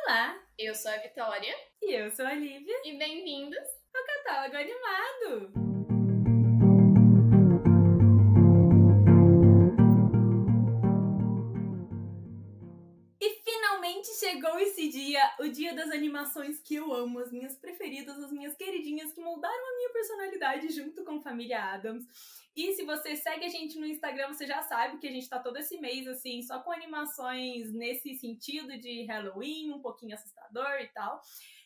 Olá, Eu sou a Vitória e eu sou a Lívia e bem-vindos. ao Catálogo Animado. Esse dia, o dia das animações que eu amo, as minhas preferidas, as minhas queridinhas que moldaram a minha personalidade junto com Família Adams. E se você segue a gente no Instagram, você já sabe que a gente tá todo esse mês assim, só com animações nesse sentido de Halloween, um pouquinho assustador e tal.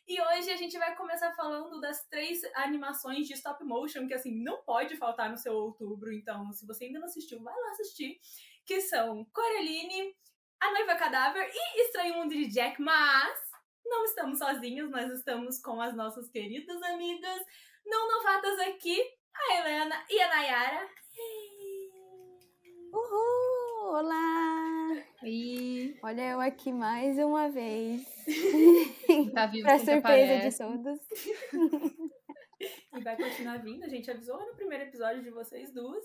E hoje a gente vai começar falando das três animações de stop motion que assim não pode faltar no seu outubro. Então, se você ainda não assistiu, vai lá assistir, que são Coraline, A Noiva Cadáver e Estranho Mundo de Jack, mas não estamos sozinhos, nós estamos com as nossas queridas amigas não novatas aqui, a Helena e a Nayara. Uhul! Olá! E Olha eu aqui mais uma vez. tá vivo pra surpresa aparece. de todos. E vai continuar vindo, a gente avisou no primeiro episódio de vocês duas,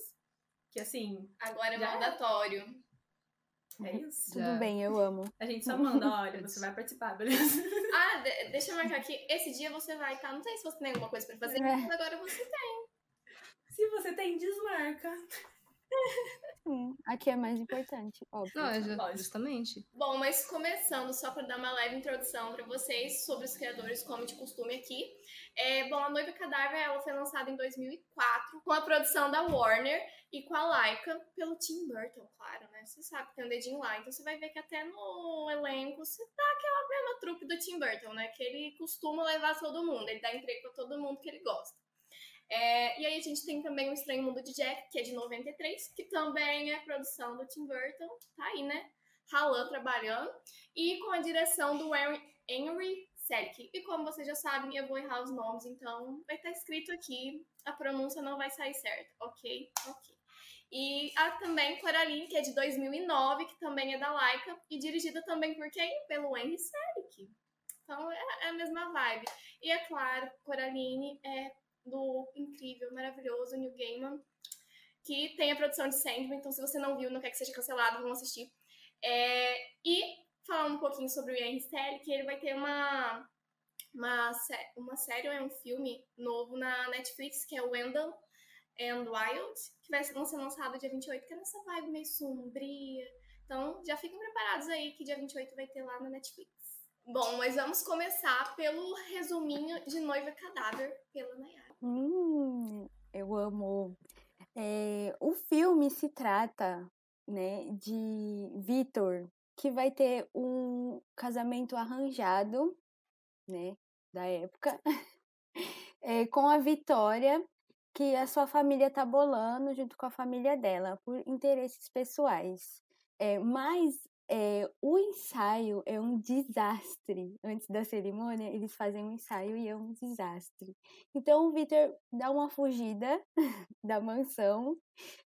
que assim, Agora é Já. mandatório. É isso. Já. Tudo bem, eu amo. A gente só manda, olha, você vai participar, beleza? Ah, de- deixa eu marcar aqui. Esse dia você vai, tá? Não sei se você tem alguma coisa pra fazer, É. mas agora você tem. Se você tem, desmarca. Sim, aqui é mais importante, óbvio. Não, é Lógico. justamente. Bom, mas começando, só pra dar uma leve introdução pra vocês sobre os criadores, como de costume aqui. É, bom, A Noiva Cadáver ela foi lançada em 2004 com a produção da Warner e com a Laika pelo Tim Burton, claro, né? Você sabe que tem um dedinho lá. Então você vai ver que até no elenco você tá aquela mesma trupe do Tim Burton, né? Que ele costuma levar todo mundo, ele dá emprego pra todo mundo que ele gosta. É, e aí a gente tem também o Estranho Mundo de Jack, que é de 93, que também é produção do Tim Burton. Tá aí, né? ralando, trabalhando, e com a direção do Henry, Selick. E como vocês já sabem, eu vou errar os nomes, então vai estar escrito aqui, a pronúncia não vai sair certa, ok? Ok. E há também Coraline, que é de 2009, que também é da Laika, e dirigida também por quem? Pelo Henry Selick. Então é, é a mesma vibe. E é claro, Coraline é do incrível, maravilhoso Neil Gaiman, que tem a produção de Sandman, então se você não viu, não quer que seja cancelado, vão assistir. É, e falando um pouquinho sobre o Ian Stelly, que ele vai ter uma, uma, uma série ou é um filme novo na Netflix, que é Wendell and Wild, que vai ser lançado dia 28, que é nessa vibe meio sombria. Então, já fiquem preparados aí que dia 28 vai ter lá na Netflix. Bom, mas vamos começar pelo resuminho de Noiva Cadáver pela Nayara. Hum, eu amo. É, o filme se trata, né, de Vitor, que vai ter um casamento arranjado, né, da época, é, com a Vitória, que a sua família tá bolando junto com a família dela, por interesses pessoais. É, mas é, o ensaio é um desastre. Antes da cerimônia, eles fazem um ensaio e é um desastre. Então o Victor dá uma fugida da mansão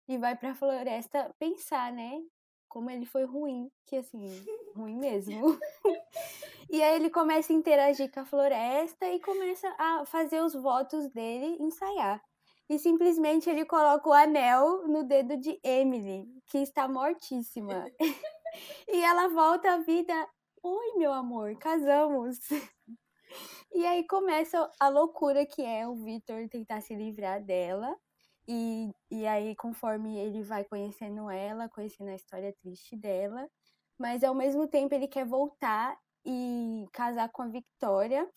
e vai pra floresta pensar, né? Como ele foi ruim, que assim, ruim mesmo. e aí ele começa a interagir com a floresta e começa a fazer os votos dele ensaiar. E simplesmente ele coloca o anel no dedo de Emily, que está mortíssima. e ela volta à vida. Oi, meu amor, casamos. E aí começa a loucura que é o Victor tentar se livrar dela. E, e aí, conforme ele vai conhecendo ela, conhecendo a história triste dela, mas ao mesmo tempo ele quer voltar e casar com a Victoria.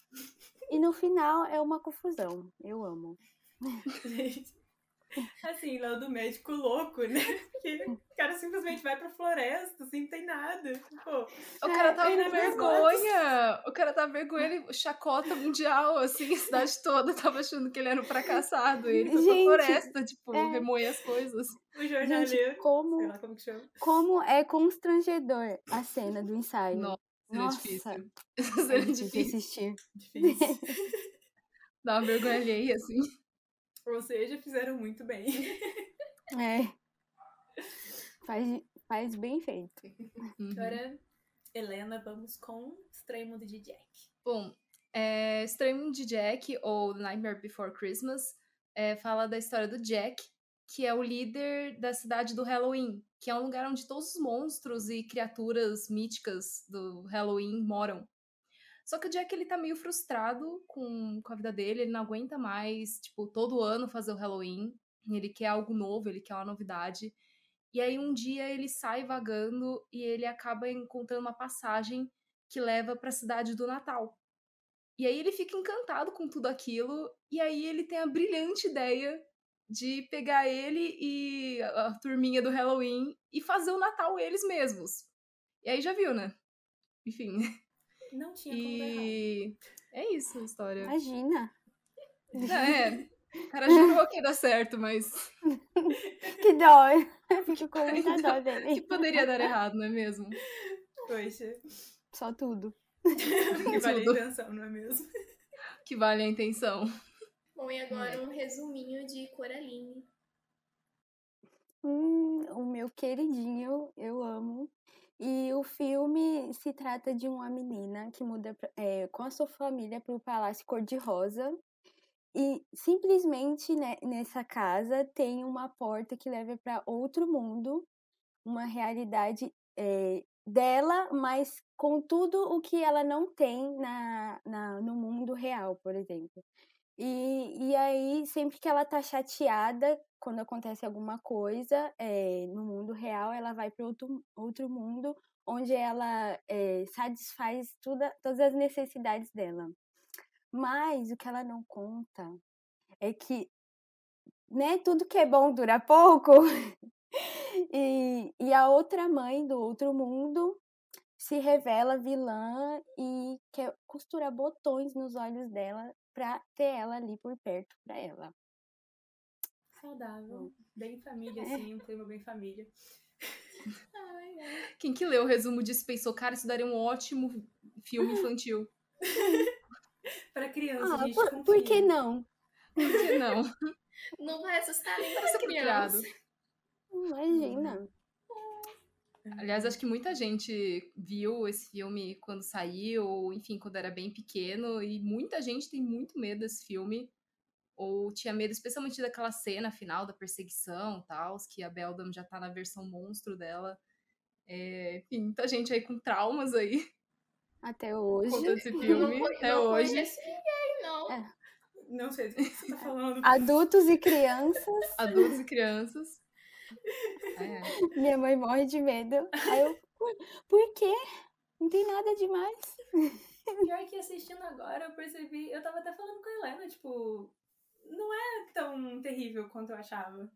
E no final é uma confusão. Eu amo. Assim, lá do médico louco, né? Porque o cara simplesmente vai pra floresta, assim, não tem nada. Pô, O cara tava ainda com mais vergonha. O cara tava com vergonha, ele chacota mundial, assim, a cidade toda tava achando que ele era um fracassado. E ele foi Gente, pra floresta, tipo, é. remoer as coisas. o jornaleiro, Gente, como, sei lá como que chama. como é constrangedor a cena do ensaio. Nossa, seria Nossa, difícil. é Seria difícil de difícil. assistir. Difícil. Dá uma vergonha alheia, assim. Ou seja, fizeram muito bem. É. Faz, faz bem feito. Uhum. Agora, Helena, vamos com Estranho Mundo de Jack. Bom, é, Estranho Mundo de Jack, ou The Nightmare Before Christmas, é, fala da história do Jack, que é o líder da cidade do Halloween, que é um lugar onde todos os monstros e criaturas míticas do Halloween moram. Só que o Jack, ele tá meio frustrado com, com a vida dele, ele não aguenta mais, tipo, todo ano fazer o Halloween. Ele quer algo novo, ele quer uma novidade. E aí um dia ele sai vagando e ele acaba encontrando uma passagem que leva para a cidade do Natal. E aí ele fica encantado com tudo aquilo e aí ele tem a brilhante ideia de pegar ele e a turminha do Halloween e fazer o Natal eles mesmos. E aí já viu, né? Enfim. Não tinha como e... É isso a história. Imagina. É, o cara jurou que ia dar certo, mas. que dó. Fico com muita dó dele. Que poderia dar errado, não é mesmo? Poxa. Só tudo. que vale tudo. a intenção, não é mesmo? Que vale a intenção. Bom, e agora um resuminho de Coraline. Hum, o meu queridinho, eu amo. E o filme se trata de uma menina que muda é, com a sua família para o Palácio Cor-de-Rosa. E simplesmente né, nessa casa tem uma porta que leva para outro mundo, uma realidade é, dela, mas com tudo o que ela não tem na, na, no mundo real, por exemplo. E, e aí, sempre que ela tá chateada, quando acontece alguma coisa é, no mundo real, ela vai para outro, outro mundo onde ela é, satisfaz todas as necessidades dela. Mas o que ela não conta é que né, tudo que é bom dura pouco. e, e a outra mãe do outro mundo se revela vilã e quer costurar botões nos olhos dela pra ter ela ali por perto pra ela. Saudável. Bem família, é. sim, um clima bem família. Ai, ai. Quem que leu o resumo disso pensou, cara, isso daria um ótimo filme infantil. pra criança, ah, gente. Por, por, que não? Por que não? Não vai assustar nem para criança. Imagina. Aliás, acho que muita gente viu esse filme quando saiu, ou enfim, quando era bem pequeno, e muita gente tem muito medo desse filme, ou tinha medo especialmente daquela cena final da perseguição, tal, que a Beldam já tá na versão monstro dela. É, enfim, muita gente aí com traumas aí. Até hoje. Conta esse filme, não, até não hoje. Ninguém, não. É. Não sei do que você tá falando. Adultos e crianças. Adultos e crianças. É. Minha mãe morre de medo. Aí eu, por quê? Não tem nada demais. Pior que assistindo agora, eu percebi. Eu tava até falando com a Helena, tipo, não é tão terrível quanto eu achava.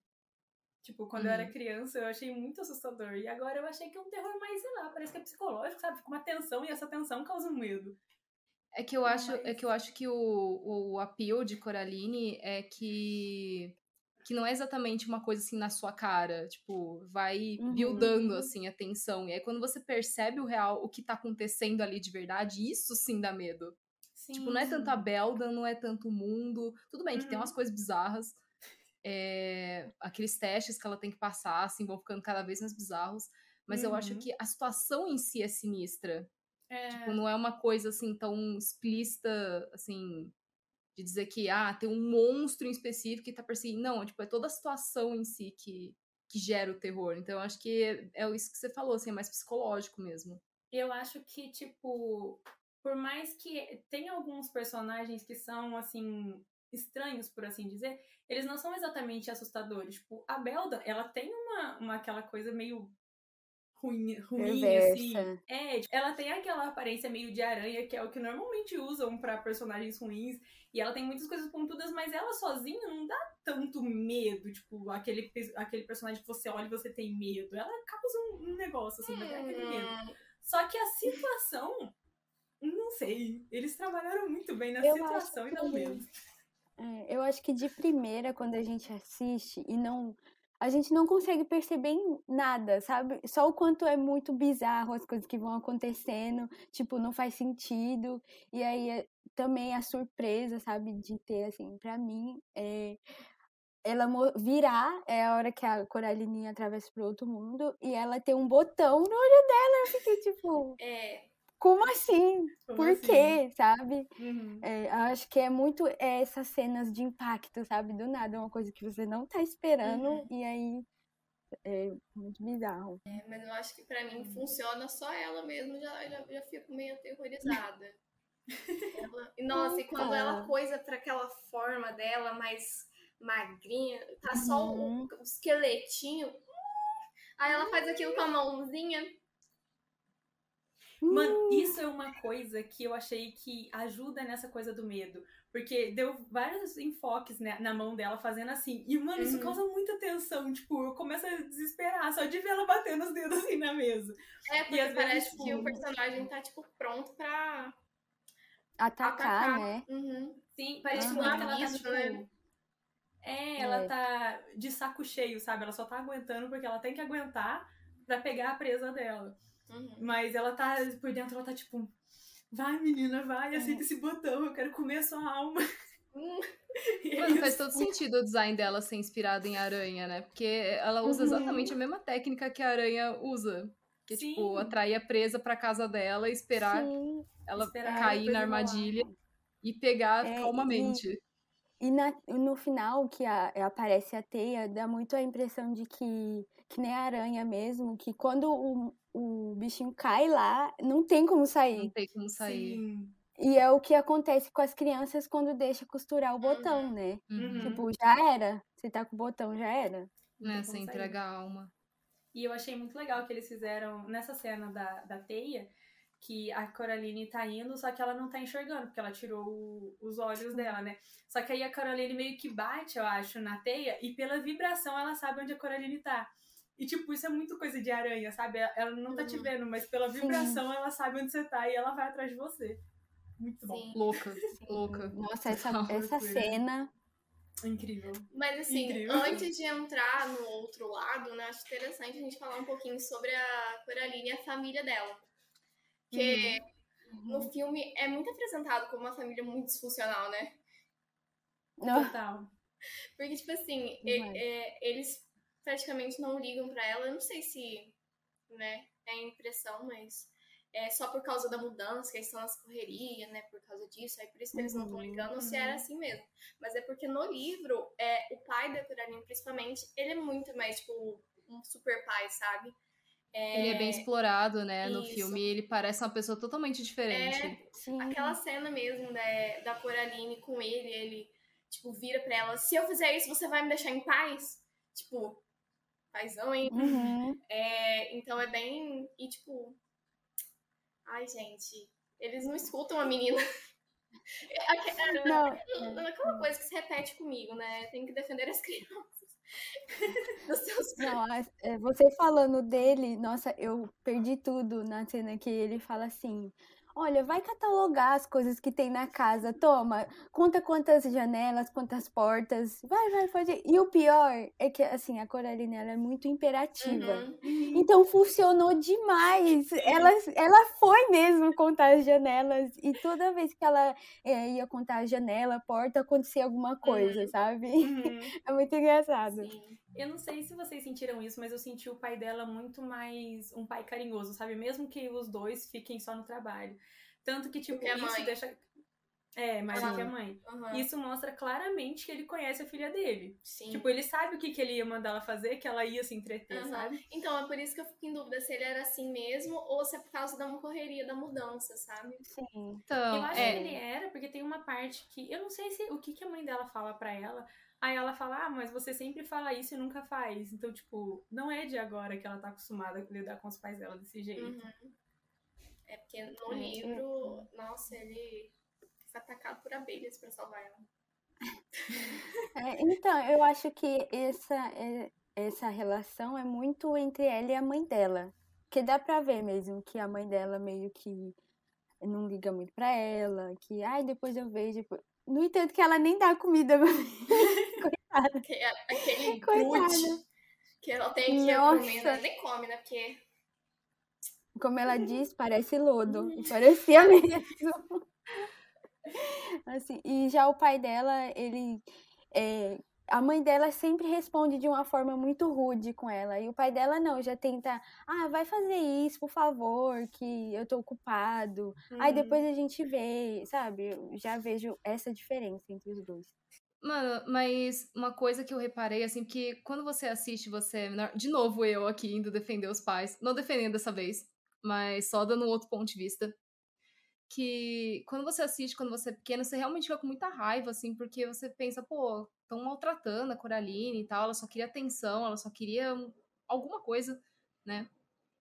Tipo, quando eu era uhum. criança, eu achei muito assustador. E agora eu achei que é um terror mais, sei lá, parece que é psicológico, sabe? Fica uma tensão e essa tensão causa um medo. É que eu acho, Mas... é que eu acho que o, o appeal de Coraline é que que não é exatamente uma coisa assim na sua cara, tipo, vai uhum. buildando assim a tensão. E aí quando você percebe o real, o que tá acontecendo ali de verdade, isso sim dá medo. Sim, tipo, não é tanto a Belda, não é tanto o mundo. Tudo bem uhum. que tem umas uhum. coisas bizarras. É, aqueles testes que ela tem que passar, assim, vão ficando cada vez mais bizarros. Mas uhum. eu acho uhum. que a situação em si é sinistra. É. Tipo, não é uma coisa assim tão explícita, assim, de dizer que ah, tem um monstro em específico que tá perseguindo. Não, tipo, é toda a situação em si que, que gera o terror. Então, acho que é, isso que você falou, assim, é mais psicológico mesmo. Eu acho que, tipo, por mais que tenha alguns personagens que são, assim, estranhos, por assim dizer, eles não são exatamente assustadores. Tipo, a Belda, ela tem uma, uma aquela coisa meio ruim, ruim assim. É, tipo, ela tem aquela aparência meio de aranha, que é o que normalmente usam para personagens ruins. E ela tem muitas coisas pontudas, mas ela sozinha não dá tanto medo. Tipo, aquele, aquele personagem que você olha e você tem medo. Ela causa um, negócio, assim, é aquele medo. Hum. Só que a situação, não sei. Eles trabalharam muito bem na eu situação e não medo. É, eu acho que de primeira, quando a gente assiste e não a gente não consegue perceber nada, sabe? Só o quanto é muito bizarro as coisas que vão acontecendo, tipo, não faz sentido. E aí é, também a surpresa, sabe, de ter, assim, pra mim, é, ela virar é a hora que a Coraline atravessa pro outro mundo e ela tem um botão no olho dela. Eu fiquei tipo. É, como assim? Como Por assim? quê? Sabe? Uhum. É, acho que é muito essas cenas de impacto, sabe? Do nada, uma coisa que você não tá esperando uhum. e aí é muito bizarro. É, mas eu acho que para mim funciona só ela mesmo, já, já, já fico meio aterrorizada. Nossa, e quando ela coisa para aquela forma dela mais magrinha, tá só Uhum. o, o esqueletinho. Aí ela faz aquilo com a mãozinha. Mano, isso é uma coisa que eu achei que ajuda nessa coisa do medo. Porque deu vários enfoques né, na mão dela fazendo assim. E, mano, isso Uhum. causa muita tensão. Tipo, eu começo a desesperar só de ver ela batendo os dedos assim na mesa. É, porque vezes, parece tipo, que o personagem tá, tipo, pronto pra Atacar, atacar. né? Uhum. Sim, parece Aham. que ela tá, Isso, tipo. né? É, ela É. tá de saco cheio, sabe? Ela só tá aguentando porque ela tem que aguentar pra pegar a presa dela. Uhum. Mas ela tá, por dentro, ela tá tipo, vai menina, vai, É. aceita esse botão, eu quero comer a sua alma. Hum. Mano, faz todo sentido o design dela ser inspirado em aranha, né? Porque ela usa Uhum. exatamente a mesma técnica que a aranha usa. Que é, tipo, atrair a presa pra casa dela e esperar Sim. ela Esperar cair na armadilha e pegar É, calmamente. E na- no final, que a- aparece a teia, dá muito a impressão de que, que nem a aranha mesmo, que quando o, o bichinho cai lá, não tem como Não sair. tem como sair. Sim. E é o que acontece com as crianças quando deixa costurar o Uhum. botão, né? Uhum. Tipo, já era. Você tá com o botão, já era. Não Né, Você entrega a alma. E eu achei muito legal que eles fizeram nessa cena da, da teia, que a Coraline tá indo, só que ela não tá enxergando, porque ela tirou o- os olhos dela, né? Só que aí a Coraline meio que bate, eu acho, na teia, e pela vibração ela sabe onde a Coraline tá. E, tipo, isso é muito coisa de aranha, sabe? Ela não tá te Uhum. vendo, mas pela Sim. vibração ela sabe onde você tá e ela vai atrás de você. Muito bom. Sim. Louca, louca. Nossa, essa, essa cena. Incrível. Mas assim, Incrível. antes de entrar no outro lado, né, acho interessante a gente falar um pouquinho sobre a Coraline e a família dela. Porque no filme é muito apresentado como uma família muito disfuncional, né? Não, Total. Porque, tipo assim, Não e- é, eles praticamente não ligam pra ela. Eu não sei se, né, é impressão, mas é só por causa da mudança, que eles estão nas correrias, né, por causa disso, aí por isso que eles não estão Uhum, ligando, ou se uhum. era assim mesmo. Mas é porque no livro, é, o pai da Coraline, principalmente, ele é muito mais, tipo, um super pai, sabe? Ele é bem explorado, né, no Isso. filme. Ele parece uma pessoa totalmente diferente. É, sim. Aquela cena mesmo né, da Coraline com ele, ele, tipo, vira pra ela, se eu fizer isso, você vai me deixar em paz? Tipo, paizão, hein? Uhum. É, então é bem. E tipo. Ai, gente. Eles não escutam a menina. É Não, é aquela coisa que se repete comigo, né? Tem que defender as crianças. Dos seus Não, é, você falando dele, nossa, eu perdi tudo na cena que ele fala assim: Olha, vai catalogar as coisas que tem na casa, toma, conta quantas janelas, quantas portas, vai, vai, pode. E o pior é que, assim, a Coraline, ela é muito imperativa. Uhum. Então funcionou demais. Ela, ela foi mesmo contar as janelas. E toda vez que ela é, ia contar a janela, a porta, acontecia alguma coisa, sabe? Uhum. É muito engraçado. Sim. Eu não sei se vocês sentiram isso, mas eu senti o pai dela muito mais um pai carinhoso, sabe? Mesmo que os dois fiquem só no trabalho. Tanto que, tipo, que isso mãe. deixa. É, mais do que a mãe. Uhum. Isso mostra claramente que ele conhece a filha dele. Sim. Tipo, ele sabe o que, que ele ia mandar ela fazer, que ela ia se entreter, Aham. sabe? Então, é por isso que eu fico em dúvida se ele era assim mesmo ou se é por causa da correria da mudança, sabe? Sim. Então, eu acho é, que ele era, porque tem uma parte que. Eu não sei se o que, que a mãe dela fala pra ela. Aí ela fala, ah, mas você sempre fala isso e nunca faz. Então, tipo, não é de agora que ela tá acostumada a lidar com os pais dela desse jeito. Uhum. É porque no É, livro, nossa, ele foi atacado por abelhas pra salvar ela. É, então, eu acho que essa, é- essa relação é muito entre ela e a mãe dela. Que dá pra ver mesmo que a mãe dela meio que não liga muito pra ela, que, ai, depois eu vejo. depois-" No entanto, que ela nem dá comida. Coitada. Que aquele grude que ela tem que Nossa. comer, ela nem come, né? Porque Como ela diz, parece lodo. E parecia mesmo. Assim, e já o pai dela, ele. é, a mãe dela sempre responde de uma forma muito rude com ela. E o pai dela não, já tenta. Ah, vai fazer isso, por favor, que eu tô ocupado. Aí Uhum. depois a gente vê, sabe? Eu já vejo essa diferença entre os dois. Mano, mas uma coisa que eu reparei, assim, que quando você assiste, você é menor. De novo, eu aqui indo defender os pais. Não defendendo dessa vez, mas só dando um outro ponto de vista. que quando você assiste, quando você é pequeno, você realmente fica com muita raiva, assim, porque você pensa, pô, estão maltratando a Coraline e tal, ela só queria atenção, ela só queria alguma coisa, né?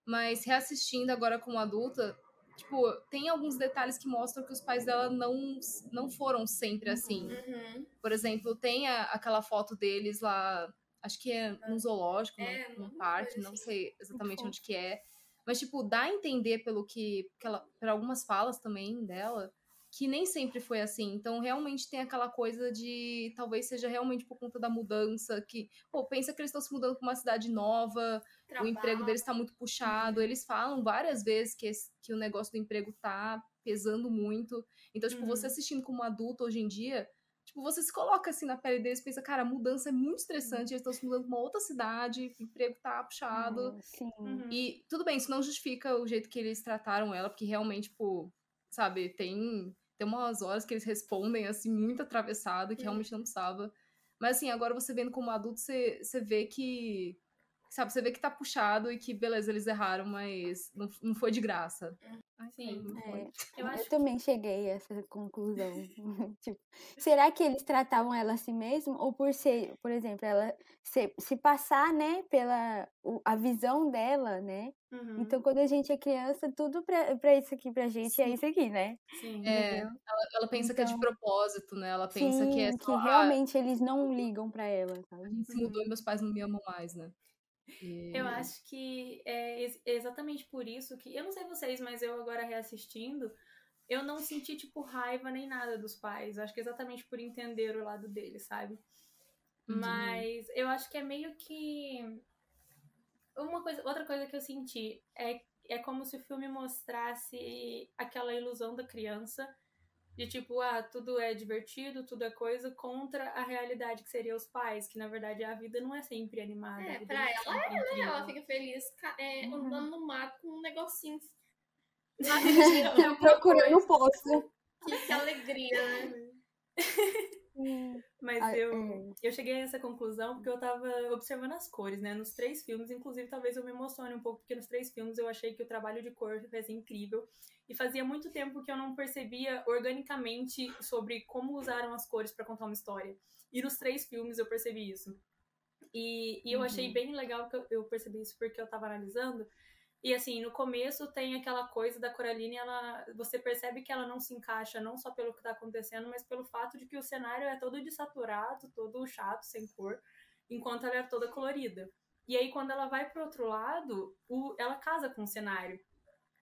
Mas reassistindo agora como adulta, tipo, tem alguns detalhes que mostram que os pais dela não, não foram sempre assim. Uhum. Por exemplo, tem a, aquela foto deles lá, acho que é num zoológico, É, num, parque, não assim. sei exatamente onde que é. Mas, tipo, dá a entender pelo que. ela, por algumas falas também dela, que nem sempre foi assim. Então, realmente tem aquela coisa de. Talvez seja realmente por conta da mudança. Que, pô, pensa que eles estão se mudando pra uma cidade nova, o emprego Trabalho. deles tá muito puxado. Eles falam várias vezes que, esse- que o negócio do emprego tá pesando muito. Então, tipo, Uhum. você assistindo como adulto hoje em dia, tipo, você se coloca assim na pele deles e pensa, cara, a mudança é muito estressante, eles estão se mudando pra uma outra cidade, o emprego tá puxado. Sim. Uhum. E tudo bem, isso não justifica o jeito que eles trataram ela, porque realmente, tipo, sabe, tem, tem umas horas que eles respondem, assim, muito atravessado, que Uhum. realmente não precisava. Mas, assim, agora você vendo como adulto, você, você vê que. Sabe, você vê que tá puxado e que, beleza, eles erraram, mas não, não foi de graça. Ai, Sim. É, Eu eu, acho que- também cheguei a essa conclusão. Tipo, será que eles tratavam ela assim mesmo? Ou por ser, por exemplo, ela se, se passar, né, pela o- a visão dela, né? Uhum. Então, quando a gente é criança, tudo pra, pra isso aqui pra gente é Sim. isso aqui, né? Sim. É, ela, ela pensa que é de Então- propósito, né? Ela pensa Sim, que é que só, ah, realmente eles não ligam pra ela, a sabe? gente se mudou e meus pais não me amam mais, né? E- Eu acho que é ex- exatamente por isso que. Eu não sei vocês, mas eu agora reassistindo, eu não senti, tipo, raiva nem nada dos pais. Eu acho que é exatamente por entender o lado deles, sabe? Uhum. Mas eu acho que é meio que. Uma coisa, outra coisa que eu senti é, é como se o filme mostrasse aquela ilusão da criança de tipo, ah, tudo é divertido, tudo é coisa, contra a realidade que seria os pais, que na verdade a vida não é sempre animada. É, pra não ela é, né? Ela fica feliz é, Uhum. andando no mato com um negocinho. Procurando o poço. Que, que alegria, né? Mas ah, eu, é. eu cheguei a essa conclusão porque eu tava observando as cores, né? Nos três filmes, inclusive, talvez eu me emocione um pouco, porque nos três filmes eu achei que o trabalho de cor fez incrível. E fazia muito tempo que eu não percebia organicamente sobre como usaram as cores pra contar uma história. E nos três filmes eu percebi isso. E, e eu achei Uhum. bem legal que eu, eu percebi isso porque eu tava analisando. E assim, no começo tem aquela coisa da Coraline, ela, você percebe que ela não se encaixa não só pelo que tá acontecendo, mas pelo fato de que o cenário é todo desaturado, todo chato, sem cor, enquanto ela é toda colorida. E aí quando ela vai pro outro lado, o, ela casa com o cenário.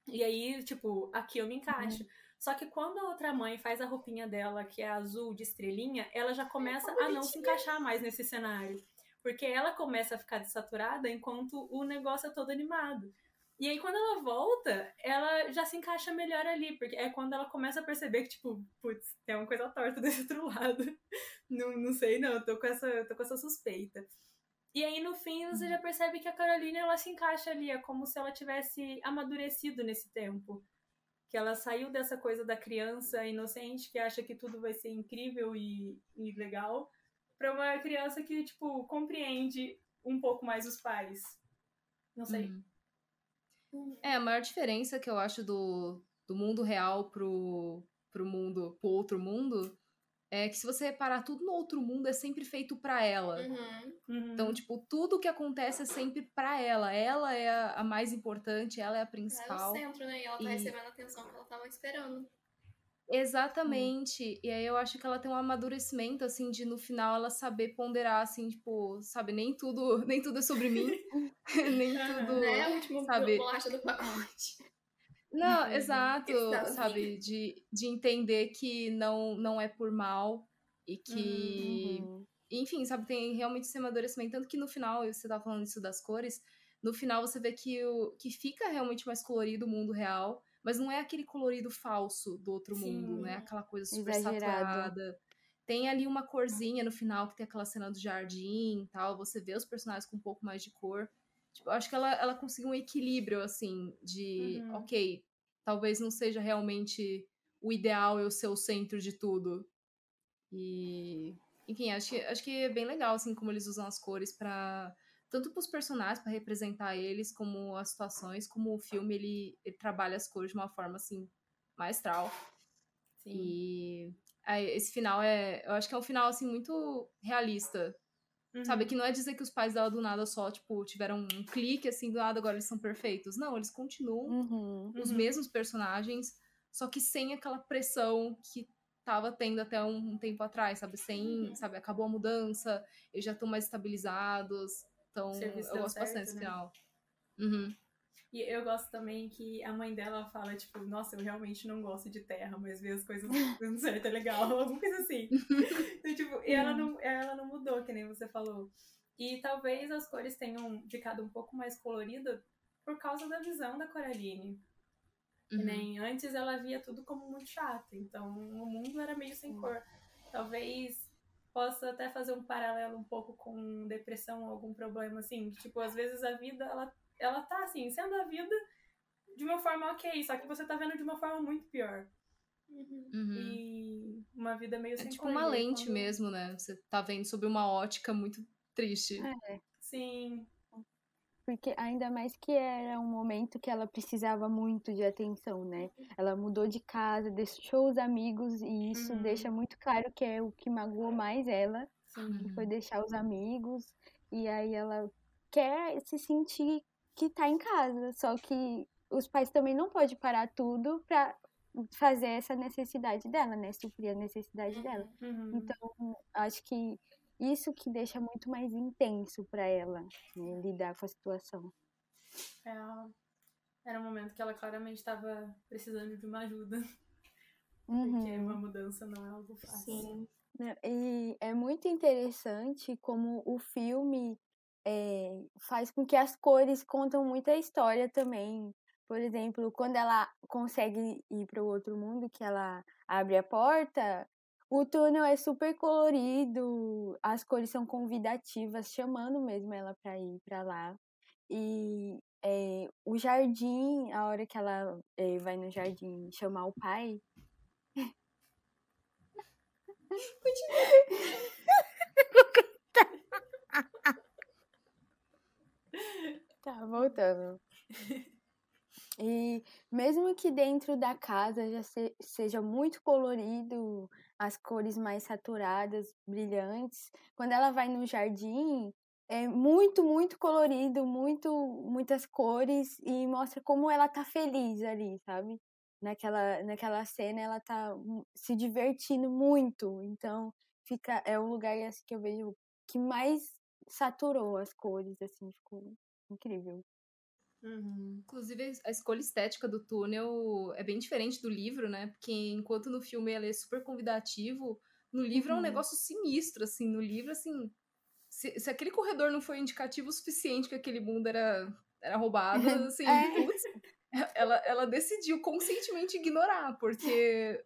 E aí, tipo, aqui eu me encaixo. Só que quando a outra mãe faz a roupinha dela, que é azul de estrelinha, ela já começa a não se encaixar mais nesse cenário. Porque ela começa a ficar desaturada enquanto o negócio é todo animado. E aí, quando ela volta, ela já se encaixa melhor ali, porque é quando ela começa a perceber que, tipo, putz, tem uma coisa torta desse outro lado. Não, não sei, não, tô com, essa, tô com essa suspeita. E aí, no fim, você já percebe que a Caroline, ela se encaixa ali, é como se ela tivesse amadurecido nesse tempo. Que ela saiu dessa coisa da criança inocente que acha que tudo vai ser incrível e, e legal, pra uma criança que, tipo, compreende um pouco mais os pais. Não sei. Uhum. É, a maior diferença que eu acho do, do mundo real pro, pro mundo, pro outro mundo, é que se você reparar, tudo no outro mundo é sempre feito pra ela. Uhum. Uhum. Então, tipo, tudo que acontece é sempre pra ela. Ela é a, a mais importante, ela é a Ela é o principal. centro, né? E ela tá E- recebendo a atenção que ela tava esperando. Exatamente. E aí eu acho que ela tem um amadurecimento, assim, de no final ela saber ponderar, assim, tipo, sabe, nem tudo, nem tudo é sobre mim. nem tudo. Né? A última sabe? bolacha do pacote. Não, Uhum. exato, Exato. sabe, de, de entender que não, não é por mal e que, Uhum. enfim, sabe, tem realmente esse amadurecimento, tanto que no final, você tava falando isso das cores, no final você vê que, o, que fica realmente mais colorido o mundo real, mas não é aquele colorido falso do outro Sim. mundo, né, aquela coisa super Exagerado. saturada. Tem ali uma corzinha no final, que tem aquela cena do jardim e tal, você vê os personagens com um pouco mais de cor. Tipo, eu acho que ela, ela conseguiu um equilíbrio, assim, de, Uhum. ok, talvez não seja realmente o ideal eu ser o centro de tudo. E, enfim, acho que, acho que é bem legal, assim, como eles usam as cores para tanto para os personagens, para representar eles, como as situações, como o filme, ele, ele trabalha as cores de uma forma, assim, maestral. Sim. E aí, esse final é. Eu acho que é um final, assim, muito realista. Uhum. Sabe? Que não é dizer que os pais dela do nada só, tipo, tiveram um clique, assim, do nada agora eles são perfeitos. Não, eles continuam uhum. os uhum. mesmos personagens, só que sem aquela pressão que tava tendo até um, um tempo atrás, sabe? Sem, uhum. sabe? Acabou a mudança, eles já estão mais estabilizados. Então, eu gosto certo, bastante desse né? final. Uhum. E eu gosto também que a mãe dela fala, tipo, nossa, eu realmente não gosto de terra, mas ver as coisas dando certo é legal, alguma coisa assim. então, tipo, e ela não, ela não mudou, que nem você falou. E talvez as cores tenham ficado um pouco mais coloridas por causa da visão da Coraline. Uhum. nem antes ela via tudo como muito chato, então o mundo era meio sem cor. Talvez possa até fazer um paralelo um pouco com depressão ou algum problema assim, tipo, às vezes a vida ela ela tá assim, sendo a vida de uma forma ok, só que você tá vendo de uma forma muito pior. Uhum. uhum. E uma vida meio é sem tipo uma lente quando... mesmo, né? Você tá vendo sob uma ótica muito triste. É. Sim. Porque ainda mais que era um momento que ela precisava muito de atenção, né? Ela mudou de casa, deixou os amigos e isso uhum. deixa muito claro que é o que magoou mais ela, Sim. que foi deixar os amigos e aí ela quer se sentir que tá em casa. Só que os pais também não podem parar tudo pra fazer essa necessidade dela, né? Suprir a necessidade dela. Uhum. Então, acho que isso que deixa muito mais intenso para ela né? lidar com a situação. É, era um momento que ela claramente estava precisando de uma ajuda. Uhum. Porque uma mudança não é algo fácil. Sim. E é muito interessante como o filme é, faz com que as cores contam muita história também. Por exemplo, quando ela consegue ir para o outro mundo, que ela abre a porta, o túnel é super colorido, as cores são convidativas, chamando mesmo ela para ir para lá. E é, o jardim, a hora que ela é, vai no jardim chamar o pai. Tá, voltando. E mesmo que dentro da casa já se, seja muito colorido, as cores mais saturadas, brilhantes, quando ela vai no jardim, é muito, muito colorido, muito, muitas cores e mostra como ela tá feliz ali, sabe? Naquela, naquela cena ela tá se divertindo muito, então fica é o lugar assim, que eu vejo que mais saturou as cores, assim, ficou incrível. Uhum. Inclusive, a escolha estética do túnel é bem diferente do livro, né? Porque enquanto no filme ele é super convidativo, no livro uhum. é um uhum. negócio sinistro, assim. No livro, assim, se, se, aquele corredor não foi indicativo o suficiente que aquele mundo era, era roubado, assim, é. putz, ela, ela decidiu conscientemente ignorar, porque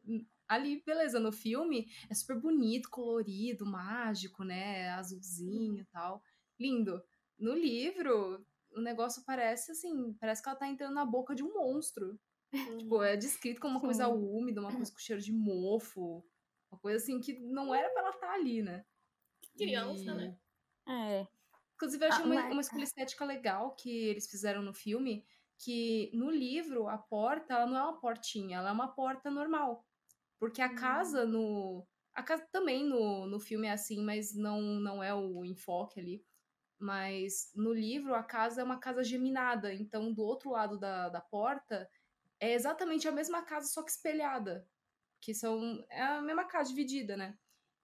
ali, beleza, no filme é super bonito, colorido, mágico, né? Azulzinho e tal. Lindo. No livro, o negócio parece assim, parece que ela tá entrando na boca de um monstro. tipo, é descrito como uma Sim. coisa úmida, uma coisa com cheiro de mofo, uma coisa assim que não era pra ela estar tá ali, né? Criança, e... né? É. Inclusive, eu achei ah, uma, mas... uma escolha estética legal que eles fizeram no filme, que no livro, a porta, ela não é uma portinha, ela é uma porta normal. Porque a hum. casa no... A casa também no, no filme é assim, mas não, não é o enfoque ali. Mas no livro, a casa é uma casa geminada. Então, do outro lado da, da porta, é exatamente a mesma casa, só que espelhada. Que são. É a mesma casa dividida, né?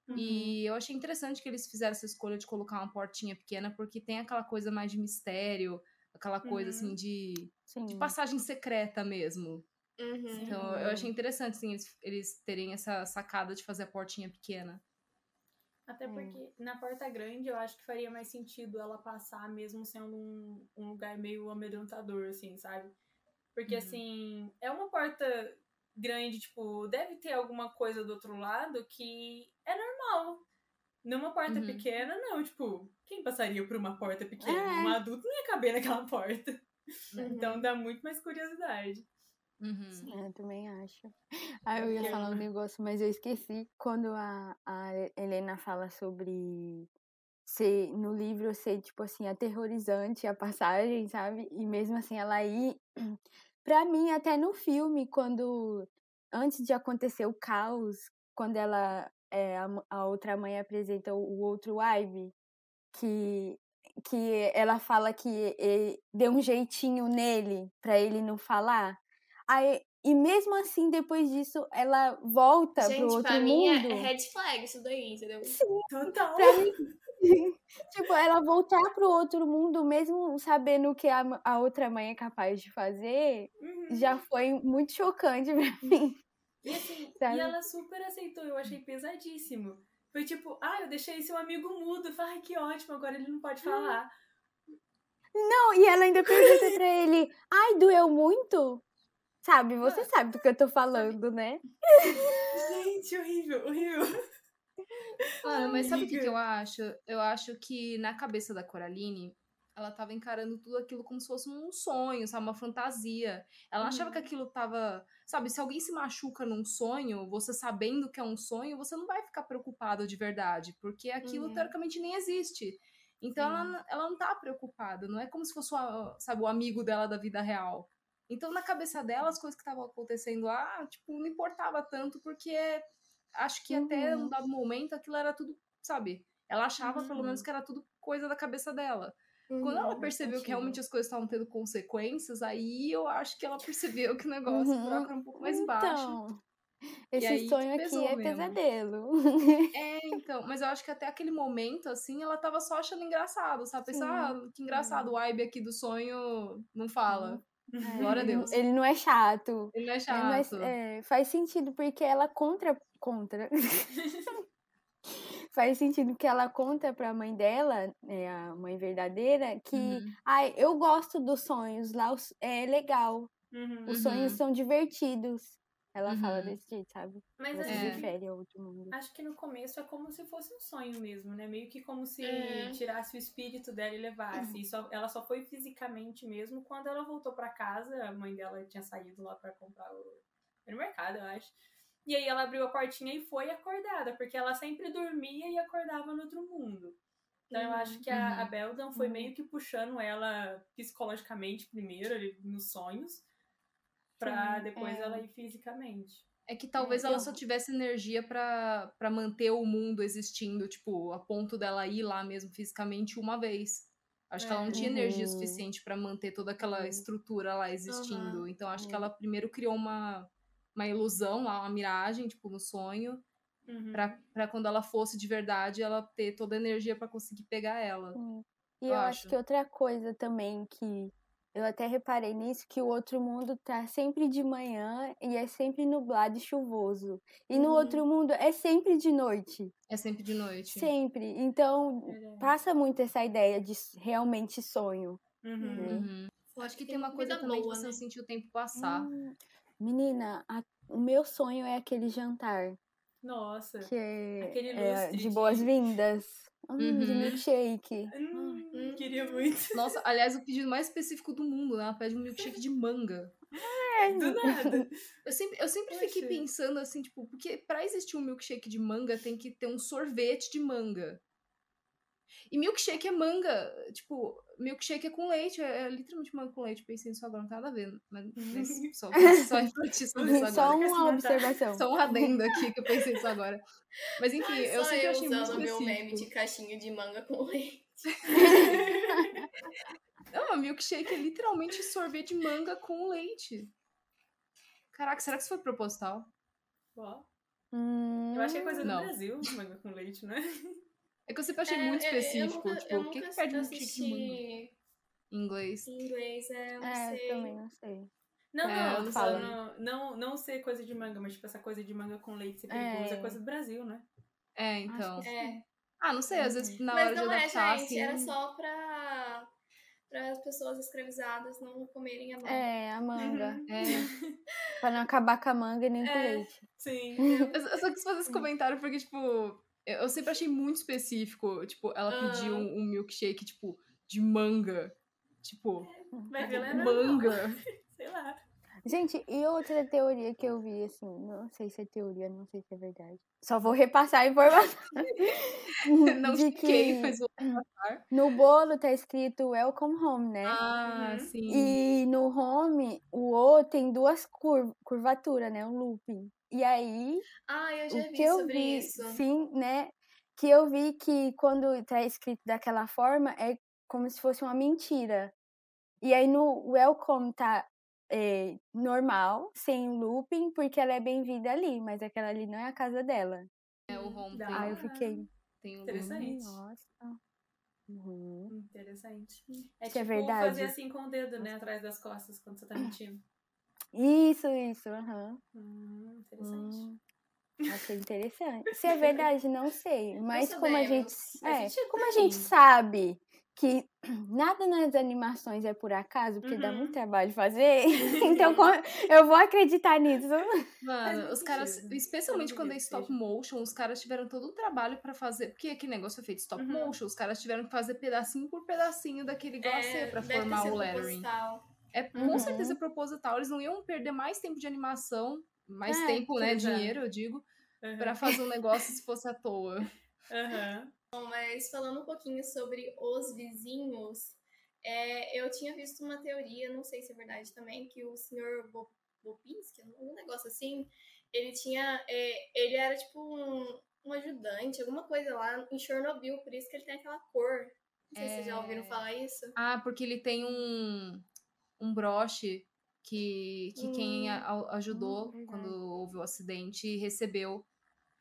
Uhum. E eu achei interessante que eles fizeram essa escolha de colocar uma portinha pequena, porque tem aquela coisa mais de mistério, aquela coisa assim, uhum. assim de, de, passagem secreta mesmo. Uhum. Então eu achei interessante assim, eles, eles terem essa sacada de fazer a portinha pequena. Até hum. porque na porta grande eu acho que faria mais sentido ela passar mesmo sendo um, um lugar meio amedrontador, assim, sabe? Porque uhum. assim, é uma porta grande, tipo, deve ter alguma coisa do outro lado que é normal. Numa porta uhum. pequena, não, tipo, quem passaria por uma porta pequena? É. Um adulto não ia caber naquela porta. Uhum. Então dá muito mais curiosidade. Uhum. Também acho. Ah, eu ia falar um negócio, mas eu esqueci. Quando a, a Helena fala sobre ser, no livro ser, tipo assim, aterrorizante a passagem, sabe? E mesmo assim ela ir. Pra mim, até no filme, quando antes de acontecer o caos, quando ela é, a, a, outra mãe apresenta o, o outro Ivy, que que ela fala que deu um jeitinho nele para ele não falar. Aí, e mesmo assim, depois disso, ela volta Gente, pro outro pra mundo. mim é red flag isso daí, entendeu? Sim, Total. pra mim, tipo, ela voltar pro outro mundo, mesmo sabendo o que a, a outra mãe é capaz de fazer, Uhum. já foi muito chocante pra mim. E assim, Sabe? e ela super aceitou, eu achei pesadíssimo. Foi tipo, ah, eu deixei seu amigo mudo. Falei, ai, que ótimo, agora ele não pode falar. Não, e ela ainda pergunta pra ele, ai, doeu muito? Sabe, você sabe do que eu tô falando, né? Gente, horrível, horrível. Mano, mas sabe o que, que eu acho? Eu acho que na cabeça da Coraline, ela tava encarando tudo aquilo como se fosse um sonho, sabe? Uma fantasia. Ela Uhum. achava que aquilo tava. Sabe, se alguém se machuca num sonho, você sabendo que é um sonho, você não vai ficar preocupado de verdade, porque aquilo Uhum. teoricamente nem existe. Então ela, ela não tá preocupada, não é como se fosse, o, sabe, o amigo dela da vida real. Então, na cabeça dela, as coisas que estavam acontecendo lá, tipo, não importava tanto, porque acho que até um Uhum. dado momento aquilo era tudo, sabe? Ela achava, pelo Uhum. menos, que era tudo coisa da cabeça dela. Quando ela Uhum. percebeu que realmente as coisas estavam tendo consequências, aí eu acho que ela percebeu que o negócio Uhum. era um pouco mais baixo. Então, esse aí sonho aqui é mesmo. pesadelo. É, então, mas eu acho que até aquele momento, assim, ela tava só achando engraçado, sabe? Pensar, ah, que engraçado, o Ibe aqui do sonho não fala. Glória a Ele não- Deus. Ele não é chato. Ele não é Ele não é- chato. é, faz sentido, porque ela contra. Contra. faz sentido que ela conta pra mãe dela, né, a mãe verdadeira, que Uhum. ai, eu gosto dos sonhos, lá é legal. Uhum. Os sonhos Uhum. são divertidos. Ela fala Uhum. desse jeito, sabe? Mas assim, É. ao outro mundo. acho que no começo é como se fosse um sonho mesmo, né? Meio que como se É. tirasse o espírito dela e levasse. E só, ela só foi fisicamente mesmo quando ela voltou pra casa. A mãe dela tinha saído lá pra comprar o... no mercado, eu acho. E aí ela abriu a portinha e foi acordada, porque ela sempre dormia e acordava no outro mundo. Então eu Uhum. acho que a, Uhum. a Beldan foi Uhum. meio que puxando ela psicologicamente primeiro, ali, nos sonhos, pra Sim, depois é. ela ir fisicamente. É que talvez É, ela eu- só tivesse energia pra pra manter o mundo existindo, tipo, a ponto dela ir lá mesmo fisicamente uma vez. Acho que ela não É. tinha energia Uhum. suficiente pra manter toda aquela Uhum. estrutura lá existindo. Aham. Então acho que Uhum. ela primeiro criou uma, uma ilusão lá, uma miragem, tipo, no sonho, Uhum. pra, pra quando ela fosse de verdade, ela ter toda a energia pra conseguir pegar ela. E eu eu acho acho. que outra coisa também que eu até reparei nisso, que o outro mundo tá sempre de manhã e é sempre nublado e chuvoso. E no Uhum. outro mundo é sempre de noite. É sempre de noite. Sempre. Então, Verdade. passa muito essa ideia de realmente sonho. Uhum. Uhum. Eu acho que tem uma coisa também boa, de você né? sentir o tempo passar. Hum, menina, a- o meu sonho é aquele jantar. Nossa. Que é, Aquele é de de- Hum, De Uhum. milkshake. Hum, Hum. Queria muito. Nossa, aliás, o pedido mais específico do mundo, né? Ela pede um milkshake de manga. Do nada. Eu sempre, eu sempre fiquei Poxa. pensando assim, tipo, porque pra existir um milkshake de manga tem que ter um sorvete de manga. E milkshake é manga, tipo, milkshake é com leite, é, é literalmente manga com leite. Pensei nisso agora, não tem nada a ver, mas, mas só, só refletir sobre isso Só agora. Se uma observação. Só um adendo aqui que eu pensei nisso agora. Mas enfim, Ai, eu só sempre eu achei muito meu meme de caixinha de manga com leite. Não, milkshake é literalmente sorvete de manga com leite. Caraca, será que isso foi proposital? Ó, Hum, eu acho que é coisa do Não. Brasil, manga com leite, né? É que eu sempre achei É, muito eu- eu específico. nunca- tipo, eu o que que pede um Em inglês. em inglês, é, eu não É, sei. também não sei. Não, É, não, eu eu não tô falo. falando, não, não ser coisa de manga, mas tipo essa coisa de manga com leite ser É. perigoso, é coisa do Brasil, né? É, então. É. Ah, não sei, às vezes na Mas hora de não é, adaptar, gente, assim. era só pra, pra as pessoas escravizadas não comerem a manga. É, a manga. É. Pra não acabar com a manga nem com É. leite. Sim. Eu, eu só quis fazer esse comentário porque, tipo, eu, sempre achei muito específico, tipo, ela Ah. pediu um, um milkshake, tipo, de manga. Tipo, é manga. Sei lá. Gente, e outra teoria que eu vi, assim, não sei se é teoria, não sei se é verdade. Só vou repassar a informação. Não de fiquei, que mas vou passar. no bolo tá escrito Welcome Home, né? Ah, Uhum. sim. E no home, o O tem duas cur curvaturas, né? Um looping. E aí, Ah, eu já o vi que eu sobre vi, isso. sim, né? Que eu vi que quando tá escrito daquela forma é como se fosse uma mentira. E aí no welcome tá é, normal, sem looping, porque ela é bem-vinda ali, mas aquela ali não é a casa dela. É, o home tem, Aí eu Ah, fiquei. tem um interessante. Nossa. Uhum. Interessante. É Isso é tipo verdade. fazer assim com o dedo, né? Atrás das costas quando você tá mentindo. Isso, isso, aham. Hum, interessante. Hum, achei interessante. Se é verdade, não sei. Mas como a gente. sabemos. Faz É, sentido como a gente sabe que nada nas animações é por acaso, porque dá Uhum. muito trabalho fazer, então eu vou acreditar nisso. Mano, os caras, especialmente quando é stop motion, os caras tiveram todo o trabalho pra fazer. Porque aquele negócio é feito stop Uhum. motion, os caras tiveram que fazer pedacinho por pedacinho daquele glacê pra É, ter formar o lettering. proposital. É com Uhum. certeza proposital, eles não iam perder mais tempo de animação, mais É, tempo, né? é. Dinheiro, eu digo, Aham. pra fazer um negócio se fosse à toa. Aham. Bom, mas falando um pouquinho sobre os vizinhos, é, eu tinha visto uma teoria, não sei se é verdade também, que o senhor Bo- Bobinski, um negócio assim, ele tinha. é, ele era tipo um, um ajudante, alguma coisa lá em Chernobyl, por isso que ele tem aquela cor. Não sei se vocês já ouviram É. falar isso. Ah, porque ele tem um, um broche que, que quem Hum. a- a- ajudou Hum, quando houve o acidente recebeu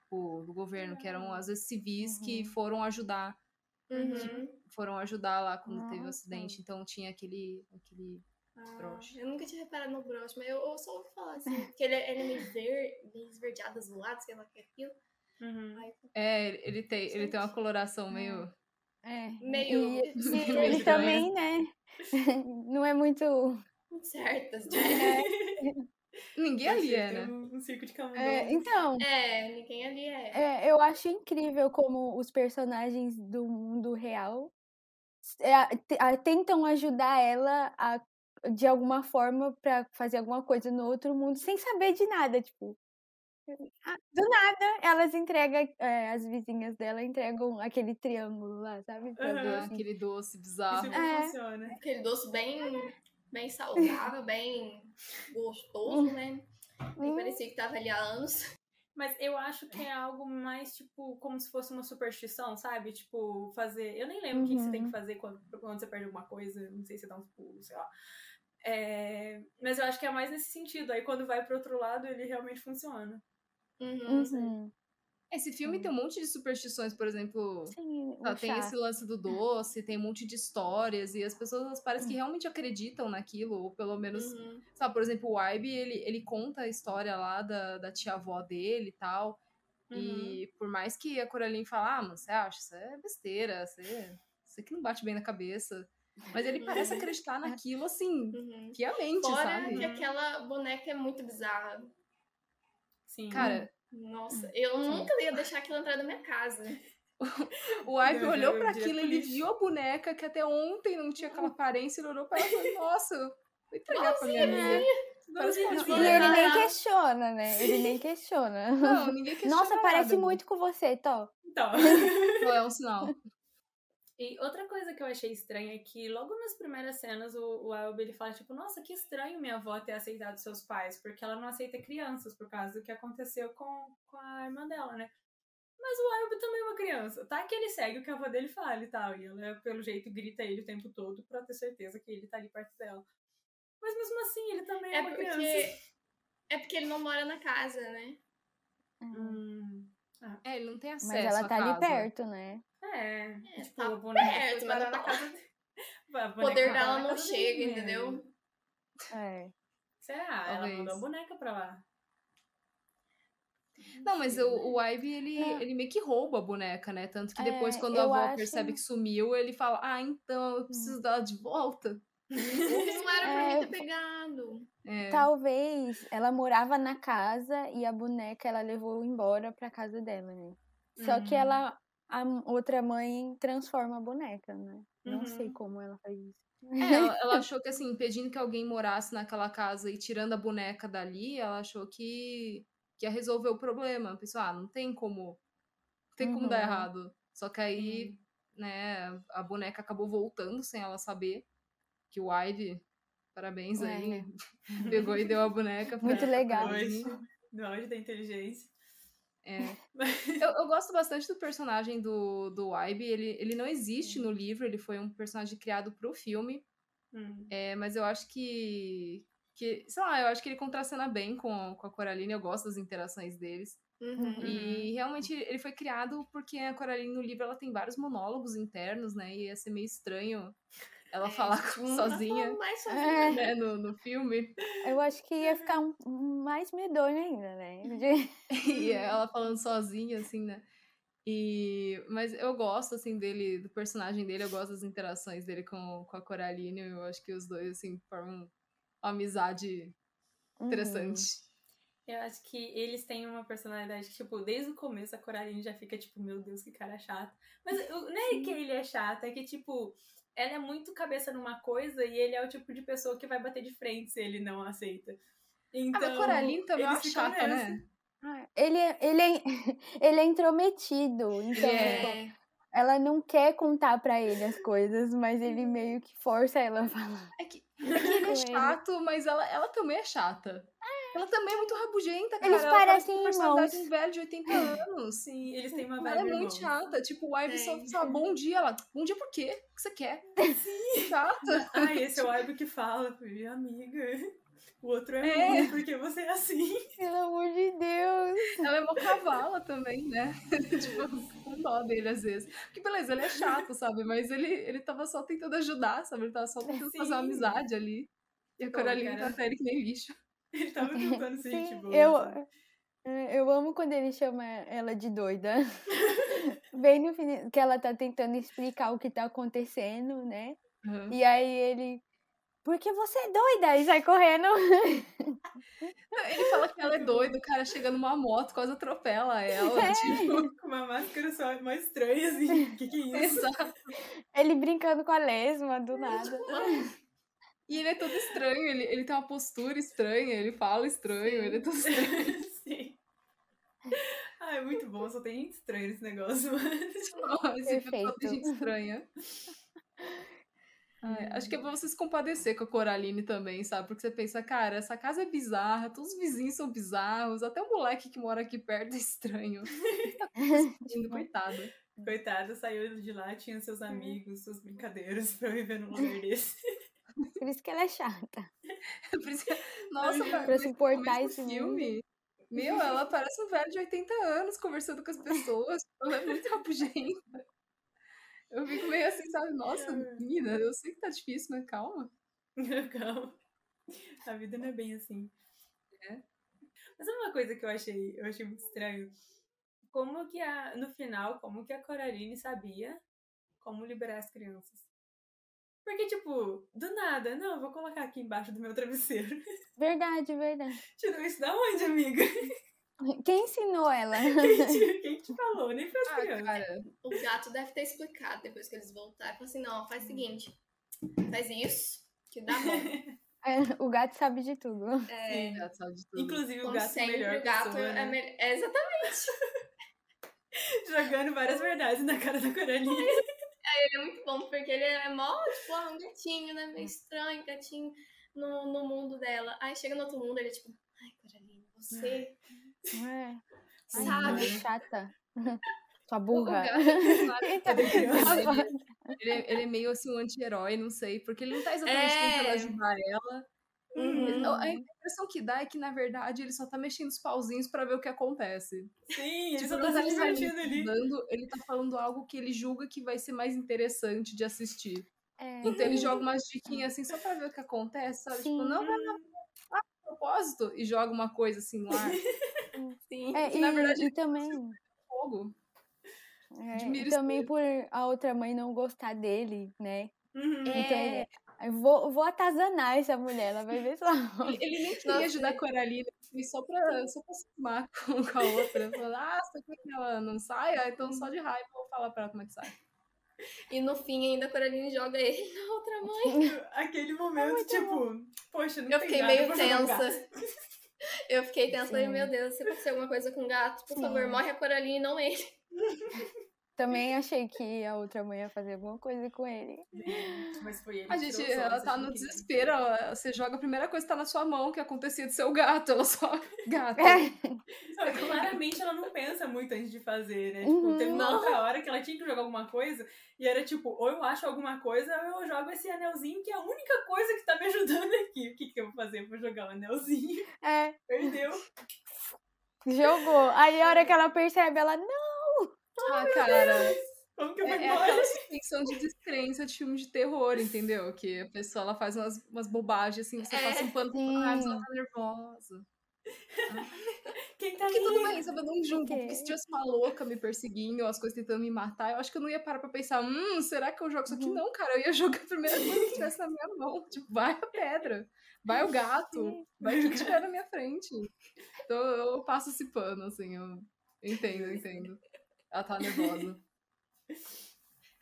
o, do governo, que eram às vezes civis que Uhum. foram ajudar, Uhum. foram ajudar lá quando teve o Nossa. acidente, então tinha aquele, aquele Ah, broche. eu nunca tinha reparado no broche, mas eu, eu só ouvi falar assim, que ele, ele é meio, ver, meio esverdeado, azulado, sei lá o que é aquilo. Uhum. Aí, É, ele tem, ele tem uma coloração meio. É. Meio E, e estranho. ele também, né? Não é muito. certas, né? Ninguém ali é, né? Um, circo de camundongos. É, então, É, ninguém ali é. É, eu acho incrível como os personagens do mundo real é, a- te- a- tentam ajudar ela a, de alguma forma pra fazer alguma coisa no outro mundo sem saber de nada, tipo. Ah, Do nada, elas entregam, é, as vizinhas dela entregam aquele triângulo lá, sabe? Assim. Aquele doce Isso bizarro. não É. funciona. Aquele doce bem, bem saudável, bem gostoso, né? Nem Hum, parecia que tava ali há anos. Mas eu acho que é algo mais, tipo, como se fosse uma superstição, sabe? Tipo, fazer. Eu nem lembro o que, que você tem que Uhum. fazer quando, quando você perde alguma coisa. Não sei se dá uns pulos, sei lá. É, Mas eu acho que é mais nesse sentido. Aí quando vai pro outro lado, ele realmente funciona. Uhum. uhum. Esse filme tem um monte de superstições, por exemplo. Sim, tem chá. esse lance do doce, tem um monte de histórias, e as pessoas parecem que realmente acreditam naquilo, ou pelo menos, Uhum. sabe, por exemplo, o Ibe, ele, ele conta a história lá da, da tia-avó dele e tal, Uhum. e por mais que a Coraline fale, ah, mano, você acha, isso é besteira, você, você que não bate bem na cabeça, mas ele parece acreditar naquilo, assim, Uhum. piamente, Fora sabe? que aquela boneca é muito bizarra. Sim. Cara, Nossa, eu nunca ia deixar aquilo entrar na minha casa. o Eu- olhou diria aquilo, ele viu a boneca, que até ontem não tinha aquela aparência, ele olhou pra ela e falou, nossa, vou entregar pra minha amiga. Que tipo, E ele nem questiona, né? Ele nem questiona. Não, ninguém questiona Nossa, parece nada. muito com você, Tó. Então. Não é um sinal. E outra coisa que eu achei estranha é que logo nas primeiras cenas o, o Elbe ele fala tipo, nossa, que estranho minha avó ter aceitado seus pais, porque ela não aceita crianças por causa do que aconteceu com, com a irmã dela, né? Mas o Elbe também é uma criança, tá? Que ele segue o que a avó dele fala e tal, e ela, pelo jeito, grita ele o tempo todo pra ter certeza que ele tá ali perto dela. Mas mesmo assim, ele também é, É uma criança. porque, é porque ele não mora na casa, né? Hum, É, ele não tem acesso Mas ela à tá ali casa. perto, né? É, É, tipo, tá a boneca perto, mas na tá- casa dele. O poder dela não chega, dele. entendeu? É. Será? Ela Talvez. mandou a boneca pra lá. Não, mas o, o Ivy, ele, Não. ele meio que rouba a boneca, né? Tanto que depois, É, quando a avó acho- percebe que sumiu, ele fala, ah, então eu preciso dela de volta. Não era pra É, mim ter pegado. É, Talvez ela morava na casa e a boneca ela levou embora pra casa dela, né? Só que Hum. ela a outra mãe transforma a boneca, né? Não sei Uhum. como ela faz isso. É, ela, ela achou que, assim, impedindo que alguém morasse naquela casa e tirando a boneca dali, ela achou que, que ia resolver o problema. Pensou, ah, não tem como. Não tem como dar Uhum. errado. Só que aí, né, a boneca acabou voltando sem ela saber. Que o Ivy, parabéns É, aí, né? pegou e deu a boneca Muito legal. Hoje, auge da inteligência. É. Eu, eu gosto bastante do personagem do, do Ivy. Ele, ele não existe no livro, ele foi um personagem criado pro filme. Hum. É, mas eu acho que, que. Sei lá, eu acho que ele contracena bem com, com a Coraline. Eu gosto das interações deles. Uhum. E realmente ele foi criado porque a Coraline no livro ela tem vários monólogos internos, né? E ia ser meio estranho ela É, falar tipo, sozinha mais sozinha. É, né, no, no filme. eu acho que ia ficar um, mais medonho ainda, né? De- E ela falando sozinha, assim, né? E, mas eu gosto, assim, dele, do personagem dele, eu gosto das interações dele com, com a Coraline. Eu acho que os dois, assim, formam uma amizade Uhum. interessante. Eu acho que eles têm uma personalidade que, tipo, desde o começo a Coraline já fica, tipo, meu Deus, que cara chato. Mas o- não é que ele é chato, é que, tipo, ela é muito cabeça numa coisa e ele é o tipo de pessoa que vai bater de frente se ele não aceita. Então, a Coraline também é chata, né? Ah, Ele é, ele, é, ele é intrometido, então É. ela não quer contar pra ele as coisas, mas ele meio que força ela a falar. É que, é que ele é ele. chato, mas ela, ela também é chata. Ela também é muito rabugenta, cara. Eles ela parece parecem uma personalidade de irmãos. um velho de 80 anos. Sim, eles têm uma Ela é muito irmãos. chata. Tipo, o Ivy só É. fala bom dia. Ela, bom dia por quê? O que você quer? Chata. Ai, esse é o Aibo que fala, filho, amiga. O outro é, É. porque você é assim. Pelo amor de Deus. Ela é uma cavala também, né? tipo, com dó dele às vezes. Porque beleza, ele é chato, sabe? Mas ele, ele tava só tentando ajudar, sabe? Ele tava só tentando fazer uma Sim. amizade ali. E a Coraline cara. trata ele que nem lixo. Ele tava tentando ser Sim, gente boa. eu, sabe? é, eu amo quando ele chama ela de doida. Bem no fim, que ela tá tentando explicar o que tá acontecendo, né? Uhum. E aí ele. Porque você é doida? E sai correndo. Ele fala que ela é doida, o cara chega numa moto, quase atropela ela. É. Tipo, Com uma máscara só mais estranha, assim. O que, que é isso? exato. Ele brincando com a lesma do nada. E ele é todo estranho, ele, ele tem uma postura estranha, ele fala estranho, ele é todo estranho. Sim. Ah, é muito bom, só tem gente estranha nesse negócio, mano. Esse filme só tem Perfeito. gente estranha. Ai, acho que é pra você se compadecer com a Coraline também, sabe? Porque você pensa, cara, essa casa é bizarra, todos os vizinhos são bizarros, até o moleque que mora aqui perto é estranho. Tá sentindo, coitada. Coitada, saiu de lá, tinha seus amigos, suas brincadeiras pra viver num lugar desse. Por isso que ela é chata. Por isso que- Nossa, mas pra se importar esse do mundo. filme. Meu, ela parece um velho de 80 anos conversando com as pessoas. Ela é muito rabugenta. Eu fico meio assim, sabe? Nossa, menina, eu sei que tá difícil, mas calma. Calma. A vida não é bem assim. É. Mas sabe uma coisa que eu achei, eu achei muito estranho? Como que a, no final, como que a Coraline sabia como liberar as crianças? Porque, tipo, do nada, não, eu vou colocar aqui embaixo do meu travesseiro. Verdade, verdade. Tirou isso da onde, amiga? Quem ensinou ela? Quem te, quem te falou? Nem pras Ah, crianças. cara, O gato deve ter explicado depois que eles voltaram. Falou assim, não, faz o seguinte. Faz isso, que dá bom. É, o gato sabe de tudo. É, Sim. já sabe de tudo. Inclusive o como gato é sempre, melhor o gato pessoa, é, né? melhor. É, exatamente. Jogando várias verdades na cara da Coraline. Ele é muito bom, porque ele é mó, tipo, ah, um gatinho, né? Meio estranho, gatinho no, no mundo dela. Aí chega no outro mundo, ele é tipo, ai, Coraline, você É. Ai, sabe. que chata. Sua burra. ele, ele é, ele é meio assim um anti-herói, não sei, porque ele não tá exatamente É. tentando ajudar ela. Uhum. A impressão que dá é que, na verdade, ele só tá mexendo os pauzinhos pra ver o que acontece. Sim, ele Tipo, só não tá tá se divertindo ali. Dando, ele tá falando algo que ele julga que vai ser mais interessante de assistir. É. Então ele joga umas diquinhas assim só pra ver o que acontece, sabe? Tipo, Sim. não, não, não. Ah, propósito. E joga uma coisa assim no ar. Sim. É, que, e, na verdade, e também, Fogo. é, e também por a outra mãe não gostar dele, né? Uhum. Então, É. eu vou, vou atazanar essa mulher, ela vai ver só. Ele, ele nem queria Nossa, ajudar a ele- Coraline. foi só pra, só pra cismar com, com a outra. Falar, ah, você quer que ela não saia? Então só de raiva eu vou falar pra ela como é que sai. E no fim ainda a Coraline joga ele na outra mãe. Aquele momento, tipo, poxa, não Eu tem fiquei nada, meio tensa. Eu fiquei tensa, falei, meu Deus, se acontecer alguma coisa com o gato, por Sim. favor, morre a Coraline e não ele. Também achei que a outra mãe ia fazer alguma coisa com ele. Mas foi ele A que gente, ela tá no desespero. ela- Você joga a primeira coisa que tá na sua mão, que acontecia de ser o gato. Ela só. Gato. Só que claramente ela não pensa muito antes de fazer, né? Tipo, Uhum. teve uma Não. outra hora que ela tinha que jogar alguma coisa e era tipo, ou eu acho alguma coisa ou eu jogo esse anelzinho que é a única coisa que tá me ajudando aqui. O que, que eu vou fazer? Vou jogar o anelzinho. É, Perdeu. jogou. Aí a hora que ela percebe, ela, não! Ah, cara. Como que eu vou É, é suspensão de descrença de filme de terror, entendeu? Que a pessoa ela faz umas, umas bobagens assim, você É, passa um pano pra sim. ah, mas ela tá nervosa. Quem tá Porque tudo ali? bem, sabe? Eu não julgo. Porque se tivesse uma louca me perseguindo, ou as coisas tentando me matar, eu acho que eu não ia parar pra pensar, hum, será que eu jogo isso aqui? Uhum. Não, cara, eu ia jogar a primeira coisa que tivesse na minha mão. Tipo, vai a pedra, vai o gato, vai o que estiver na minha frente. Então eu passo esse pano, assim, eu entendo, eu entendo. Ela tá nervosa.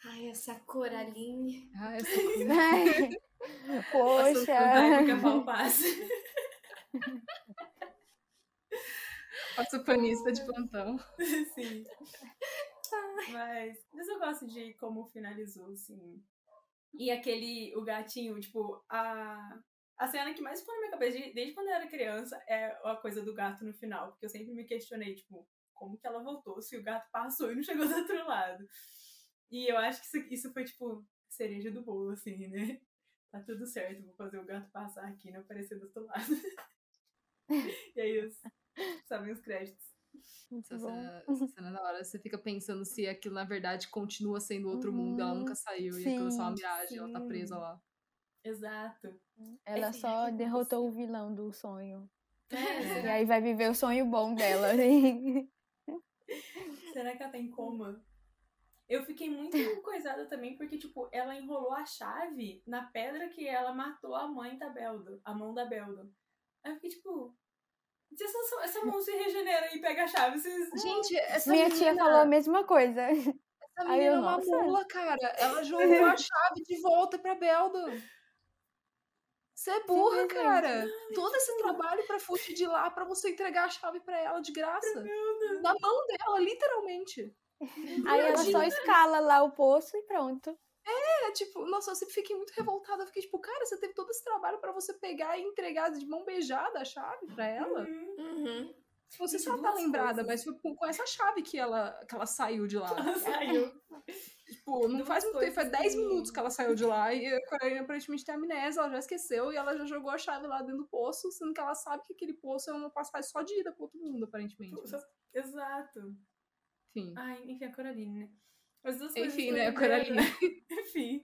Ai, essa Coraline. Ah, essa coisa. Vai que a Poxa! pau passa. Faço panista de plantão. Sim. Mas, mas eu gosto de como finalizou, assim. E aquele, o gatinho, tipo, a, a cena que mais ficou na minha cabeça, de- desde quando eu era criança, é a coisa do gato no final. Porque eu sempre me questionei, tipo, como que ela voltou se o gato passou e não chegou do outro lado. E eu acho que isso, isso foi, tipo, cereja do bolo, assim, né? Tá tudo certo, vou fazer o gato passar aqui e não aparecer do outro lado. e é isso. Sabem os créditos. Muito Essa cena, essa cena é da hora. Você fica pensando se aquilo, na verdade, continua sendo outro mundo. Ela Uhum. nunca saiu. e aquilo é só uma Sim, miragem. Ela tá sim. presa lá. Exato. Ela Esse só jeito derrotou o vilão do sonho. É, E aí vai viver o sonho bom dela. né? Será que ela tá em coma? Eu fiquei muito coisada também, porque, tipo, ela enrolou a chave na pedra que ela matou a mãe da Beldo, a mão da Beldo. Aí eu fiquei, tipo, se essa, essa mão se regenera e pega a chave, vocês... Gente, essa Minha menina, tia falou a mesma coisa. essa Aí menina eu, é uma nossa. mula, cara. Ela jogou a chave de volta pra Beldo. Você é burra, Simplesmente. cara. Todo esse trabalho pra fugir de lá pra você entregar a chave pra ela de graça. Na mão dela, literalmente. Aí ela só escala lá o poço e pronto. É tipo, nossa, eu sempre fiquei muito revoltada. Eu fiquei tipo, cara, você teve todo esse trabalho pra você pegar e entregar de mão beijada a chave pra ela. Uhum. Uhum. Não sei se Gente, ela tá lembrada, coisas. mas foi com com essa chave que ela, que ela saiu de lá. Ela saiu. Tipo, não Duas faz muito tempo, faz coisas 10 que- minutos que ela saiu de lá e a Coralina aparentemente tem amnésia, ela já esqueceu e ela já jogou a chave lá dentro do poço, sendo que ela sabe que aquele poço é uma passagem só de ida pro outro mundo, aparentemente. Só- Exato. Enfim. Ai, enfim, a Coraline, né? As duas Enfim, né, a Coraline. Enfim,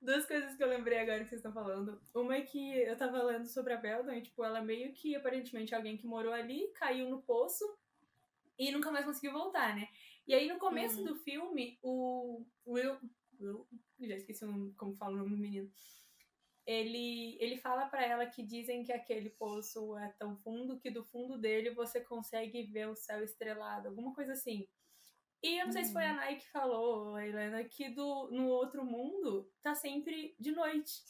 duas coisas que eu lembrei agora que vocês estão falando. Uma é que eu tava lendo sobre a Beldon e, tipo, ela meio que, aparentemente, alguém que morou ali, caiu no poço e nunca mais conseguiu voltar, né? E aí, no começo Uhum. do filme, o Will... Will... Já esqueci como fala o nome do menino. Ele, ele fala pra ela que dizem que aquele poço é tão fundo que do fundo dele você consegue ver o céu estrelado, alguma coisa assim. E eu não sei se foi a Nai que falou, a Helena, que do, no outro mundo tá sempre de noite.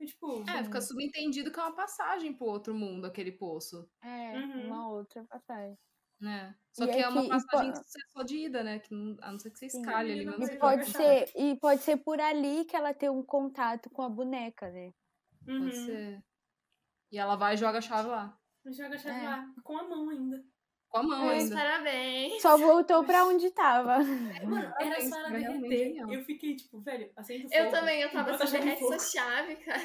E, tipo, É, fica subentendido que é uma passagem pro outro mundo, aquele poço. É, Uhum. uma outra passagem. né? Só E que é uma aqui- e passagem po- só de ida, né? Que não- a não ser que você Sim. escalhe ali, mas pode E pode ser, e pode ser por ali que ela tem um contato com a boneca, né? uhum, Pode ser. E ela vai e joga a chave lá. joga a chave É. lá, com a mão ainda. Com a mão ainda. parabéns. Só voltou pra onde tava. Mano, era só ela derreter. Eu fiquei, tipo, velho, acende o Eu também, eu tava a no derrete fogo. essa chave, cara.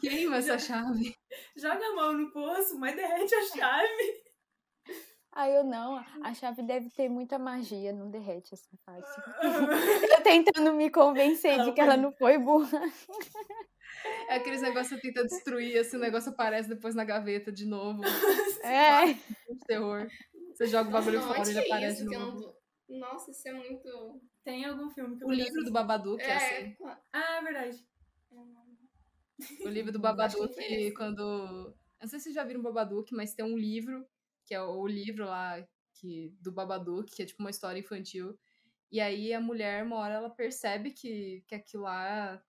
Queima essa chave. Joga a mão no poço, mas derrete a chave. Aí eu não, a chave deve ter muita magia, não derrete assim fácil. Eu tentando me convencer de que ela não foi burra. É aqueles negócios que você tenta destruir, assim, o negócio aparece depois na gaveta de novo. É. de terror. Você joga o bagulho Nossa, fora e ele é aparece isso? de não novo. tô- Nossa, isso é muito. Tem algum filme que eu O livro do Babadook é assim. É, Ah, é verdade. O livro do Babadook, que esse. quando não sei se vocês já viram Babadook, mas tem um livro, que é o livro lá que, do Babadook, que é tipo uma história infantil. E aí a mulher, uma hora, ela percebe que, que aquilo lá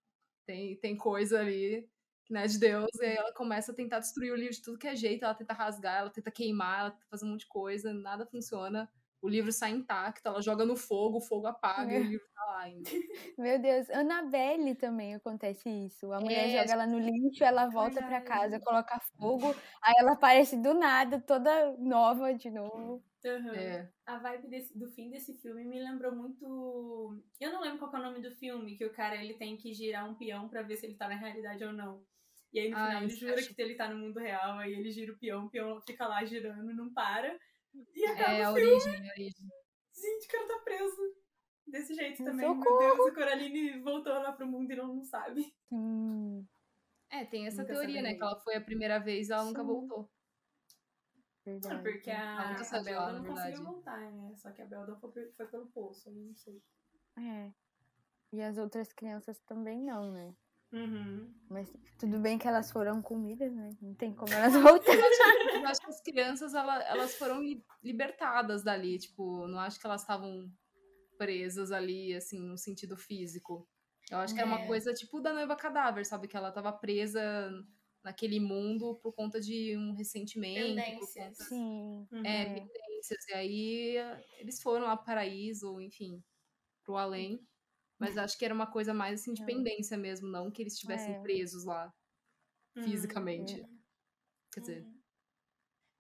tem, tem coisa ali que não é de Deus, e aí ela começa a tentar destruir o livro de tudo que é jeito, ela tenta rasgar, ela tenta queimar, ela tenta fazer um monte de coisa, nada funciona. O livro sai intacto, ela joga no fogo, o fogo apaga e o livro tá lá ainda. Meu Deus, Annabelle também acontece isso. A mulher É, joga ela no lixo, ela volta pra Verdade. casa, coloca fogo, aí ela aparece do nada, toda nova de novo. Uhum. É. A vibe desse- do fim desse filme me lembrou muito. Eu não lembro qual que é o nome do filme, que o cara ele tem que girar um peão pra ver se ele tá na realidade ou não. E aí no Ah, final ele jura acho- que ele tá no mundo real, aí ele gira o peão, o peão fica lá girando, não para. E acaba É a o filme. origem, a origem. Gente, o cara tá preso. Desse jeito também. Socorro! Meu Deus, o Coraline voltou lá pro mundo e não, não sabe. Hum, É, tem essa Nunca teoria, né? Que ela foi a primeira vez e ela nunca Sim. voltou. Verdade. Porque a, a lá, Belda não conseguiu verdade. voltar, né? Só que a Belda foi, foi pelo poço, eu não sei. É. E as outras crianças também não, né? Uhum. Mas tudo bem que elas foram comidas, né? Não tem como elas voltarem. Eu acho que as crianças, ela- elas foram li- libertadas dali, tipo, não acho que elas estavam presas ali, assim, no sentido físico. Eu acho que era uma É. coisa tipo da noiva cadáver, sabe? Que ela tava presa naquele mundo por conta de um ressentimento, por Pendências. conta Sim. Uhum. é, É. pendências. E aí eles foram lá pro paraíso, enfim, pro além. Mas acho que era uma coisa mais assim de Não. pendência mesmo, não que eles estivessem É. presos lá Uhum. fisicamente. É. Quer dizer, Uhum.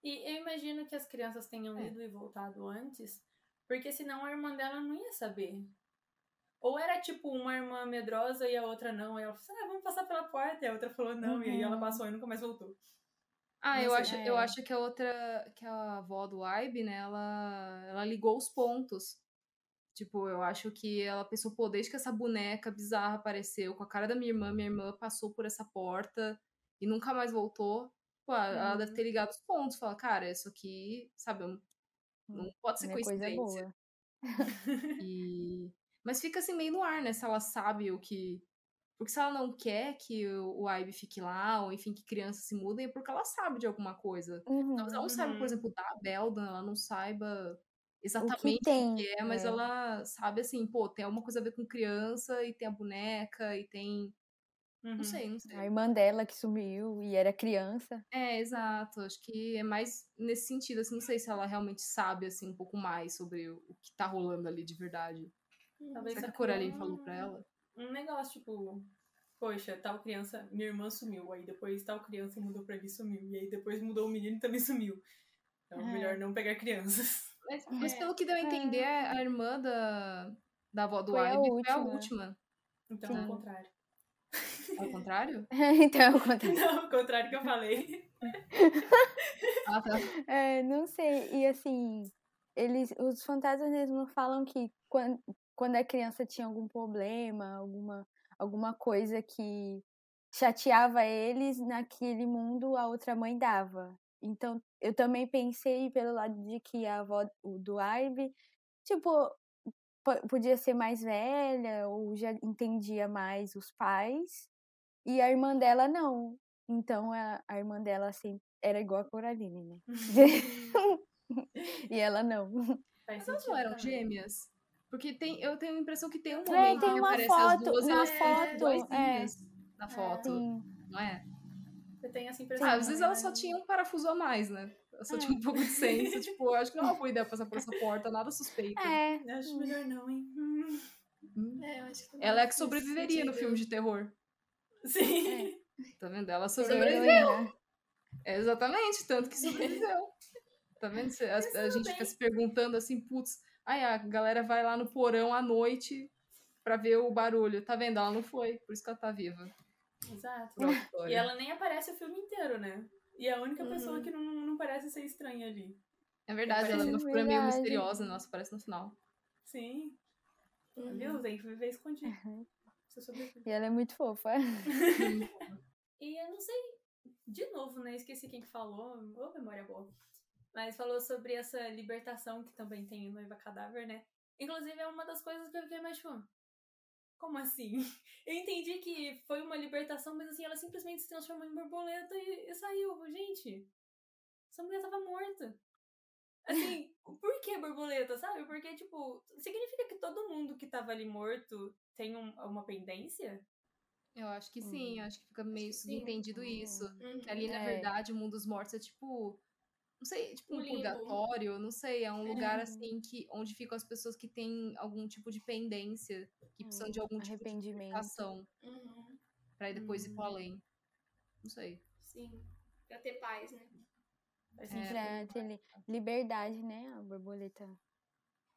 E eu imagino que as crianças tenham É. ido e voltado antes, porque senão a irmã dela não ia saber. Ou era tipo uma irmã medrosa e a outra não. Aí ela falou assim, ah, vamos passar pela porta. E a outra falou não. E aí ela Uhum. passou e nunca mais voltou. Ah, eu acho, eu é. acho que a outra, que a avó do Ibe, né, ela, ela ligou os pontos. Tipo, eu acho que ela pensou, pô, desde que essa boneca bizarra apareceu com a cara da minha irmã, minha irmã passou por essa porta e nunca mais voltou. Pô, ela deve Uhum. ter ligado os pontos. Fala, cara, isso aqui, sabe, não pode ser Não é coisa coincidência. boa. E... Mas fica assim meio no ar, né? Se ela sabe o que. Porque se ela não quer que o, o fique lá, ou enfim, que crianças se mudem, é porque ela sabe de alguma coisa. Uhum. Talvez ela não saiba, por Uhum. exemplo, da Belda, ela não saiba exatamente o tem, que é, mas é. ela sabe assim, pô, tem alguma coisa a ver com criança, e tem a boneca, e tem. Uhum. Não sei, não sei. A irmã dela que sumiu e era criança. É, exato. Acho que é mais nesse sentido, assim, não sei se ela realmente sabe, assim, um pouco mais sobre o, o que tá rolando ali de verdade. Talvez Será que a Coraline criou falou pra ela? Um negócio tipo, poxa, tal criança, minha irmã sumiu. Aí depois tal criança mudou pra ele e sumiu. E aí depois mudou o menino e também sumiu. Então é É. melhor não pegar crianças. Mas, mas É. pelo que deu a entender, a irmã da, da avó do Foi a Ibe foi a última. Então, ao Sim. contrário. Ao contrário? então, eu contei. Não, ao contrário que eu falei. Ah, tá. É, não sei. E assim, eles, os fantasmas mesmo falam que quando, quando a criança tinha algum problema, alguma, alguma coisa que chateava eles, naquele mundo a outra mãe dava. Então, eu também pensei pelo lado de que a avó o do Ivy, tipo, po- podia ser mais velha ou já entendia mais os pais. E a irmã dela não. Então, a, a irmã dela sempre era igual a Coraline, né? e ela não. Mas elas não eram gêmeas? Porque tem, eu tenho a impressão que tem um É, momento tem que uma aparece as foto, duas, na elas são foto, iguaizinhas na foto, Sim. não é? Eu tenho essa impressão. Ah, às vezes também, elas só tinham um parafuso a mais, né? Elas só tinham um pouco de senso, tipo, eu acho que não é uma boa ideia passar por essa porta, nada suspeito. É. Eu Acho melhor não, hein? Hum. É, eu acho que Ela é que sobreviveria no sentido. filme de terror. Sim. Tá vendo? Ela sobreviveu. É, exatamente, tanto que sobreviveu. Tá vendo? A, a gente bem. fica se perguntando assim, putz, ai, a galera vai lá no porão à noite pra ver o barulho. Tá vendo? Ela não foi, por isso que ela tá viva. Exato. E ela nem aparece o filme inteiro, né? E é a única pessoa Uhum. que não, não parece ser estranha ali. É verdade, ela é uma figura meio misteriosa, nossa, parece no final. Sim. Uhum. Viu? Tem que viver escondido. Sobrevive. E ela é muito fofa. E eu não sei, de novo, né? Esqueci quem que falou. Ô, memória boa. Mas falou sobre essa libertação que também tem em Noiva Cadáver, né? Inclusive, é uma das coisas que eu fiquei mais tipo. como assim? Eu entendi que foi uma libertação, mas assim, ela simplesmente se transformou em borboleta e, e saiu. Gente, essa mulher tava morta. Assim, por que borboleta, sabe? Porque, tipo, significa que todo mundo que tava ali morto tem um, uma pendência? Eu acho que sim, Hum. acho que fica meio subentendido isso. Uhum. Que ali, na É. verdade, o mundo dos mortos é tipo. Não sei, tipo um, Um purgatório, não sei, é um lugar É. assim que onde ficam as pessoas que têm algum tipo de pendência, que precisam de Hum, algum tipo de arrependimento. libertação Uhum. pra aí depois ir pro Hum. além. Não sei. Sim. Pra ter paz, né? É. Pra ter li- liberdade, né? A borboleta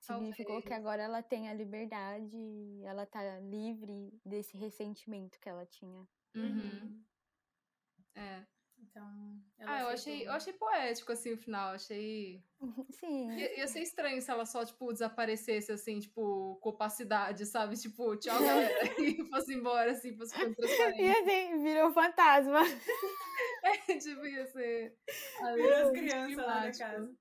significou que agora ela tem a liberdade e ela tá livre desse ressentimento que ela tinha. Uhum. É. Então, ela Ah, eu achei, eu achei poético, assim, o final. Achei. Sim. Ia, ia ser estranho se ela só, tipo, desaparecesse, assim, tipo, com opacidade, sabe? Tipo, tchau, galera. E fosse embora, assim, fosse ficando E assim, virou fantasma. tipo, ia ser. Virou as crianças lá na casa.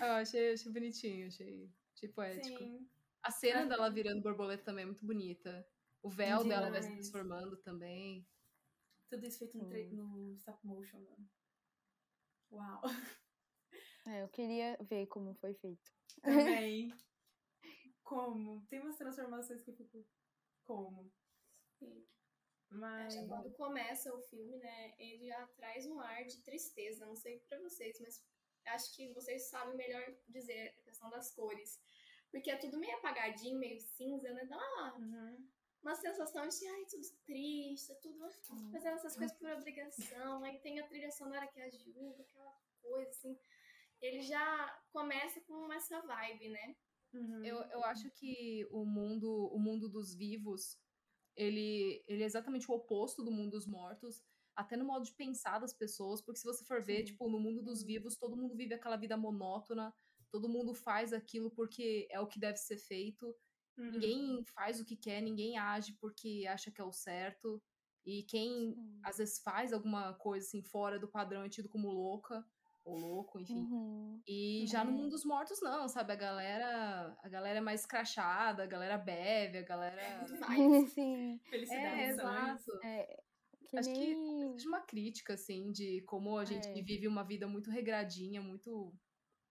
Eu achei, achei bonitinho, achei, achei poético. Sim. A cena Ah. dela virando borboleta também é muito bonita. O véu dela vai se Demais. transformando também. Tudo isso feito no, no stop motion, mano. Uau. É, eu queria ver como foi feito. Também. Como? Tem umas transformações que eu fico. Como? Sim. Mas. Acho que quando começa o filme, né, ele já traz um ar de tristeza. Não sei pra vocês, mas acho que vocês sabem melhor dizer a questão das cores. Porque é tudo meio apagadinho, meio cinza, né? Dá uma, Uhum. Uma sensação de, ai, tudo triste, tudo fazendo essas coisas por obrigação. Aí tem a trilha sonora que ajuda, aquela coisa, assim. Ele já começa com essa vibe, né? Uhum. Eu, eu acho que o mundo, o mundo dos vivos, ele, ele é exatamente o oposto do mundo dos mortos, até no modo de pensar das pessoas, porque se você for ver, Sim. tipo, no mundo dos vivos, todo mundo vive aquela vida monótona, todo mundo faz aquilo porque é o que deve ser feito, Uhum. ninguém faz o que quer, ninguém age porque acha que é o certo, e quem Sim. às vezes faz alguma coisa assim fora do padrão é tido como louca, ou louco, enfim. Uhum. E já no Uhum. mundo dos mortos, não, sabe? A galera, a galera é mais crachada, a galera bebe, a galera. Sim. Felicidade. É, sonhos. exato. É, que Acho que nem... Seja uma crítica, assim, de como a gente É. vive uma vida muito regradinha, muito.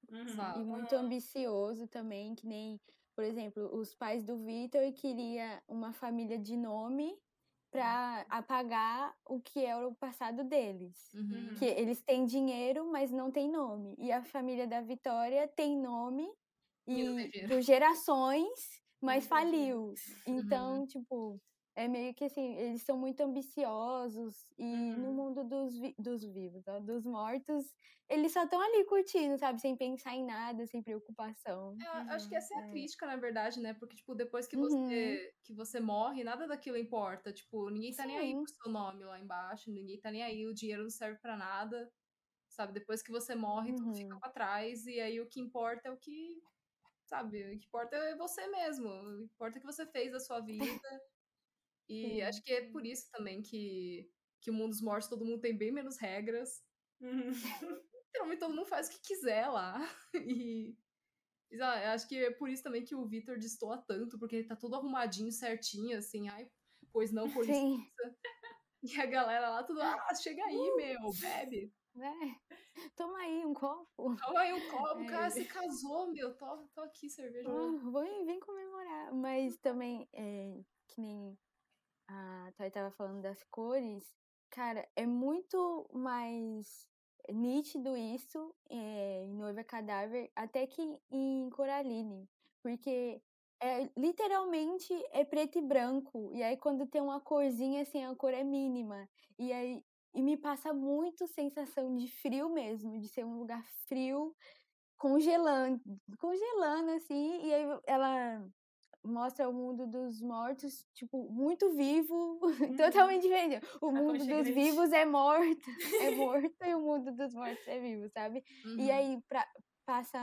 Uhum. E muito ambicioso também, que nem, por exemplo, os pais do Vitor queria uma família de nome para apagar o que era o passado deles. Uhum. Que eles têm dinheiro, mas não tem nome. E a família da Vitória tem nome E e por gerações, mas faliu. Então, tipo, é meio que assim, eles são muito ambiciosos e no Uhum. mundo dos, vi- dos vivos, ó, dos mortos, eles só estão ali curtindo, sabe? Sem pensar em nada, sem preocupação. Eu acho que essa é a É. crítica, na verdade, né? Porque, tipo, depois que Uhum. você, que você morre, nada daquilo importa. Tipo, ninguém tá nem aí Sim. pro seu nome lá embaixo, ninguém tá nem aí, o dinheiro não serve pra nada. Sabe? Depois que você morre, tudo fica Uhum. pra trás, e aí o que importa é o que. Sabe? O que importa é você mesmo. O que importa é o que você fez da sua vida. E Sim. acho que é por isso também que, que o mundo dos mortos todo mundo tem bem menos regras. Uhum. Literalmente todo mundo faz o que quiser lá. E. lá, eu acho que é por isso também que o Victor destoa tanto, porque ele tá todo arrumadinho, certinho, assim, ai, pois não, por licença. E a galera lá tudo, ah, chega aí, meu, bebe. Né? Toma aí um copo. Toma aí um copo, o cara É. se casou, meu, tô, tô aqui, cerveja. Ah, vem, vem comemorar. Mas também, é, que nem a Thay tava falando das cores, cara, é muito mais nítido isso é, em Noiva Cadáver até que em Coraline. Porque é, literalmente é preto e branco. E aí quando tem uma corzinha assim, a cor é mínima. E aí e me passa muito sensação de frio mesmo, de ser um lugar frio, congelando, congelando assim, e aí ela mostra o mundo dos mortos, tipo, muito vivo, totalmente diferente. O mundo dos vivos é morto, é morto e o mundo dos mortos é vivo, sabe? Uhum. E aí pra, passa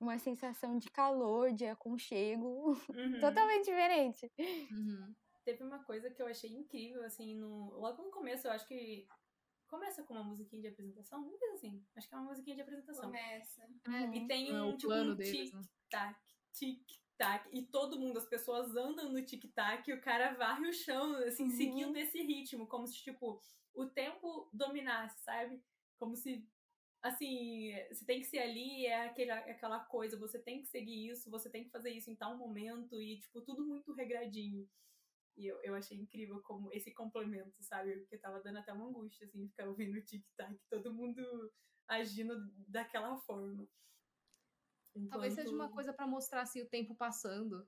uma sensação de calor, de aconchego, Uhum. totalmente diferente. Uhum. Teve uma coisa que eu achei incrível, assim, no... logo no começo, eu acho que começa com uma musiquinha de apresentação, não coisa assim. Acho que é uma musiquinha de apresentação. Começa. E tem É um, o tipo, plano um né? tac, tic, tic-tac e todo mundo, as pessoas andam no tic-tac e o cara varre o chão, assim, Uhum. seguindo esse ritmo, como se, tipo, o tempo dominasse, sabe? Como se, assim, você tem que ser ali, é aquele, aquela coisa, você tem que seguir isso, você tem que fazer isso em tal momento e, tipo, tudo muito regradinho. E eu, eu achei incrível como esse complemento, sabe? Porque tava dando até uma angústia, assim, ficar ouvindo o tic-tac, todo mundo agindo daquela forma. Talvez seja uma Enquanto- coisa pra mostrar assim o tempo passando.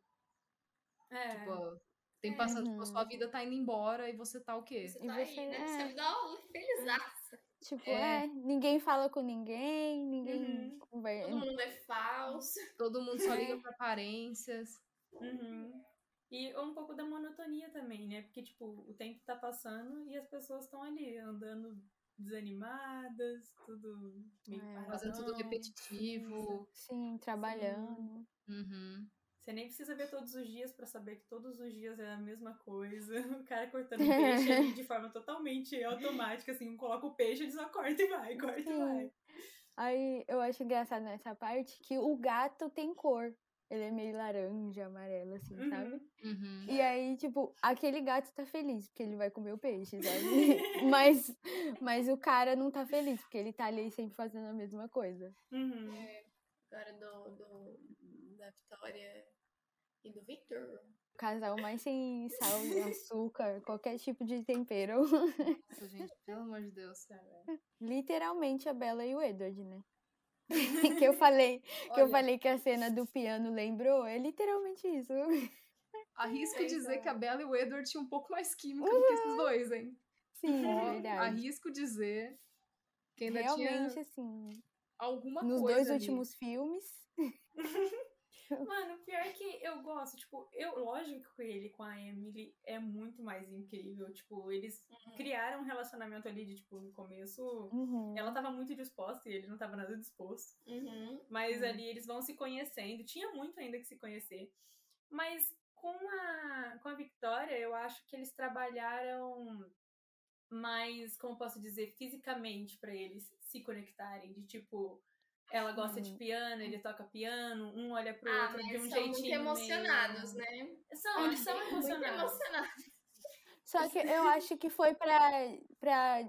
É. Tipo, o tempo É. passando, tipo, a sua vida tá indo embora e você tá o quê? Você E tá você- aí, né? é. Você dá uma felizaça. Tipo, É. é. ninguém fala com ninguém, ninguém Uhum. conversa. Todo mundo é falso. Todo mundo só liga pra aparências. Uhum. E um pouco da monotonia também, né? Porque, tipo, o tempo tá passando e as pessoas estão ali andando desanimadas, tudo meio É. paradão. Fazendo tudo repetitivo. Sim, trabalhando. Uhum. Você nem precisa ver todos os dias pra saber que todos os dias é a mesma coisa. O cara cortando peixe ali de forma totalmente automática, assim, um coloca o peixe, ele só corta e vai, corta e Sim. vai. Aí eu acho engraçado nessa parte que o gato tem cor. Ele é meio laranja, amarelo, assim, Uhum. sabe? Uhum. E aí, tipo, aquele gato tá feliz porque ele vai comer o peixe, sabe? mas, mas o cara não tá feliz porque ele tá ali sempre fazendo a mesma coisa. Uhum. Agora do, do, da Vitória e do Victor. O casal mais sem sal, açúcar, qualquer tipo de tempero. Nossa, gente, pelo amor de Deus. Literalmente a Bella e o Edward, né? que eu falei, que eu Olha, falei que a cena do piano lembrou, é literalmente isso. Arrisco Vocês dizer são- que a Bella e o Edward tinham um pouco mais química do que esses dois, hein? Sim, Ó, verdade. Arrisco dizer que ainda Realmente, tinha assim, alguma nos coisa dois ali. últimos filmes. Mano, pior que eu gosto, tipo, eu, lógico que ele com a Emily é muito mais incrível. Tipo, eles criaram um relacionamento ali de, tipo, no começo. Uhum. Ela tava muito disposta e ele não tava nada disposto. Uhum. Mas Hum. ali eles vão se conhecendo. Tinha muito ainda que se conhecer. Mas com a, com a Victoria, eu acho que eles trabalharam mais, como posso dizer, fisicamente pra eles se conectarem. De tipo, ela gosta de Hum. piano, ele toca piano, um olha pro Ah, outro mas de um são jeitinho. muito meio- emocionados, né? São, eles são Muito emocionados. emocionados. Só que eu acho que foi pra, pra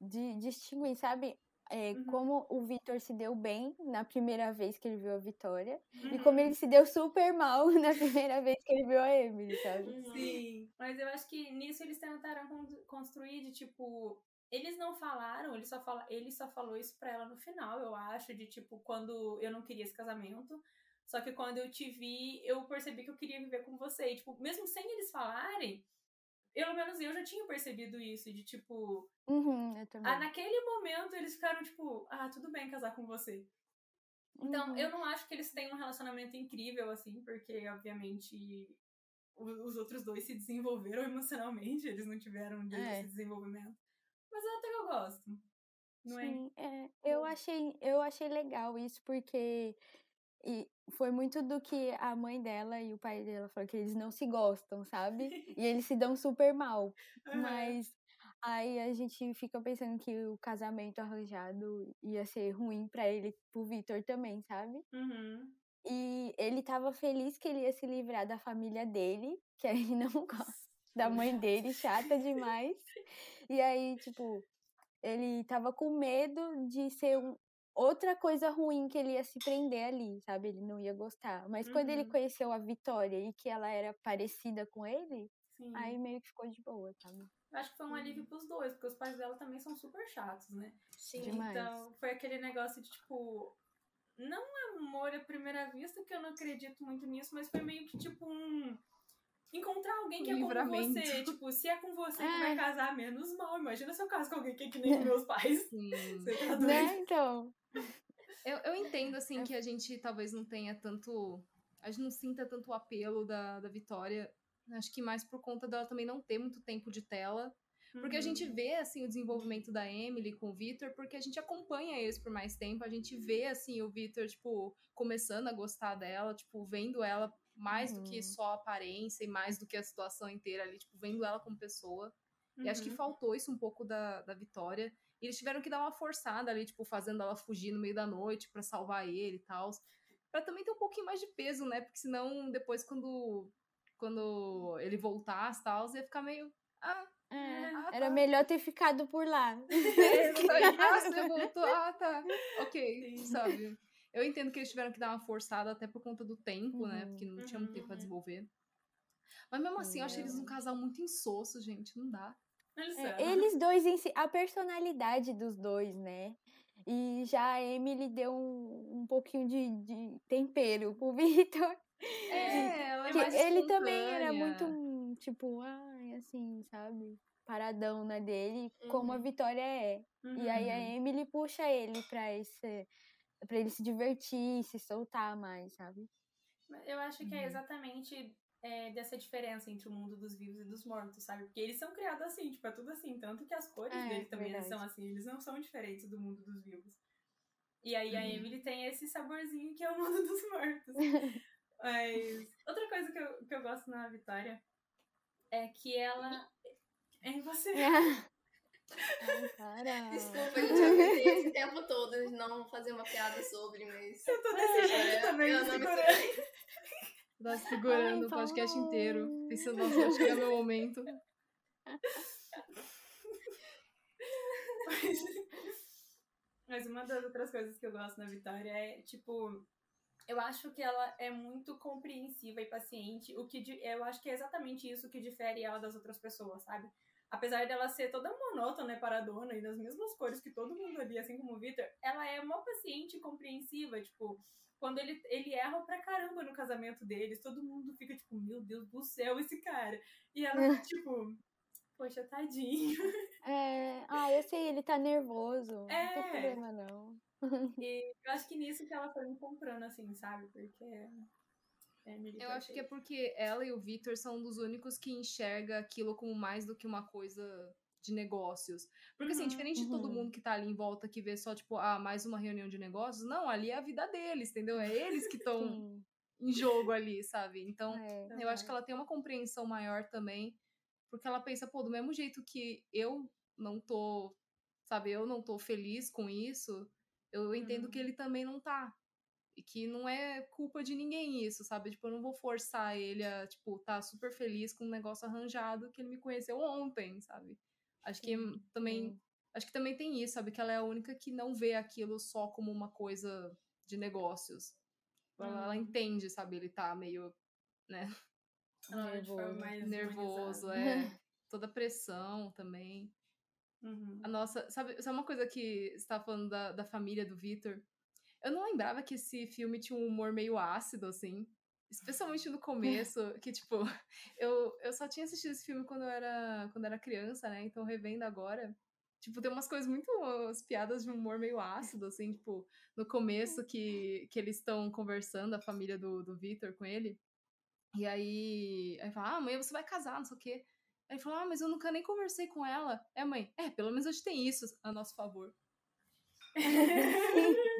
di- distinguir, sabe? É, Uhum. Como o Victor se deu bem na primeira vez que ele viu a Vitória e Uhum. como ele se deu super mal na primeira vez que ele viu a Emily, sabe? Uhum. Sim, mas eu acho que nisso eles tentaram con- construir de tipo. Eles não falaram, ele só, fala, ele só falou isso pra ela no final, eu acho, de tipo, quando eu não queria esse casamento. Só que quando eu te vi, eu percebi que eu queria viver com você. E, tipo, mesmo sem eles falarem, pelo menos eu já tinha percebido isso. De tipo, Uhum, eu também. ah, naquele momento eles ficaram tipo, ah, tudo bem casar com você. Então, Uhum. eu não acho que eles tenham um relacionamento incrível, assim, porque, obviamente, os outros dois se desenvolveram emocionalmente, eles não tiveram direito É. esse desenvolvimento. Mas até que eu gosto. Não é? Sim, é, eu achei, eu achei legal isso porque e foi muito do que a mãe dela e o pai dela falaram que eles não se gostam, sabe? E eles se dão super mal. Aham. Mas aí a gente fica pensando que o casamento arranjado ia ser ruim pra ele, pro Victor também, sabe? Uhum. E ele tava feliz que ele ia se livrar da família dele, que aí não gosta da mãe dele, chata demais. E aí, tipo, ele tava com medo de ser um- outra coisa ruim que ele ia se prender ali, sabe? Ele não ia gostar. Mas quando ele Uhum. conheceu a Vitória e que ela era parecida com ele, Sim. aí meio que ficou de boa, sabe? Acho que foi um alívio pros dois, porque os pais dela também são super chatos, né? Sim. Demais. Então, foi aquele negócio de, tipo, não amor à primeira vista, que eu não acredito muito nisso, mas foi meio que, tipo, um. Encontrar alguém que é como você. Tipo, se é com você que É. vai casar, menos mal. Imagina se eu caso com alguém que é que nem meus pais. Sim. Você tá doido? Né? Então. Eu, eu entendo, assim, É. que a gente talvez não tenha tanto. A gente não sinta tanto o apelo da, da Vitória. Acho que mais por conta dela também não ter muito tempo de tela. Porque a Uhum. gente vê, assim, o desenvolvimento da Emily com o Victor, porque a gente acompanha eles por mais tempo. A gente vê, assim, o Victor, tipo, começando a gostar dela, tipo, vendo ela mais do que Uhum. só a aparência e mais do que a situação inteira ali, tipo, vendo ela como pessoa. E acho que Uhum. faltou isso um pouco da, da Vitória. E eles tiveram que dar uma forçada ali, tipo, fazendo ela fugir no meio da noite pra salvar ele e tal. Pra também ter um pouquinho mais de peso, né? Porque senão depois quando, quando ele voltasse e tal, ia ficar meio. Ah, É, ah, era tá. melhor ter ficado por lá. ah, você voltou. Ah, tá. Ok, Sim. sabe? Eu entendo que eles tiveram que dar uma forçada até por conta do tempo, né? Uhum. Porque não tinha muito tempo pra Uhum. desenvolver. Mas mesmo assim, eu achei eles um É. casal muito insosso, gente. Não dá. Eles É, eles dois em si, a personalidade dos dois, né? E já a Emily deu um, um pouquinho de, de tempero pro Victor. É, ela é Que mais ele também era muito, tipo, ai, assim, sabe? Paradão na dele, como a Uhum. Vitória é. E aí a Uhum. Emily puxa ele pra esse. Pra ele se divertir, se soltar mais, sabe? Eu acho que é Uhum. exatamente é, dessa diferença entre o mundo dos vivos e dos mortos, sabe? Porque eles são criados assim, tipo, é tudo assim. Tanto que as cores É, deles também verdade. são assim, eles não são diferentes do mundo dos vivos. E aí a Uhum. Emily tem esse saborzinho que é o mundo dos mortos. Mas outra coisa que eu, que eu gosto na Vitória é que ela. É em você. Ai, para. Desculpa, gente, eu tentei esse tempo todo de não fazer uma piada sobre, mas. Eu tô desse jeito É, também, eu não me. Tá segurando Ai, o podcast inteiro. Pensando, nossa, vai chegar meu momento. Mas, mas uma das outras coisas que eu gosto na Vitória é, tipo, eu acho que ela é muito compreensiva e paciente, o que eu acho que é exatamente isso que difere ela das outras pessoas, sabe? Apesar dela ser toda monótona e paradona e das mesmas cores que todo mundo ali, assim como o Victor, ela é mó paciente e compreensiva, tipo, quando ele, ele erra pra caramba no casamento deles, todo mundo fica tipo, meu Deus do céu, esse cara. E ela, tipo, poxa, tadinho. É, ah, eu sei, ele tá nervoso. Não tem É. problema, não. E eu acho que nisso que ela foi me comprando, assim, sabe? Porque. É Eu acho que é porque ela e o Victor são um dos únicos que enxerga aquilo como mais do que uma coisa de negócios. Porque, assim, Uhum, diferente de todo uhum. mundo que tá ali em volta que vê só, tipo, ah, mais uma reunião de negócios, não, ali é a vida deles, entendeu? É eles que estão em jogo ali, sabe? Então, é. eu acho que ela tem uma compreensão maior também, porque ela pensa, pô, do mesmo jeito que eu não tô, sabe, eu não tô feliz com isso, eu entendo Uhum. que ele também não tá. E que não é culpa de ninguém isso, sabe? Tipo, eu não vou forçar ele a, tipo, tá super feliz com um negócio arranjado que ele me conheceu ontem, sabe? Acho que Sim, também. sim. Acho que também tem isso, sabe? Que ela é a única que não vê aquilo só como uma coisa de negócios. Ela, ela Uhum. entende, sabe? Ele tá meio, né? Nervoso. mais nervoso, é. Toda a pressão também. Uhum. A nossa. Sabe, sabe uma coisa que você tava falando da, da família do Victor? Eu não lembrava que esse filme tinha um humor meio ácido, assim. Especialmente no começo, que, tipo, eu, eu só tinha assistido esse filme quando eu era, quando eu era criança, né? Então, revendo agora. Tipo, tem umas coisas muito. As piadas de humor meio ácido, assim, tipo, no começo que, que eles estão conversando, a família do, do Victor com ele. E aí. Aí fala, ah, amanhã você vai casar, não sei o quê. Aí ele falou, ah, mas eu nunca nem conversei com ela. É, mãe, é, pelo menos a gente tem isso a nosso favor.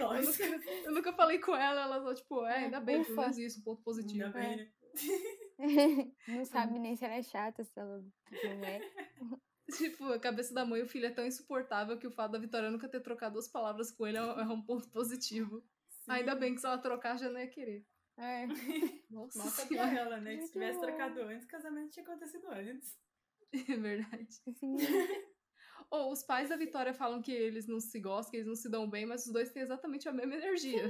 Eu nunca, eu nunca falei com ela, ela só, tipo, é, ainda bem, pelo Ufa. menos isso, um ponto positivo. Ainda bem, né? não sabe nem se ela é chata, se ela não é. Tipo, a cabeça da mãe e o filho é tão insuportável que o fato da Vitória nunca ter trocado duas palavras com ele é um, é ponto positivo. Ainda Sim. bem que se ela trocar, já não ia querer. É. Nossa, Nossa, pra ela, né? Que se tivesse bom. trocado antes, o casamento tinha acontecido antes. É verdade. Sim. Ou os pais da Vitória falam que eles não se gostam, que eles não se dão bem, mas os dois têm exatamente a mesma energia.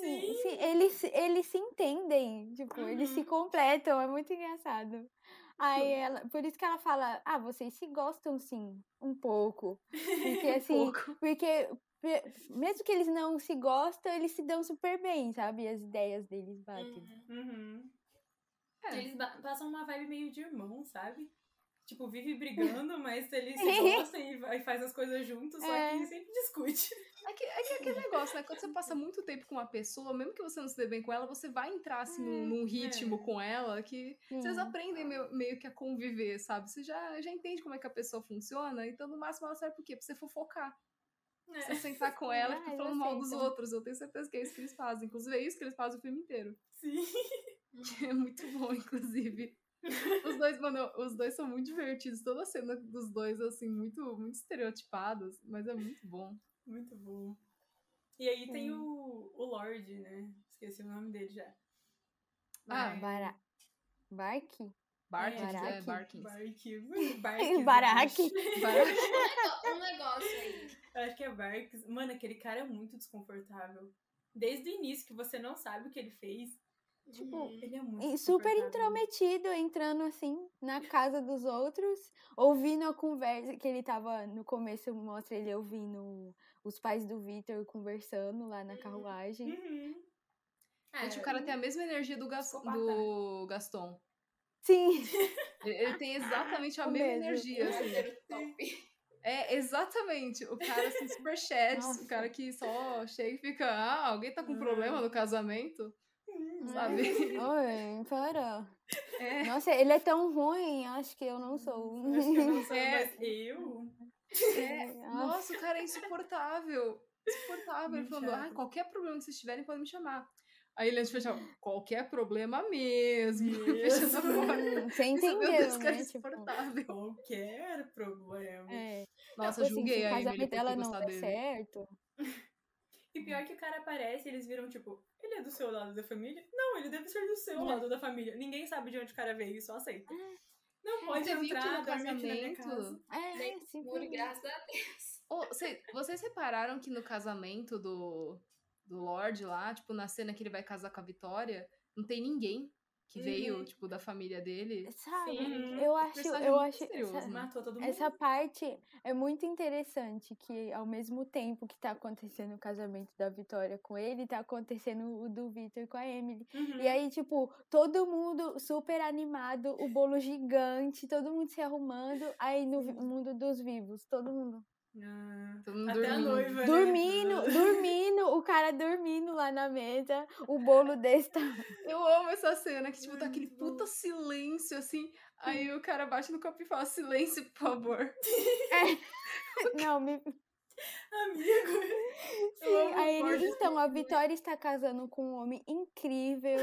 Sim. Sim, eles, eles se entendem, tipo, eles se Uhum. completam, é muito engraçado. Aí ela, por isso que ela fala, ah, vocês se gostam sim, um pouco. Porque assim, pouco. porque mesmo que eles não se gostam, eles se dão super bem, sabe? As ideias deles batem. Uhum. Uhum. É. Eles passam uma vibe meio de irmão, sabe? Tipo, vive brigando, mas eles se gostam e faz as coisas juntos, só É. que sempre discute. É que, é que é aquele negócio, né? Quando você passa muito tempo com uma pessoa, mesmo que você não se dê bem com ela, você vai entrar assim num, num ritmo é. com ela que vocês Sim. aprendem meio, meio que a conviver, sabe? Você já, já entende como é que a pessoa funciona, então no máximo ela serve por quê? Pra você fofocar. Pra você É. sentar com ela e ficar Ah, falando mal dos aceito. outros. Eu tenho certeza que é isso que eles fazem. Inclusive, é isso que eles fazem o filme inteiro. Sim. Que é muito bom, inclusive. Os dois, mano, os dois são muito divertidos. Toda a cena dos dois, assim, muito, muito estereotipadas, mas é muito bom. Muito bom. E aí tem o, o Lorde, né? Esqueci o nome dele já. Ah, Mas- Bara... Bark? Barking, é. Bark. Barks, Baraque. eu acho. Bar- Um negócio aí. Eu acho que é Barks. Mano, aquele cara é muito desconfortável. Desde o início, que você não sabe o que ele fez. Tipo, Uhum. ele é muito E super intrometido, entrando assim na casa dos outros, ouvindo a conversa que ele tava no começo, mostra ele ouvindo os pais do Victor conversando lá na carruagem. Uhum. Gente, É, o cara tem a mesma energia do, Gas- do Gaston. Sim, Ele, tem exatamente a O mesma mesmo. energia, assim. Parceiro top. É, exatamente. O cara, assim, super chat, o cara que só chega e fica, ah, alguém tá com problema no casamento? Hum, Sabe? Oi, para. É. Nossa, ele é tão ruim, acho que eu não sou. Acho que eu não sou, É. mas eu. É, nossa, o cara é insuportável. Insuportável. Ele falando, ah, qualquer problema que vocês tiverem, podem me chamar. Aí ele antes fechava, qualquer problema mesmo. Fechando a porta. Hum, Você meu Deus, entendeu, cara né? Tipo, insuportável. Qualquer problema. é. Nossa, Tipo assim, julguei o a Emily por ter não gostado dele. certo. E pior que o cara aparece, eles viram, tipo, ele é do seu lado da família? Não, ele deve ser do seu É. lado da família. Ninguém sabe de onde o cara veio, só aceita. Não pode Você viu que entrar, no na minha casamento- casa. É, seguro, for- graças a Deus. Ô, cê- vocês repararam que no casamento do, do Lorde lá, tipo, na cena que ele vai casar com a Vitória, não tem ninguém que Uhum. veio, tipo, da família dele? Sabe, Sim, eu acho, eu é acho essa, né? Matou todo mundo. essa parte é muito interessante que ao mesmo tempo que tá acontecendo o casamento da Vitória com ele, tá acontecendo o do Victor com a Emily. Uhum. E aí, tipo, todo mundo super animado, o bolo gigante, todo mundo se arrumando, aí no mundo dos vivos, todo mundo Ah, Até a dormindo. noiva. né? dormindo, dormindo, o cara dormindo lá na mesa, o bolo desse tamanho. Eu amo essa cena, que, tipo, tá aquele puta silêncio, assim, aí o cara bate no copo e fala, silêncio, por favor. Não, me, Amigo. Sim, aí o ele, Borges. então, a Vitória está casando com um homem incrível.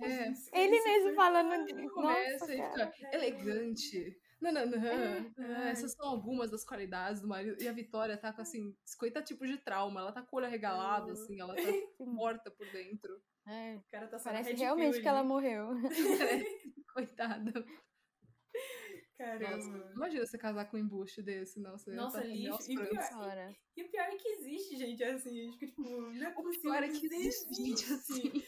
É, Ele mesmo falando de. fácil. começa Nossa, e cara. fica elegante. Não, não, não. É. Ah, essas são algumas das qualidades do marido. E a Vitória tá com, assim, 50 tipos de trauma. Ela tá com o olho arregalado, Uhum. assim, ela tá morta por dentro. É, O cara tá só parece Red realmente Pill que ela morreu. Coitada. Caramba. Nossa, imagina você casar com um embuste desse, não. Você Nossa, tá lixo. E pior-. Ora. E o pior é que existe gente assim. Tipo, não é O possível. pior é que mas existe gente assim.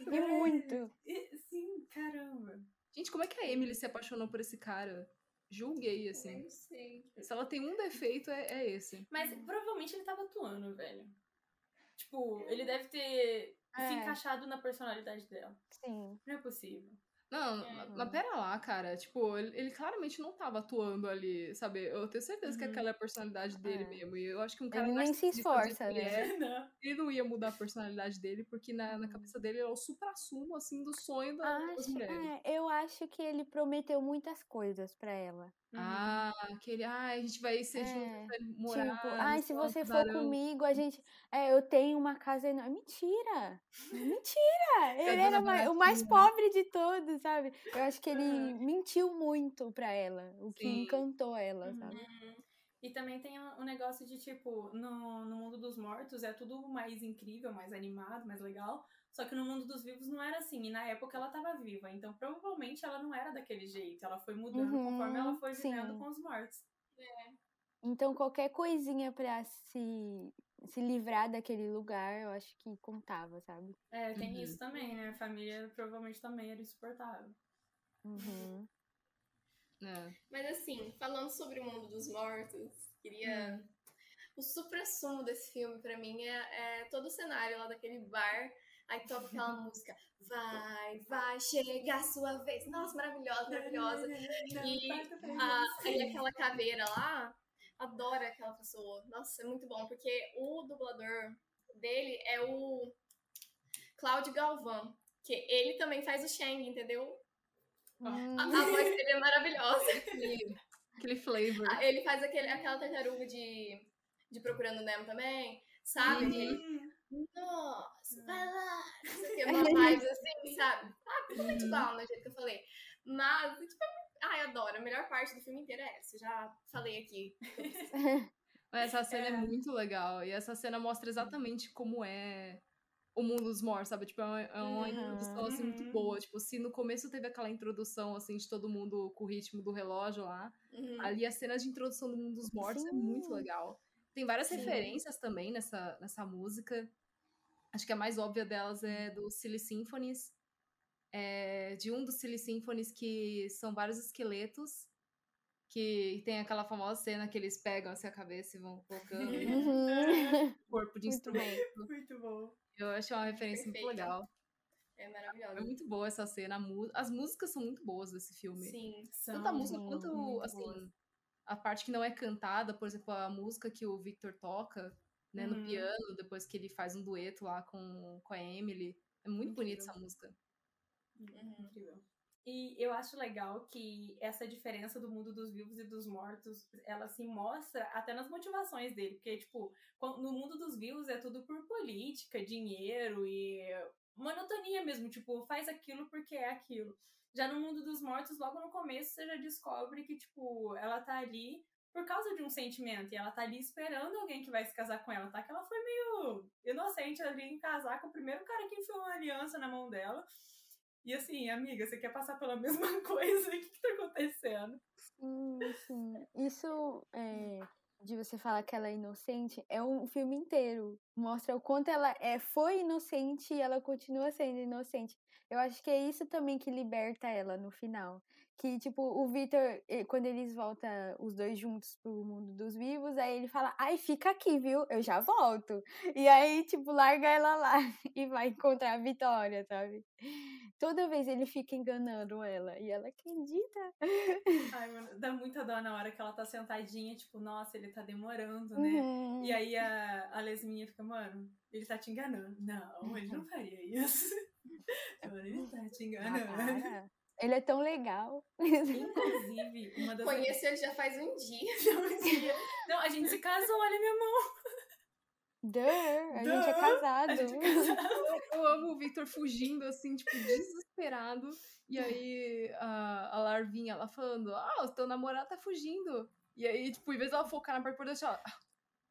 E muito. E- Sim, caramba. Gente, como é que a Emily se apaixonou por esse cara? Julguei, assim. Não sei. Se ela tem um defeito, é, é esse. Mas provavelmente ele tava atuando, velho. Tipo, ele deve ter se É. encaixado na personalidade dela. Sim. Não é possível. Não, É. mas- pera lá, cara. Tipo, ele, ele claramente não tava atuando ali, sabe? Eu tenho certeza que Uhum. aquela é a personalidade dele É. mesmo. E eu acho que um cara Ele nem se esforça, que ele né? é, Não. ele não ia mudar a personalidade dele, porque na, na cabeça dele é o supra-sumo, assim, do sonho da, das Acho, mulheres. é, eu acho que ele prometeu muitas coisas pra ela. Ah, aquele, ah, a gente vai ser É, juntos, vai morar. tipo, ai, se você for casarão." comigo, a gente. É, eu tenho uma casa enorme. Mentira! Mentira! Ele era o mais Baratinha. pobre de todos, sabe? Eu acho que ele mentiu muito pra ela, o que Sim. encantou ela, Uhum. E também tem o um negócio de, tipo, no, no mundo dos mortos é tudo mais incrível, mais animado, mais legal. Só que no mundo dos vivos não era assim. E na época ela tava viva. Então provavelmente ela não era daquele jeito. Ela foi mudando Uhum, conforme ela foi sim. vivendo com os mortos. Então, qualquer coisinha pra se, se livrar daquele lugar, eu acho que contava, sabe? É, tem Uhum. isso também, né? A família provavelmente também era insuportável. Uhum. É. Mas assim, falando sobre o mundo dos mortos, queria. O supra-sumo desse filme, pra mim, é, é todo o cenário lá daquele bar. Aí toca aquela música. Vai, vai, chega a sua vez. Nossa, maravilhosa, maravilhosa. E a, aquela caveira lá, adora aquela pessoa. Nossa, é muito bom, porque o dublador dele é o Cláudio Galvão, que ele também faz o Shang, entendeu? A, Hum, a voz dele é maravilhosa. Aquele, aquele flavor. Ah, Ele faz aquele, aquela tartaruga de, de Procurando Nemo também, sabe? Uhum. Aquele, Nossa, vai lá! Não sei o que, uma vibes assim, sabe? Ah, totalmente Uhum. igual, né, do jeito que eu falei. Mas, tipo, ai, adoro. A melhor parte do filme inteiro é essa. Já falei aqui. Essa cena é. é muito legal. E essa cena mostra exatamente como é o mundo dos mortos, sabe? Tipo, é uma, é uma uhum. introdução, assim, muito uhum. boa. Tipo, se no começo teve aquela introdução, assim, de todo mundo com o ritmo do relógio lá, uhum. ali a cena de introdução do mundo dos mortos Sim. é muito legal. Tem várias Sim. referências também nessa, nessa música. Acho que a mais óbvia delas é do Silly Symphonies. É, de um dos Silly Symphonies que são vários esqueletos que tem aquela famosa cena que eles pegam assim a cabeça e vão colocando uhum. corpo de instrumento. Muito bom. Eu acho uma referência muito legal. É maravilhosa. É muito boa essa cena. As músicas são muito boas desse filme. Sim, são. Tanto a música quanto, assim, boas. a parte que não é cantada, por exemplo, a música que o Victor toca, né, uhum. no piano, depois que ele faz um dueto lá com, com a Emily. É muito bonita essa música. Uhum. Incrível. E eu acho legal que essa diferença do mundo dos vivos e dos mortos, ela se mostra até nas motivações dele. Porque, tipo, no mundo dos vivos é tudo por política, dinheiro e monotonia mesmo. Tipo, faz aquilo porque é aquilo. Já no mundo dos mortos, logo no começo, você já descobre que, tipo, ela tá ali por causa de um sentimento. E ela tá ali esperando alguém que vai se casar com ela, tá? Que ela foi meio inocente ali em casar com o primeiro cara que enfiou uma aliança na mão dela. E assim, amiga, você quer passar pela mesma coisa? O que, que tá acontecendo? Sim, sim. Isso é, de você falar que ela é inocente é um filme inteiro. Mostra o quanto ela é, foi inocente e ela continua sendo inocente. Eu acho que é isso também que liberta ela no final. Que, tipo, o Victor, quando eles voltam os dois juntos pro mundo dos vivos, aí ele fala, ai, fica aqui, viu? Eu já volto. E aí, tipo, larga ela lá e vai encontrar a Vitória, sabe? Toda vez ele fica enganando ela e ela acredita. Ai, mano, dá muita dó na hora que ela tá sentadinha, tipo, nossa, ele tá demorando, né? Uhum. E aí a, a Lesminha fica, mano, ele tá te enganando. Não, ele não faria isso. mano, ele tá te enganando. Ah, ele é tão legal. Inclusive, uma das. Conheço ele já faz um dia. um dia. Não, a gente se casou, olha minha mão. Duh, a, Duh, gente é casado. a gente é casado. Eu amo o Victor fugindo, assim, tipo, desesperado. E aí a, a Larvinha, ela falando, ah, o teu namorado tá fugindo. E aí, tipo, em vez dela focar na parte por dentro, ela,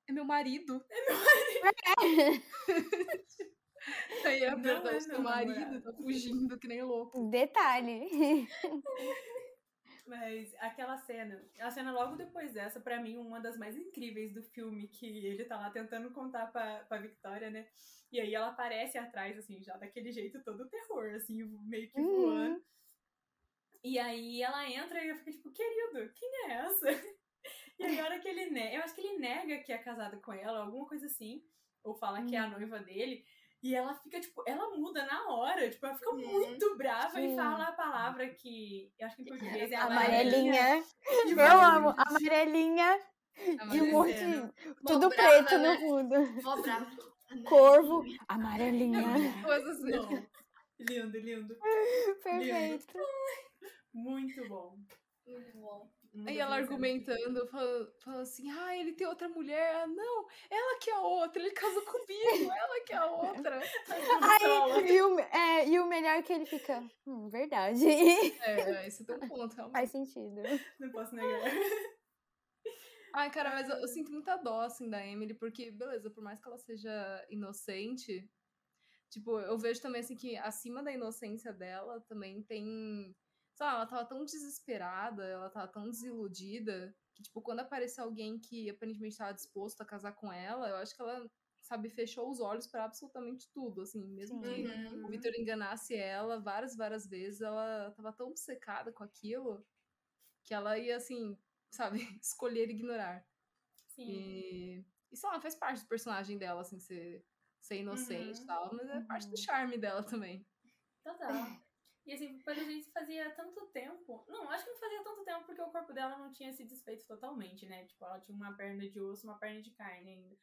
é meu marido. É meu marido. aí a verdade, é meu marido tá fugindo que nem louco. Detalhe. Mas aquela cena, a cena logo depois dessa, para mim, uma das mais incríveis do filme, que ele tá lá tentando contar pra, pra Victoria, né? E aí ela aparece atrás, assim, já daquele jeito todo terror, assim, meio que uhum. voando. E aí ela entra e eu fico tipo, querido, quem é essa? E agora que ele nega, eu acho que ele nega que é casado com ela, alguma coisa assim, ou fala uhum. que é a uhum. noiva dele. E ela fica, tipo, ela muda na hora, tipo, ela fica uhum. muito brava Sim. e fala a palavra que eu acho que em português é amarelinha. amarelinha. Eu amo, amarelinha. E um monte, tudo brava, preto né? no fundo. Mó brava. Corvo, amarelinha. Coisas assim. Lindo, lindo. Perfeito. Lindo. Muito bom. Muito bom. Aí ela argumentando, falando, falando assim, ah, ele tem outra mulher. Ah, não, ela que é a outra, ele casou comigo, ela que é a outra. Aí, e, o, é, e o melhor é que ele fica, hum, verdade. É, esse tem um ponto, realmente. Faz sentido. Não posso negar. Ai, cara, mas eu, eu, sinto muita dó, assim, da Emily, porque, beleza, por mais que ela seja inocente, tipo, eu vejo também, assim, que acima da inocência dela também tem sabe, ela tava tão desesperada, ela tava tão desiludida, que, tipo, quando apareceu alguém que aparentemente estava disposto a casar com ela, eu acho que ela, sabe, fechou os olhos para absolutamente tudo, assim, mesmo que uhum. o Victor enganasse ela várias, várias vezes, ela tava tão obcecada com aquilo que ela ia, assim, sabe, escolher ignorar. Sim. E, e sei lá, faz parte do personagem dela, assim, ser, ser inocente e uhum. tal, mas é parte do uhum. charme dela também. Total. E assim, pelo jeito fazia tanto tempo. Não, acho que não fazia tanto tempo porque o corpo dela não tinha se desfeito totalmente, né? Tipo, ela tinha uma perna de osso, uma perna de carne ainda.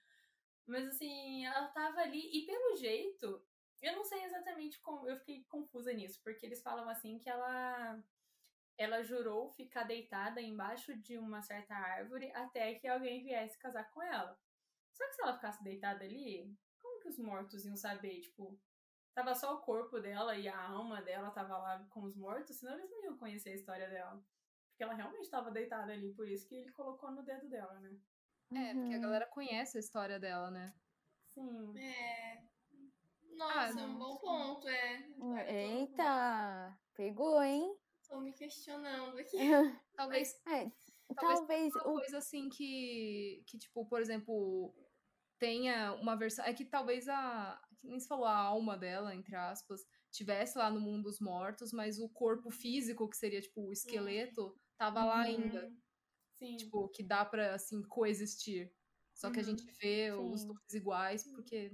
Mas assim, ela tava ali e pelo jeito, eu não sei exatamente como. Eu fiquei confusa nisso, porque eles falam assim que ela. Ela jurou ficar deitada embaixo de uma certa árvore até que alguém viesse casar com ela. Só que se ela ficasse deitada ali, como que os mortos iam saber? Tipo, tava só o corpo dela e a alma dela tava lá com os mortos, senão eles não iam conhecer a história dela. Porque ela realmente estava deitada ali, por isso que ele colocou no dedo dela, né? É, porque a Uhum. galera conhece a história dela, né? Sim. É. Nossa, é um bom ponto, é. Tô- Eita, pegou, hein? Tô me questionando aqui. Talvez É, Talvez talvez uma o coisa assim que, que, tipo, por exemplo, tenha uma versão. É que talvez a. Nem se falou, a alma dela, entre aspas, tivesse lá no mundo dos mortos, mas o corpo físico, que seria, tipo, o esqueleto, tava lá ainda. Uhum. Sim. Tipo, que dá pra, assim, coexistir. Só que a Uhum. gente vê os Sim. dois iguais, porque.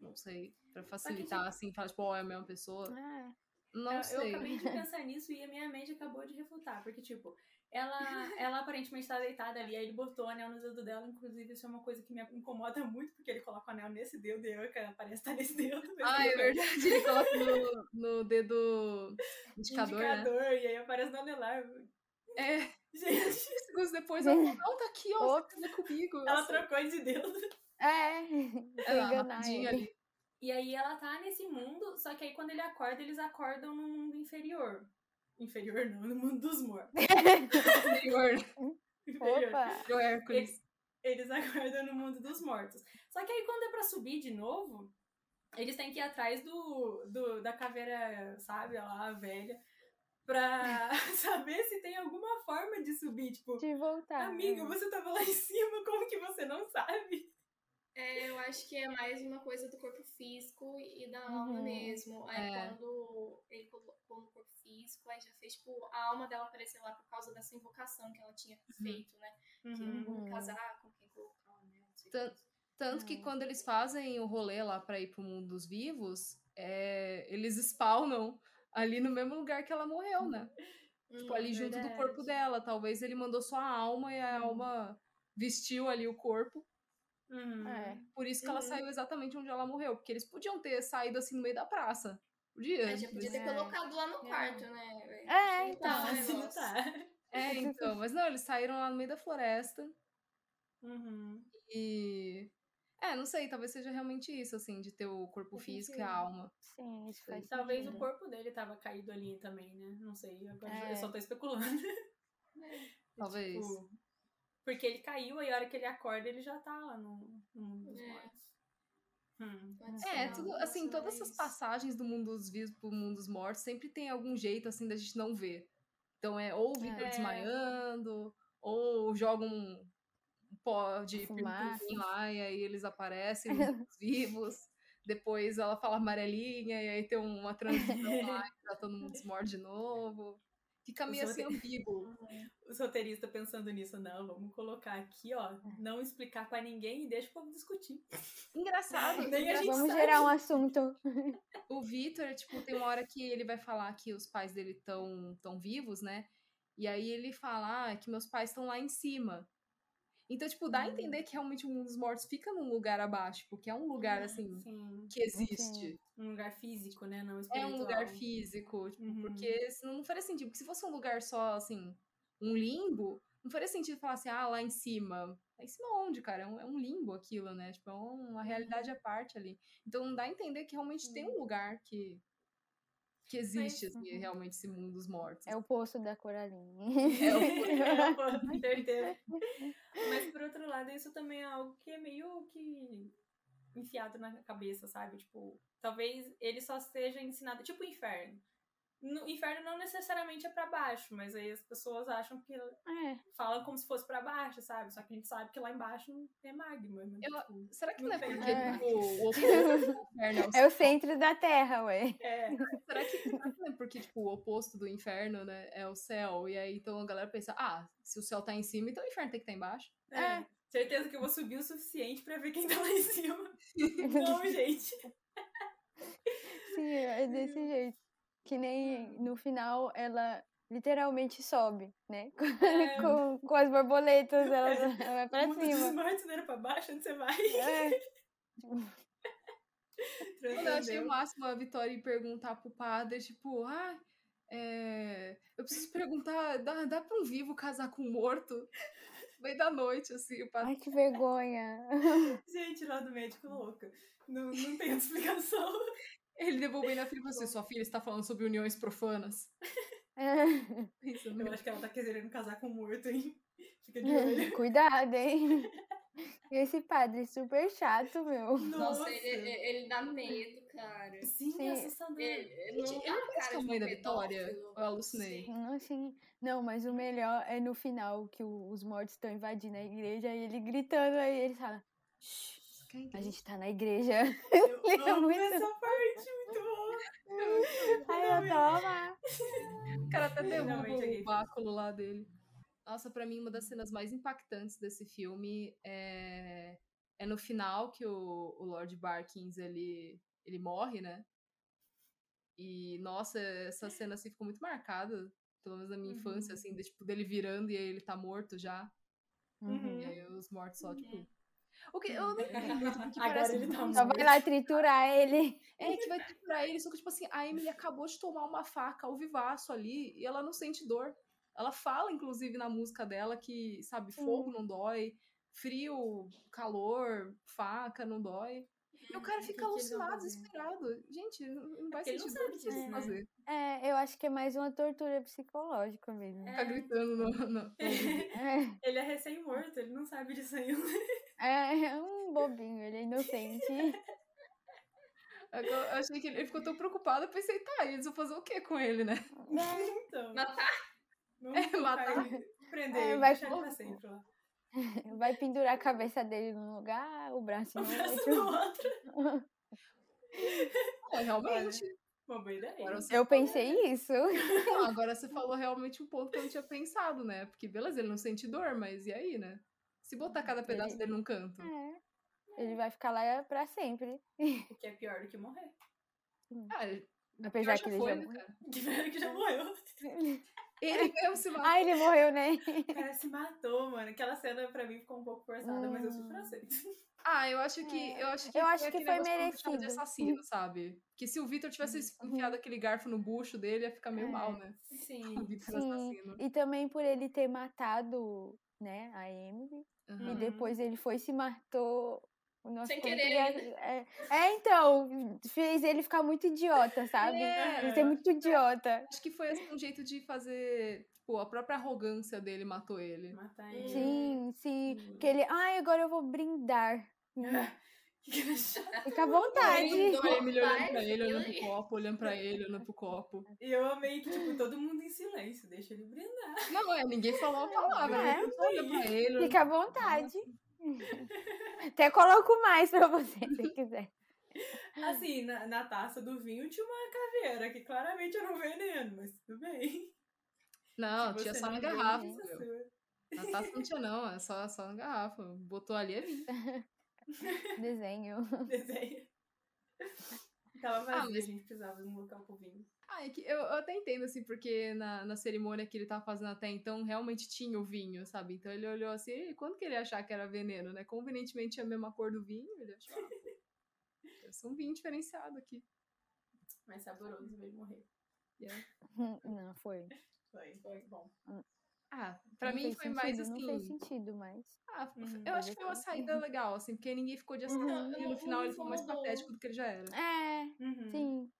Não sei, pra facilitar, assim, falar, tipo, ó, é a mesma pessoa. É. Não eu, eu sei. acabei de pensar nisso e a minha mente acabou de refutar. Porque, tipo, ela, ela aparentemente tá deitada ali, aí ele botou o anel no dedo dela. Inclusive, isso é uma coisa que me incomoda muito, porque ele coloca o anel nesse dedo e eu que parece estar nesse dedo. Ah, é dedo. verdade, ele coloca no, no dedo indicador, né? Indicador, e aí aparece no anelar. É, Gente, segundos depois ela falou, não, tá aqui, ó, Ops. tá comigo. ela assim. trocou de dedo. É, Ela, rapidinho ali. E aí ela tá nesse mundo, só que aí quando ele acorda, eles acordam no mundo inferior. Inferior não, no mundo dos mortos. Inferior, Inferior. Opa! o Hércules. Eles acordam no mundo dos mortos. Só que aí quando é pra subir de novo, eles têm que ir atrás do, do da caveira sábia lá, a velha, pra saber se tem alguma forma de subir. Tipo, De voltar. amigo, né? você tava lá em cima, como que você não sabe? É, eu acho que é mais uma coisa do corpo físico e da alma Uhum. mesmo. Aí É. quando ele colocou no corpo físico, aí já fez, tipo, a alma dela aparecer lá por causa dessa invocação que ela tinha feito, né? Que não Uhum. vou casar com quem colocar anel, não sei que. Tanto que É. quando eles fazem o rolê lá pra ir pro mundo dos vivos, é, eles spawnam ali no mesmo lugar que ela morreu, né? Tipo, Hum, ali junto do verdade. corpo dela. Talvez ele mandou só a alma e a alma vestiu ali o corpo. Uhum. É. Por isso que ela Uhum. saiu exatamente onde ela morreu. Porque eles podiam ter saído assim no meio da praça. Podia. Aí já podia ter É. colocado lá no quarto, né? É, então. negócio. Facilitar. É, então. Mas não, eles saíram lá no meio da floresta. Uhum. E. É, não sei, talvez seja realmente isso, assim, de ter o corpo físico e a alma. Sim, isso faz Talvez o corpo dele tava caído ali também, né? Não sei, agora É. eu só tô especulando. Talvez. Tipo, porque ele caiu e a hora que ele acorda, ele já tá lá no, no mundo dos É. mortos. Hum. Pode ser É, tudo, assim, todas essas passagens do mundo dos vivos pro mundo dos mortos sempre tem algum jeito, assim, da gente não ver. Então é ou o Victor É. desmaiando, ou jogam um pó de Fumaça. pirlim lá e aí eles aparecem nos vivos. Depois ela fala amarelinha e aí tem uma transição lá que tá todo mundo dos mortos de novo. Fica meio assim ambíguo. Os roteiristas pensando nisso, não, vamos colocar aqui, ó, não explicar pra ninguém e deixa o povo discutir. Engraçado. Nem a gente Vamos sabe. gerar um assunto. O Victor, tipo, tem uma hora que ele vai falar que os pais dele estão tão vivos, né? E aí ele fala ah, que meus pais estão lá em cima. Então, tipo, dá a entender que realmente o mundo dos mortos fica num lugar abaixo, porque é um lugar, assim, Sim. que existe. Um lugar físico, né? Não É espiritual. um lugar físico, tipo, Uhum. porque senão não faria sentido. Porque se fosse um lugar só, assim, um limbo, não faria sentido falar assim, ah, lá em cima. Lá em cima onde, cara? É um, é um limbo aquilo, né? Tipo, é uma realidade à parte ali. Então não dá a entender que realmente tem um lugar que, que existe, Mas- assim, realmente esse mundo dos mortos. É o poço da Coraline. É o- É, com certeza. Mas por outro lado, isso também é algo que é meio que enfiado na cabeça, sabe? Tipo, talvez ele só seja ensinado, tipo o inferno. No inferno não necessariamente é pra baixo, mas aí as pessoas acham que É, falam como se fosse pra baixo, sabe? Só que a gente sabe que lá embaixo é magma. Né? Eu- Tipo, Será que não é Não tem. porque É. tipo, o oposto do inferno é o é o centro da Terra, ué. é, Será que, não é porque, tipo, o oposto do inferno, né, é o céu? E aí, então, a galera pensa, ah, se o céu tá em cima, então o inferno tem que estar embaixo. é. Certeza que eu vou subir o suficiente pra ver quem tá lá em cima. Não, gente. Sim, é desse jeito. Que nem no final ela literalmente sobe, né? Com, É. com, com as borboletas, ela, É. ela vai pra dos cima. mortos não era pra baixo, onde você vai? É, Quando eu achei o máximo a Vitória ir perguntar pro padre, tipo, ah, é, eu preciso perguntar, dá, dá pra um vivo casar com um morto? Meio da noite, assim, o padre. ai, que vergonha. Gente, lá do médico louca. Não, não tem explicação. Ele devolvendo a filha e falou assim, sua filha está falando sobre uniões profanas. É. Isso, Eu acho que ela tá querendo casar com um morto, hein? Fica de olho. Cuidado, hein? Esse padre super chato, meu. Nossa, ele, ele dá medo, cara. Sim, Sim. é assustador. Ele, ele não cara é a de mãe da. Vitória. Eu alucinei. Não, assim, não, mas o melhor é no final que o- os mortos estão invadindo a igreja e ele gritando aí ele fala: "Shh, a gente tá na igreja. Eu é amo muito- essa parte, muito bom. Aí eu toma. O cara até derruba é o báculo lá dele. Nossa, pra mim, uma das cenas mais impactantes desse filme é, é no final que o, o Lord Barkins, ele, ele morre, né? E, nossa, essa cena, assim, ficou muito marcada. Pelo menos na minha infância, Uhum. assim, de, tipo, dele virando e aí ele tá morto já. Uhum. E aí os mortos só, tipo... O que eu não entendo muito, porque Agora parece ele tá vai lá triturar ele. é, que vai triturar ele, só que, tipo assim, a Emily acabou de tomar uma faca ao vivaço ali e ela não sente dor. Ela fala, inclusive, na música dela que, sabe, fogo não dói, frio, calor, faca não dói. E o cara fica alucinado, fazer? desesperado. Gente, não, não vai porque ele não sabe vão né? fazer? É, eu acho que é mais uma tortura psicológica mesmo. Ficar gritando no, no- É, Ele é recém-morto, ele não sabe disso ainda. é, é um bobinho, ele é inocente. Eu achei que ele, ficou tão preocupado, eu pensei, tá, e eles vão fazer o que com ele, né? Então, Matar? vamos É, matar. ele, prender É, ele, vai- deixar ele pra sempre lá. Vai pendurar a cabeça dele num lugar, o braço O no braço no outro. outro. É, realmente. Uma boa ideia. Eu pensei isso. Não, agora você falou realmente um ponto que eu não tinha pensado, né? Porque, beleza, ele não sente dor, mas e aí, né? Se botar cada pedaço Ele- dele num canto. É. Ele vai ficar lá pra sempre. O que é pior do que morrer. Ah, Apesar que ele foi, já né, morreu. cara? Que pior que já morreu. Ele mesmo se matou. Ah, ele morreu, né? O cara se matou, mano. Aquela cena pra mim ficou um pouco forçada, mas eu Hum. super aceito. Ah, eu acho que. Eu acho que, Eu acho que foi deixar de merecido. assassino, sabe? Que se o Victor tivesse enfiado aquele garfo no bucho dele, ia ficar meio É. mal, né? O Sim. Victor Sim. assassino. E também por ele ter matado, né, a Emily. Aham. E depois ele foi e se matou. Nossa, Sem como que querer, ele É, é, é, então, fez ele ficar muito idiota, sabe? É. Ele ser muito idiota. Acho que foi assim, um jeito de fazer. Tipo, a própria arrogância dele matou ele. Matar ele. Sim, sim. Hum. Que ele, ai, agora eu vou brindar. Fica à vontade. Brindou. A Emily olhando pra ele, olhando pro copo, olhando pra ele, olhando pro copo. E eu amei que, tipo, todo mundo em silêncio. Deixa ele brindar. Não, é, ninguém falou uma palavra, É. né? Olha pra ele. Fica à vontade. Até coloco mais pra você, se quiser. Assim, na, na taça do vinho tinha uma caveira, que claramente era um veneno, mas tudo bem. Não, Se tinha você só na garrafa. Na taça não tinha, não, é só, só na garrafa. Botou ali é vinho. Desenho. Desenho. Tava Ah, vazio, mas- a gente precisava de um local pro vinho. Ah, é que eu, eu até entendo, assim, porque na, na cerimônia que ele tava fazendo até então, realmente tinha o vinho, sabe? Então ele olhou assim, "Ih, quando que ele ia achar que era veneno, né? Convenientemente tinha a mesma cor do vinho, ele achou. ah, Deve ser um vinho diferenciado aqui. Mais saboroso ele morrer. Não, foi. Foi, foi bom. Ah, pra Não mim foi mais sentido, assim. Não fez sentido, mas. Ah, Uhum, eu acho que foi uma saída legal, assim, porque ninguém ficou de assassino Uhum. e no final ele ficou mais não, patético do que ele já era. É, Uhum. sim.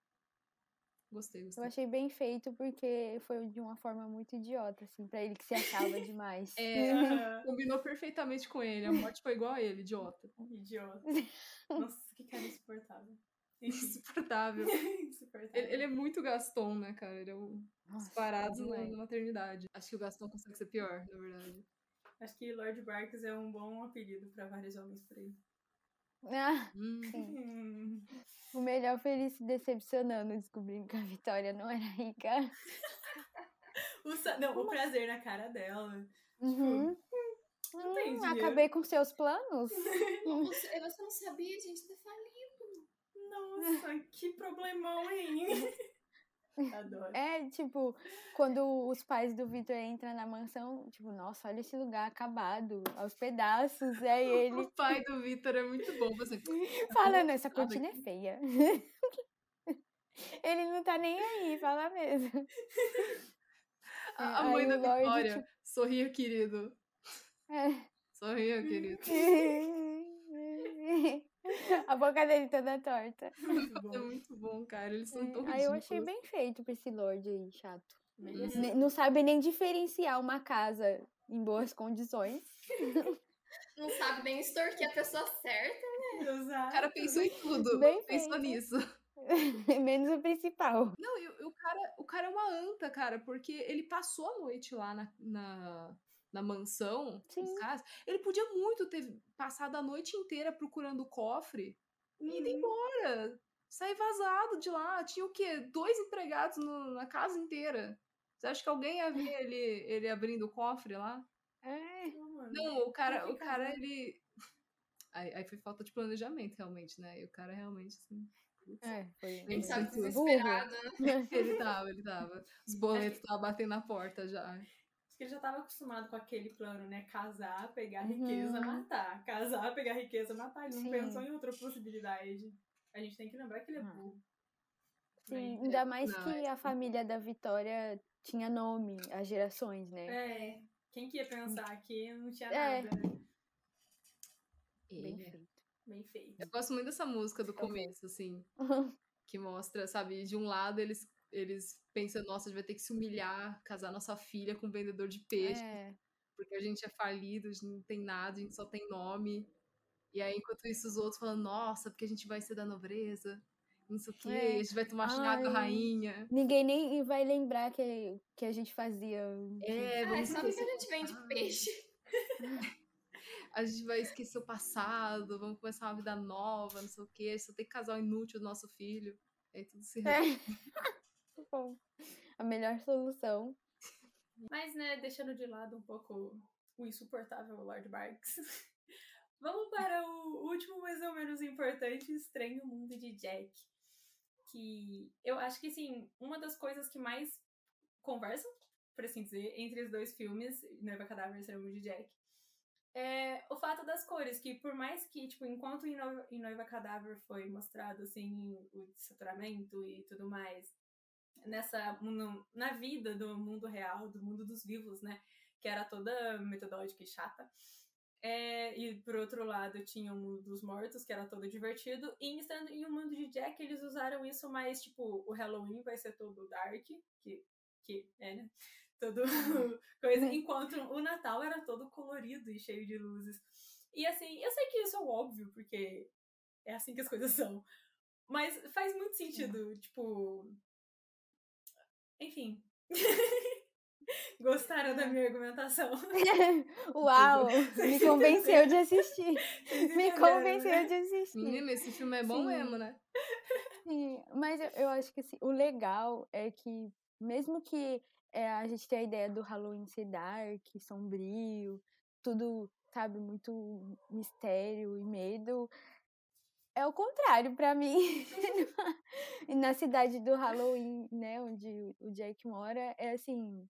Gostei, Eu gostei. achei bem feito porque foi de uma forma muito idiota, assim, pra ele que se achava demais. É, combinou perfeitamente com ele. A morte foi igual a ele, idiota. Idiota. Nossa, que cara insuportável. Insuportável. insuportável. Ele, ele é muito Gaston, né, cara? Ele é o disparado na, maternidade. Acho que o Gaston consegue ser pior, na verdade. Acho que Lord Barks é um bom apelido pra vários homens por aí. Ah, Hum. O melhor foi ele se decepcionando, descobrindo que a Vitória não era rica. O, sa- não, o prazer na cara dela. Uhum. não tem Hum, acabei com seus planos? Você, você não sabia, gente, tá falindo. Nossa, que problemão, hein? Adoro. É, tipo, quando os pais do Victor entram na mansão, tipo, nossa, olha esse lugar acabado, aos pedaços. Aí ele O pai do Vitor é muito bom. Assim, falando, essa cortina é feia. Ele não tá nem aí, fala mesmo. a, a Aí mãe da Lorde, Vitória. tipo- Sorria, querido. É. Sorria, querido. A boca dele toda torta. Muito É muito bom, cara. Eles são tão Aí eu achei ridículos. bem feito pra esse Lorde aí, chato. Ne- Não sabe nem diferenciar uma casa em boas condições. Não sabe nem extorquir a pessoa certa. Exato. O cara pensou em tudo. Bem pensou feito. nisso. Menos o principal. Não, e o- o cara, o cara é uma anta, cara, porque ele passou a noite lá na, na, na mansão caras. Ele podia muito ter passado a noite inteira procurando o cofre e ido Uhum. embora. Sair vazado de lá. Tinha o quê? Dois empregados no- na casa inteira. Você acha que alguém ia ver ele, ele abrindo o cofre lá? É. Não, o cara, o cara, ele. Aí, aí foi falta de planejamento, realmente, né? E o cara realmente, assim. É, foi. Ele Ele foi tava sentiu. desesperado, né? Ele tava, ele tava. Os boletos estavam batendo na porta já. Ele já tava acostumado com aquele plano, né? Casar, pegar riqueza, Uhum. matar. Casar, pegar riqueza, matar. Ele não Sim. pensou em outra possibilidade. A gente tem que lembrar que ele é burro. Sim, Mas, ainda mais Não, que é a família da Vitória tinha nome, as gerações, né? É, quem que ia pensar que não tinha É. nada, né? Bem É. feito. Bem feito. Eu gosto muito dessa música do começo, assim, que mostra, sabe, de um lado eles, eles pensam, nossa, a gente vai ter que se humilhar, casar nossa filha com um vendedor de peixe, É. porque a gente é falido, a gente não tem nada, a gente só tem nome. E aí, enquanto isso, os outros falando, nossa, porque a gente vai ser da nobreza, não sei o quê, É. a gente vai tomar chá da Ai. rainha. Ninguém nem vai lembrar que, que a gente fazia. É, Ah, vamos sabe que esquecer a gente vende Ah. peixe. a gente vai esquecer o passado, vamos começar uma vida nova, não sei o quê, só tem casal inútil do nosso filho. Aí tudo se É. Bom, a melhor solução. Mas, né, deixando de lado um pouco o insuportável Lord Barks. Vamos para o último, mais ou menos importante, Estranho Mundo de Jack. Que eu acho que, assim, uma das coisas que mais conversam, por assim dizer, entre os dois filmes, Noiva Cadáver e Estranho Mundo de Jack, é o fato das cores, que por mais que, tipo, enquanto em Noiva, Cadáver foi mostrado, assim, o saturamento e tudo mais, nessa no- na vida do mundo real, do mundo dos vivos, né? Que era toda metodológica e chata. É, e por outro lado tinha o mundo dos mortos, que era todo divertido. E em o mundo de Jack, eles usaram isso mais, tipo, o Halloween vai ser todo dark, que, que é, né? Todo coisa. Enquanto o Natal era todo colorido e cheio de luzes. E assim, eu sei que isso é óbvio, porque é assim que as coisas são. Mas faz muito sentido, tipo. Enfim. Gostaram da minha argumentação? Uau! Me convenceu de assistir. Me entenderam, convenceu né? de assistir. Menina, esse filme é bom Sim. mesmo, né? Sim, mas eu, eu acho que assim, o legal é que, mesmo que é, a gente tenha a ideia do Halloween ser dark, sombrio, tudo, sabe, muito mistério e medo, é o contrário pra mim. E Na cidade do Halloween, né, onde o Jack mora, é assim.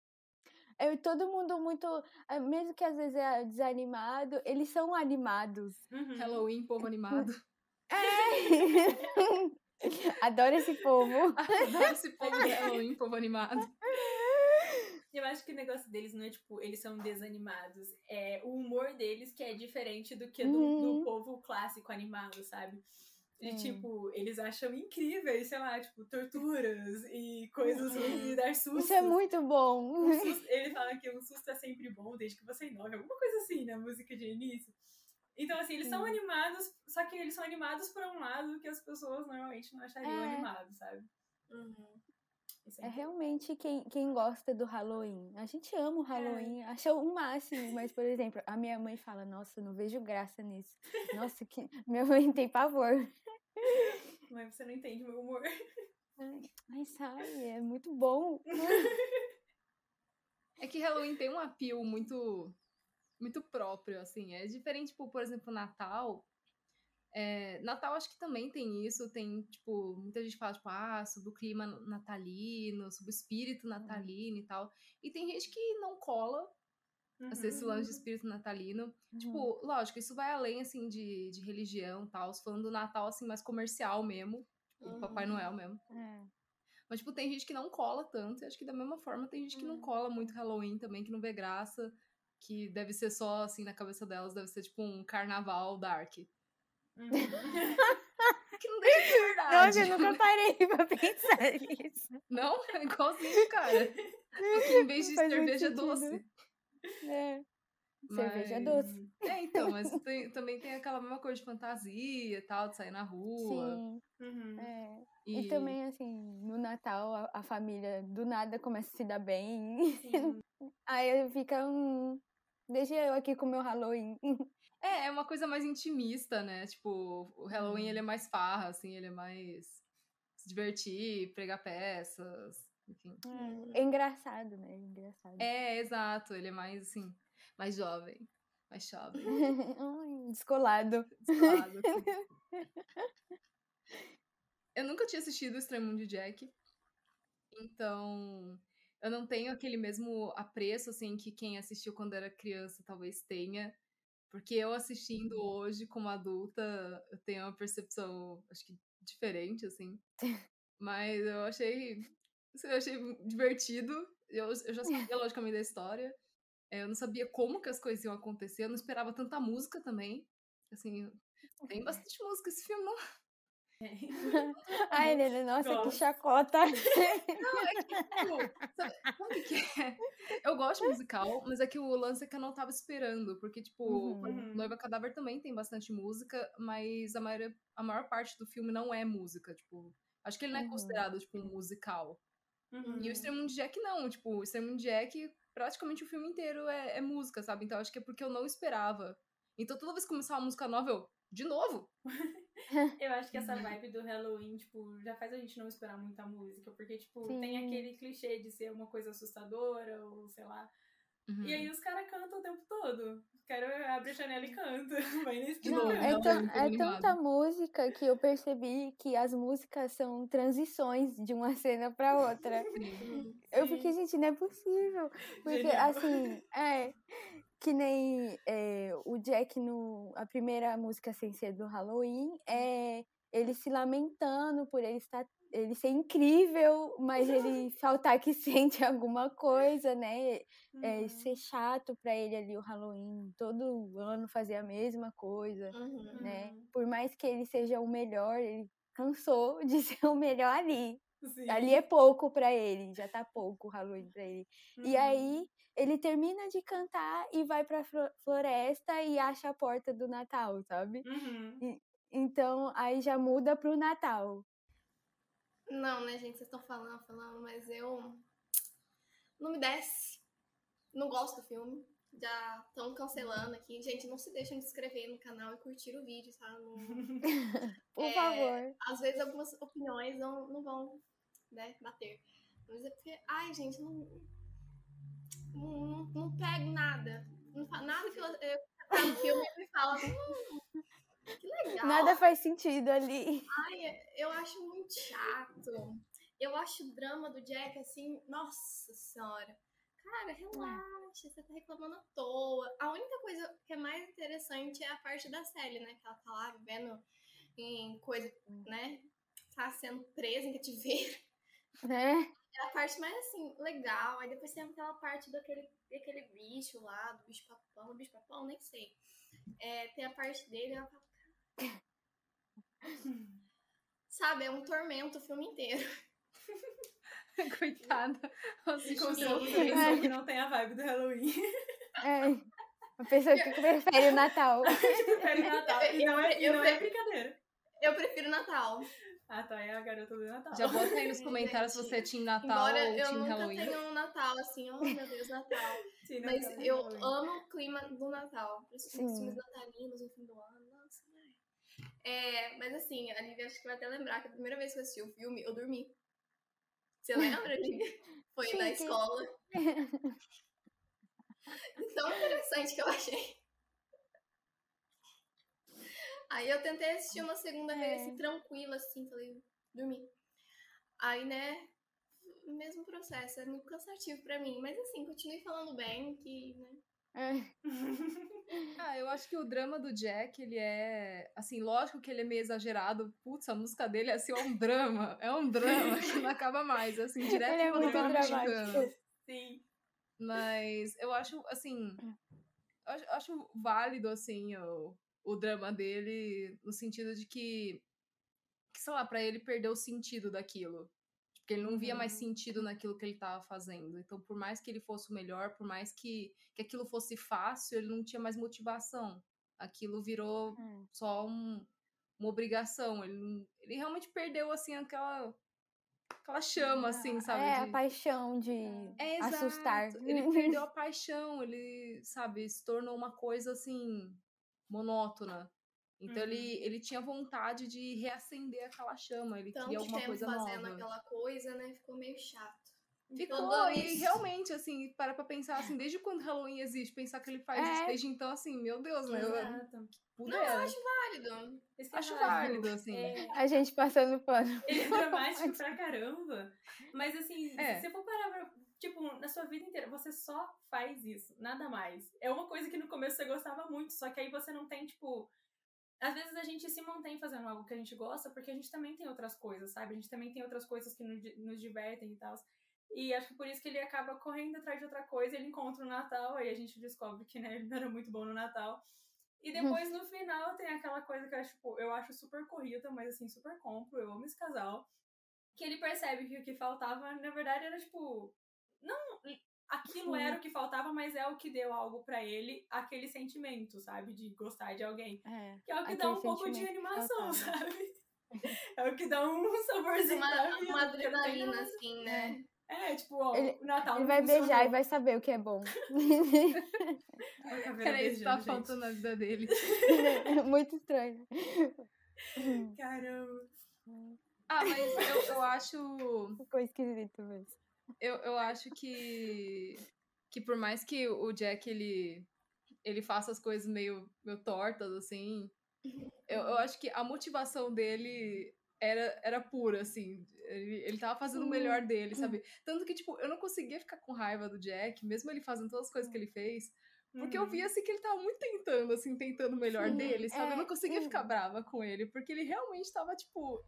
É todo mundo muito. ah, Mesmo que às vezes é desanimado, eles são animados. Uhum. Halloween, povo animado. Adoro esse povo. Adoro esse povo de Halloween, povo animado. Eu acho que o negócio deles não é tipo, eles são desanimados. É o humor deles que é diferente do que do, do Uhum. povo clássico animado, sabe? E, Sim. tipo, eles acham incríveis, sei lá, tipo, torturas e coisas e dar sustos. Isso é muito bom. Um susto- ele fala que um susto é sempre bom desde que você inove, alguma coisa assim na música de início. Então, assim, eles são animados, só que eles são animados por um lado que as pessoas normalmente não achariam É. animados, sabe? Uhum. É realmente quem, quem gosta do Halloween. A gente ama o Halloween, acha o máximo, mas, por exemplo, a minha mãe fala, nossa, não vejo graça nisso. Nossa, que minha mãe tem pavor. Mas você não entende meu humor. Ai, sai, é muito bom. É que Halloween tem um apelo muito muito próprio, assim. É diferente, tipo, por exemplo, Natal. É, Natal acho que também tem isso. Tem, tipo, muita gente fala, tipo, ah, sobre o clima natalino, sobre o espírito natalino e tal. E tem gente que não cola assim, esse lance de espírito natalino. Uhum. Tipo, lógico, isso vai além, assim, de, de religião e tal. Falando do Natal, assim, mais comercial mesmo. Do Uhum. Papai Noel mesmo. É. Mas, tipo, tem gente que não cola tanto. E acho que da mesma forma tem gente que não cola muito Halloween também, que não vê graça. Que deve ser só, assim, na cabeça delas, deve ser tipo um carnaval dark. Uhum. Que não deixa de verdade. Nossa, eu nunca parei pra pensar nisso. Não? É igualzinho, cara. Só que em vez de Faz cerveja sentido. doce. É. Cerveja doce. É, então, mas tem, também tem aquela mesma coisa de fantasia e tal, de sair na rua. Sim. Uhum. É. E, E também, assim, no Natal a, a família do nada começa a se dar bem. Sim. Aí fica um. Deixa eu aqui com o meu Halloween. É, é uma coisa mais intimista, né? Tipo, o Halloween ele é mais farra, assim, ele é mais se divertir, pregar peças, enfim. É engraçado, né? Engraçado. É, exato, ele é mais assim, mais jovem, mais jovem, descolado. descolado, assim. Eu nunca tinha assistido o Mundo de Jack, então eu não tenho aquele mesmo apreço, assim, que quem assistiu quando era criança talvez tenha, porque eu assistindo hoje como adulta, eu tenho uma percepção, acho que diferente, assim, mas eu achei, assim, eu achei divertido, eu, eu já sabia logicamente da história, é, eu não sabia como que as coisas iam acontecer, eu não esperava tanta música também, assim, tem bastante música esse filme, não Ai, Lele, nossa, que Gosto. chacota. Não, é que, tipo, sabe, que é? Eu gosto de musical, mas é que o lance é que eu não tava esperando, porque, tipo, Uhum. Uhum. Noiva Cadáver também tem bastante música, mas a maior, a maior parte do filme não é música, tipo, acho que ele não é Uhum. considerado, tipo, um musical. Uhum. E o Extremo de Jack não, tipo, o Extremo de Jack, praticamente o filme inteiro é, é música, sabe? Então acho que é porque eu não esperava. Então toda vez que começar uma música nova, eu, de novo? Eu acho que essa vibe do Halloween, tipo, já faz a gente não esperar muita música, porque, tipo, tem Sim. aquele clichê de ser uma coisa assustadora, ou sei lá. Uhum. E aí os caras cantam o tempo todo. Quero abre a janela e. Vai nesse canta. É, não, é animada. tanta música que eu percebi que as músicas são transições de uma cena pra outra. Sim. Eu fiquei, gente, não é possível. Porque, Genial. assim, é. Que nem é, o Jack no. A primeira música sem ser do Halloween é ele se lamentando por ele estar. Ele ser incrível, mas ele faltar que sente alguma coisa, né? É, Uhum. ser chato pra ele ali o Halloween, todo ano fazer a mesma coisa, Uhum. né? Uhum. Por mais que ele seja o melhor, ele cansou de ser o melhor ali. Sim. Ali é pouco pra ele, já tá pouco o Halloween pra ele. E Uhum. aí ele termina de cantar e vai pra flo- floresta e acha a porta do Natal, sabe? Uhum. Então aí já muda pro Natal. Não, né, gente? Vocês estão falando, falando, mas eu. Não me desce. Não gosto do filme. Já estão cancelando aqui. Gente, não se deixem de inscrever no canal e curtir o vídeo, tá? Não- Por É, favor. Às vezes algumas opiniões não, não vão, né, bater. Mas é porque, ai, gente, não. Não, não, não pego nada. Não nada que eu, eu tá no filme me fala. Hum, que legal. Nada faz sentido ali. Ai, eu acho muito chato. Eu acho o drama do Jack assim, nossa senhora. Cara, relaxa, você tá reclamando à toa. A única coisa que é mais interessante é a parte da Sally, né? Que ela tá lá vivendo em coisa, né? Tá sendo presa em cativeiro. Né? É a parte mais assim, legal. Aí depois tem aquela parte daquele, daquele bicho lá, do bicho papão, do bicho papão, nem sei. É, tem a parte dele, ela fala, Sabe, é um tormento o filme inteiro. Coitada. Eu se fosse- alguém que não tem a vibe do Halloween. É. A pessoa que prefere o Natal. Prefere Natal. E não é, e Eu- não é brincadeira. Eu prefiro Natal. Ah, tá. É a garota do Natal. Já bota aí nos comentários se você é Team Natal Embora ou eu Team nunca Halloween. tenha um Natal assim, oh meu Deus, Natal. Sim, Mas Natal, eu Halloween. amo o clima do Natal. Principalmente os Sim. filmes natalinos no fim do ano. Nossa, vai. É, mas assim, a Lívia acho que vai até lembrar que a primeira vez que eu assisti o filme, eu dormi. Você lembra, Lívia? Foi na Chique. escola. Tão interessante que eu achei. Aí eu tentei assistir uma segunda vez, assim, tranquila, assim, falei, dormi. Aí, né, o mesmo processo, é muito cansativo pra mim. Mas assim, continue falando bem, que, né, É. Ah, eu acho que o drama do Jack, ele é. Assim, lógico que ele é meio exagerado. Putz, a música dele é assim, é um drama. É um drama que não acaba mais. Assim, direto Ele é muito drama mexicano. Sim. Mas eu acho, assim. Eu acho, acho válido, assim, o, o drama dele, no sentido de que. Que, sei lá, pra ele perdeu o sentido daquilo. Porque ele não via mais Uhum. sentido naquilo que ele estava fazendo. Então, por mais que ele fosse o melhor, por mais que, que aquilo fosse fácil, ele não tinha mais motivação. Aquilo virou É. só um- uma obrigação. Ele, ele realmente perdeu, assim, aquela, aquela chama, assim, sabe? É, a de- paixão de é, assustar. exato. Ele perdeu a paixão, ele, sabe, se tornou uma coisa assim, monótona. Então Uhum. ele, ele tinha vontade de reacender aquela chama, ele queria Tanto alguma tempo coisa fazendo nova. aquela coisa, né? Ficou meio chato. Ficou, Todo e isso. realmente, assim, para pra pensar assim, desde quando Halloween existe, pensar que ele faz isso É. desde então, assim, meu Deus, né? Eu, Exato. Válido. Isso que eu Acho ia falar, válido, tipo, assim. é, A gente passando pano. Ele é dramático pra caramba. Mas assim, É. se você for parar pra. Tipo, na sua vida inteira, você só faz isso, nada mais. É uma coisa que no começo você gostava muito, só que aí você não tem, tipo. Às vezes a gente se mantém fazendo algo que a gente gosta, porque a gente também tem outras coisas, sabe? A gente também tem outras coisas que nos, di- nos divertem e tal. E acho que por isso que ele acaba correndo atrás de outra coisa, ele encontra o Natal, aí a gente descobre que né, ele não era muito bom no Natal. E depois, no final, tem aquela coisa que eu acho, tipo, eu acho super corrida, mas assim, super compro, eu amo esse casal. Que ele percebe que o que faltava, na verdade, era tipo. Não. Aquilo Sim. era o que faltava, mas é o que deu algo pra ele, aquele sentimento, sabe? De gostar de alguém. É. Que é o que dá um pouco de animação, sabe? É o que dá um saborzinho Uma, da vida. uma adrenalina, assim, né? É, tipo, ó, Ele- o Natal Ele vai beijar funcionou. e vai saber o que é bom. Olha a caveira Era isso beijando, gente. faltando na vida dele. Muito estranho. Caramba. Ah, mas eu, eu acho. Ficou esquisito mesmo. Eu, eu acho que. Que por mais que o Jack ele, ele faça as coisas meio, meio tortas, assim. Eu, eu acho que a motivação dele era, era pura, assim. Ele, ele tava fazendo o melhor dele, sabe? Tanto que, tipo, eu não conseguia ficar com raiva do Jack, mesmo ele fazendo todas as coisas que ele fez. Porque eu Uhum. via assim que ele tava muito tentando, assim, tentando o melhor Sim, dele, sabe? eu não é, conseguia ficar brava com ele, porque ele realmente tava, tipo,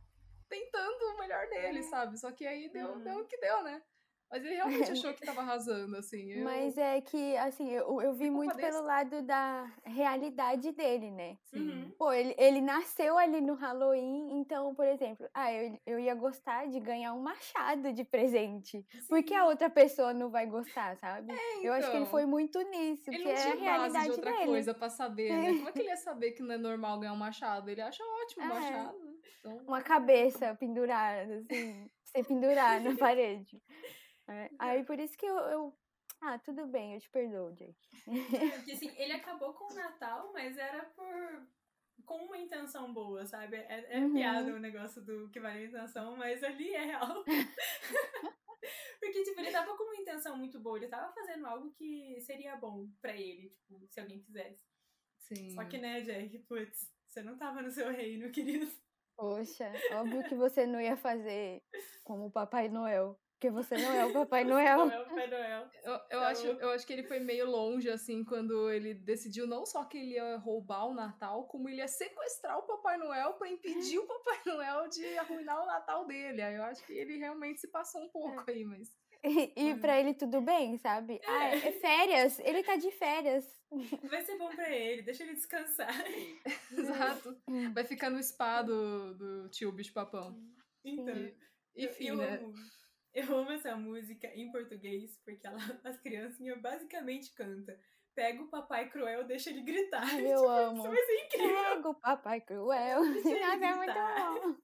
tentando o melhor dele, sabe? Só que aí deu, Uhum. deu o que deu, né? Mas ele realmente achou que tava arrasando, assim. Eu... Mas é que, assim, eu, eu vi muito desse. pelo lado da realidade dele, né? Sim. Uhum. Pô, ele, ele nasceu ali no Halloween, então, por exemplo, ah, eu, eu ia gostar de ganhar um machado de presente. Por que a outra pessoa não vai gostar, sabe? eu acho que ele então. foi muito nisso, Ele que não é a tinha base realidade de outra dele. coisa pra saber, né? Como é que ele ia saber que não é normal ganhar um machado? Ele acha ótimo o É. machado. Então, Uma cabeça pendurada, assim, sem pendurar na parede. É, Aí por isso que eu, eu- Ah, tudo bem, eu te perdoo, Jake. Porque assim, ele acabou com o Natal, mas era por. com uma intenção boa, sabe? É, é Uhum. piada o negócio do que vale a intenção, mas ali é real. Porque, tipo, ele tava com uma intenção muito boa, ele tava fazendo algo que seria bom pra ele, tipo, se alguém quisesse. sim. Só que, né, Jack, putz, você não tava no seu reino, querido. Poxa, óbvio que você não ia fazer como o Papai Noel. Porque você não é o Papai Noel. Não é o Papai Noel. Eu, eu, Tá acho, eu acho que ele foi meio longe, assim, quando ele decidiu não só que ele ia roubar o Natal, como ele ia sequestrar o Papai Noel pra impedir o Papai Noel de arruinar o Natal dele. Aí eu acho que ele realmente se passou um pouco aí, mas. E, e pra ele tudo bem, sabe? Ah, é, é férias. Ele tá de férias. Vai ser bom pra ele, deixa ele descansar. Exato. Vai ficar no spa do, do tio bicho papão. Então. E- enfim, eu, eu né? Eu amo essa música em português, porque ela, as criancinhas basicamente cantam. Pega o papai cruel, deixa ele gritar. Eu Tipo, amo. Isso vai ser incrível. Pega o Papai Cruel. Nossa, é muito bom.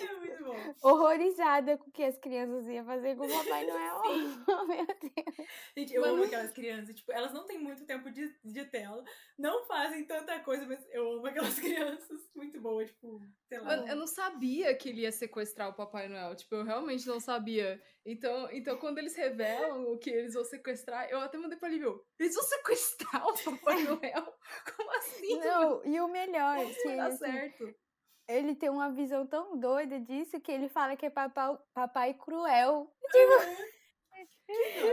É muito bom. Horrorizada com o que as crianças iam fazer com o Papai Noel. Oh, meu Deus. Gente, eu Mano. amo aquelas crianças. Tipo, elas não têm muito tempo de, de tela, não fazem tanta coisa, mas eu amo aquelas crianças. Muito boa, tipo, sei lá. Eu não sabia que ele ia sequestrar o Papai Noel. Tipo, eu realmente não sabia. Então, então quando eles revelam o que eles vão sequestrar, eu até mandei pra ele, viu? Eles vão sequestrar o Papai Noel? Como assim? Não, e o melhor, Como que dar assim, certo? Ele tem uma visão tão doida disso que ele fala que é papai, papai cruel. Não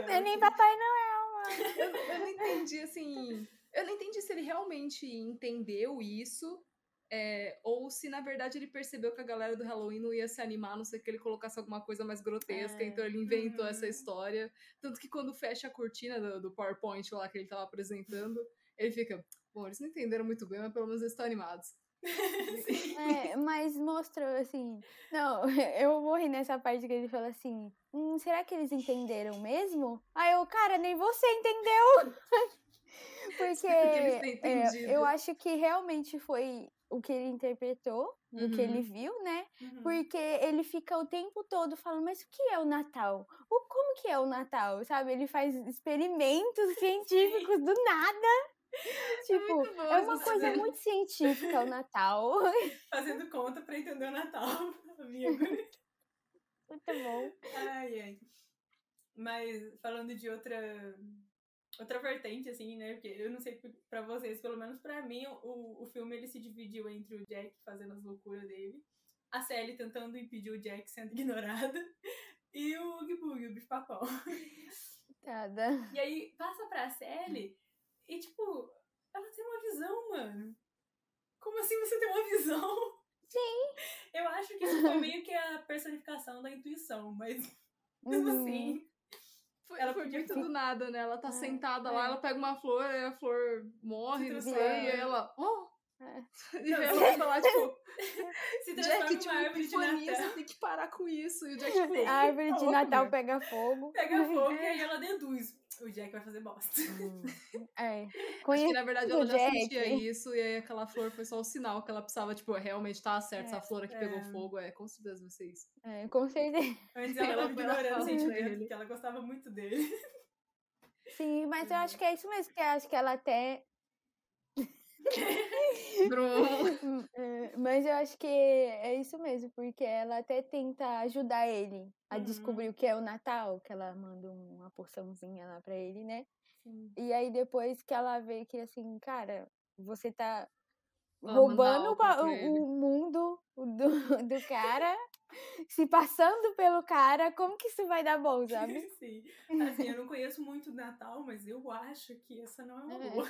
é nem Papai Noel, mano. Eu, eu não entendi, assim. Eu não entendi se ele realmente entendeu isso. é, ou se na verdade ele percebeu que a galera do Halloween não ia se animar, a não ser que ele colocasse alguma coisa mais grotesca, É. então ele inventou essa Uhum. história. Tanto que quando fecha a cortina do, do PowerPoint lá que ele tava apresentando, ele fica, bom, eles não entenderam muito bem, mas pelo menos eles estão animados. É, mas mostrou assim. Não, eu morri nessa parte que ele falou assim: hum, será que eles entenderam mesmo? Aí eu, cara, nem você entendeu! Porque é, eu acho que realmente foi o que ele interpretou, uhum. o que ele viu, né? Uhum. Porque ele fica o tempo todo falando, mas o que é o Natal? O, como que é o Natal? Sabe? Ele faz experimentos científicos do nada. Tipo, é, bom, é uma coisa muito científica o Natal. Fazendo conta pra entender o Natal, amigo. Muito bom. Ai, ai. Mas falando de outra outra vertente, assim, né? Porque eu não sei para vocês, pelo menos para mim, o, o filme ele se dividiu entre o Jack fazendo as loucuras dele, a Sally tentando impedir o Jack sendo ignorada, e o Oogie Boogie, o bicho papão. Nada. E aí passa pra Sally e, tipo, ela tem uma visão, mano. Como assim você tem uma visão? Sim. Eu acho que isso foi meio que a personificação da intuição, mas mesmo uhum. assim. Foi, ela foi muito do nada, né? Ela tá é, sentada é. lá, ela pega uma flor, aí a flor morre, não sei, e ela. Oh! É. E não, ela falar, tipo. Se Jack, tipo, árvore de Natal. Você tem que parar com isso. E o Jack, tipo, a árvore de Natal pega fogo. Pega fogo e aí ela deduz o Jack vai fazer bosta. Hum. É. Acho que na verdade ela já Jack. sentia isso e aí aquela flor foi só o sinal que ela precisava, tipo, realmente tá certo, é, essa flor aqui é. pegou fogo, é, com certeza vocês. É, com certeza. Antes ela tava ignorando o sentimento, porque ela gostava muito dele. Sim, mas eu acho que é isso mesmo, que eu acho que ela até mas eu acho que é isso mesmo, porque ela até tenta ajudar ele a uhum. descobrir o que é o Natal, que ela manda uma porçãozinha lá pra ele, né? Sim. E aí depois que ela vê que assim, cara, você tá roubando o, o, mundo do, do cara, se passando pelo cara, como que isso vai dar bom, sabe? Sim. Assim, eu não conheço muito o Natal, mas eu acho que essa não é uma é. boa.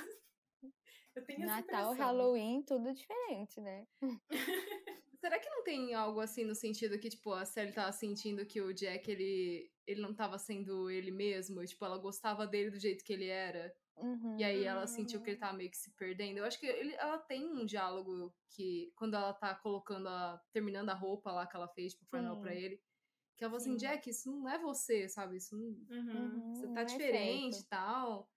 Eu tenho Natal, Halloween, tudo diferente, né? Será que não tem algo assim no sentido que, tipo, a Sally tava sentindo que o Jack, ele, ele não tava sendo ele mesmo? Tipo, ela gostava dele do jeito que ele era. Uhum. E aí ela sentiu que ele tava meio que se perdendo. Eu acho que ele, ela tem um diálogo que, quando ela tá colocando a. terminando a roupa lá que ela fez pro Farnell pra ele. Que ela falou assim, Jack, isso não é você, sabe? Isso não. Uhum. Você tá diferente e tal.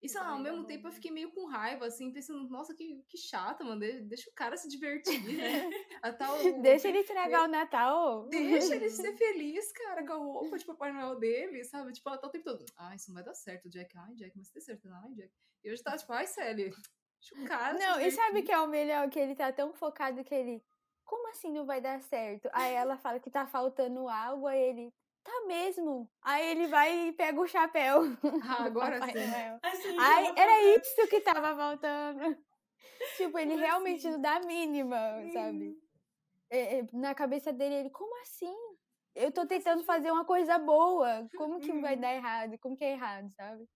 E sei lá, ao mesmo tempo eu fiquei meio com raiva, assim, pensando, nossa, que, que chata, mano. Deixa o cara se divertir, né? Deixa ele estragar o Natal. Deixa ele ser feliz, cara, com a roupa de Papai Noel dele, sabe? Tipo, ela tá o tempo todo. Ai, isso não vai dar certo, Jack. Ai, Jack, mas tem certeza, ai, Jack. E hoje tá tipo, ai, Sally. Cara. Não, e sabe que é o melhor? Que ele tá tão focado que ele. Como assim não vai dar certo? Aí ela fala que tá faltando algo, aí ele tá mesmo. Aí ele vai e pega o chapéu. Ah, agora sim. Assim, Ai, era isso que tava faltando. tipo, ele como realmente assim? não dá a mínima, sabe? É, é, na cabeça dele, ele, como assim? Eu tô tentando fazer uma coisa boa. Como que vai uhum. dar errado? Como que é errado, sabe?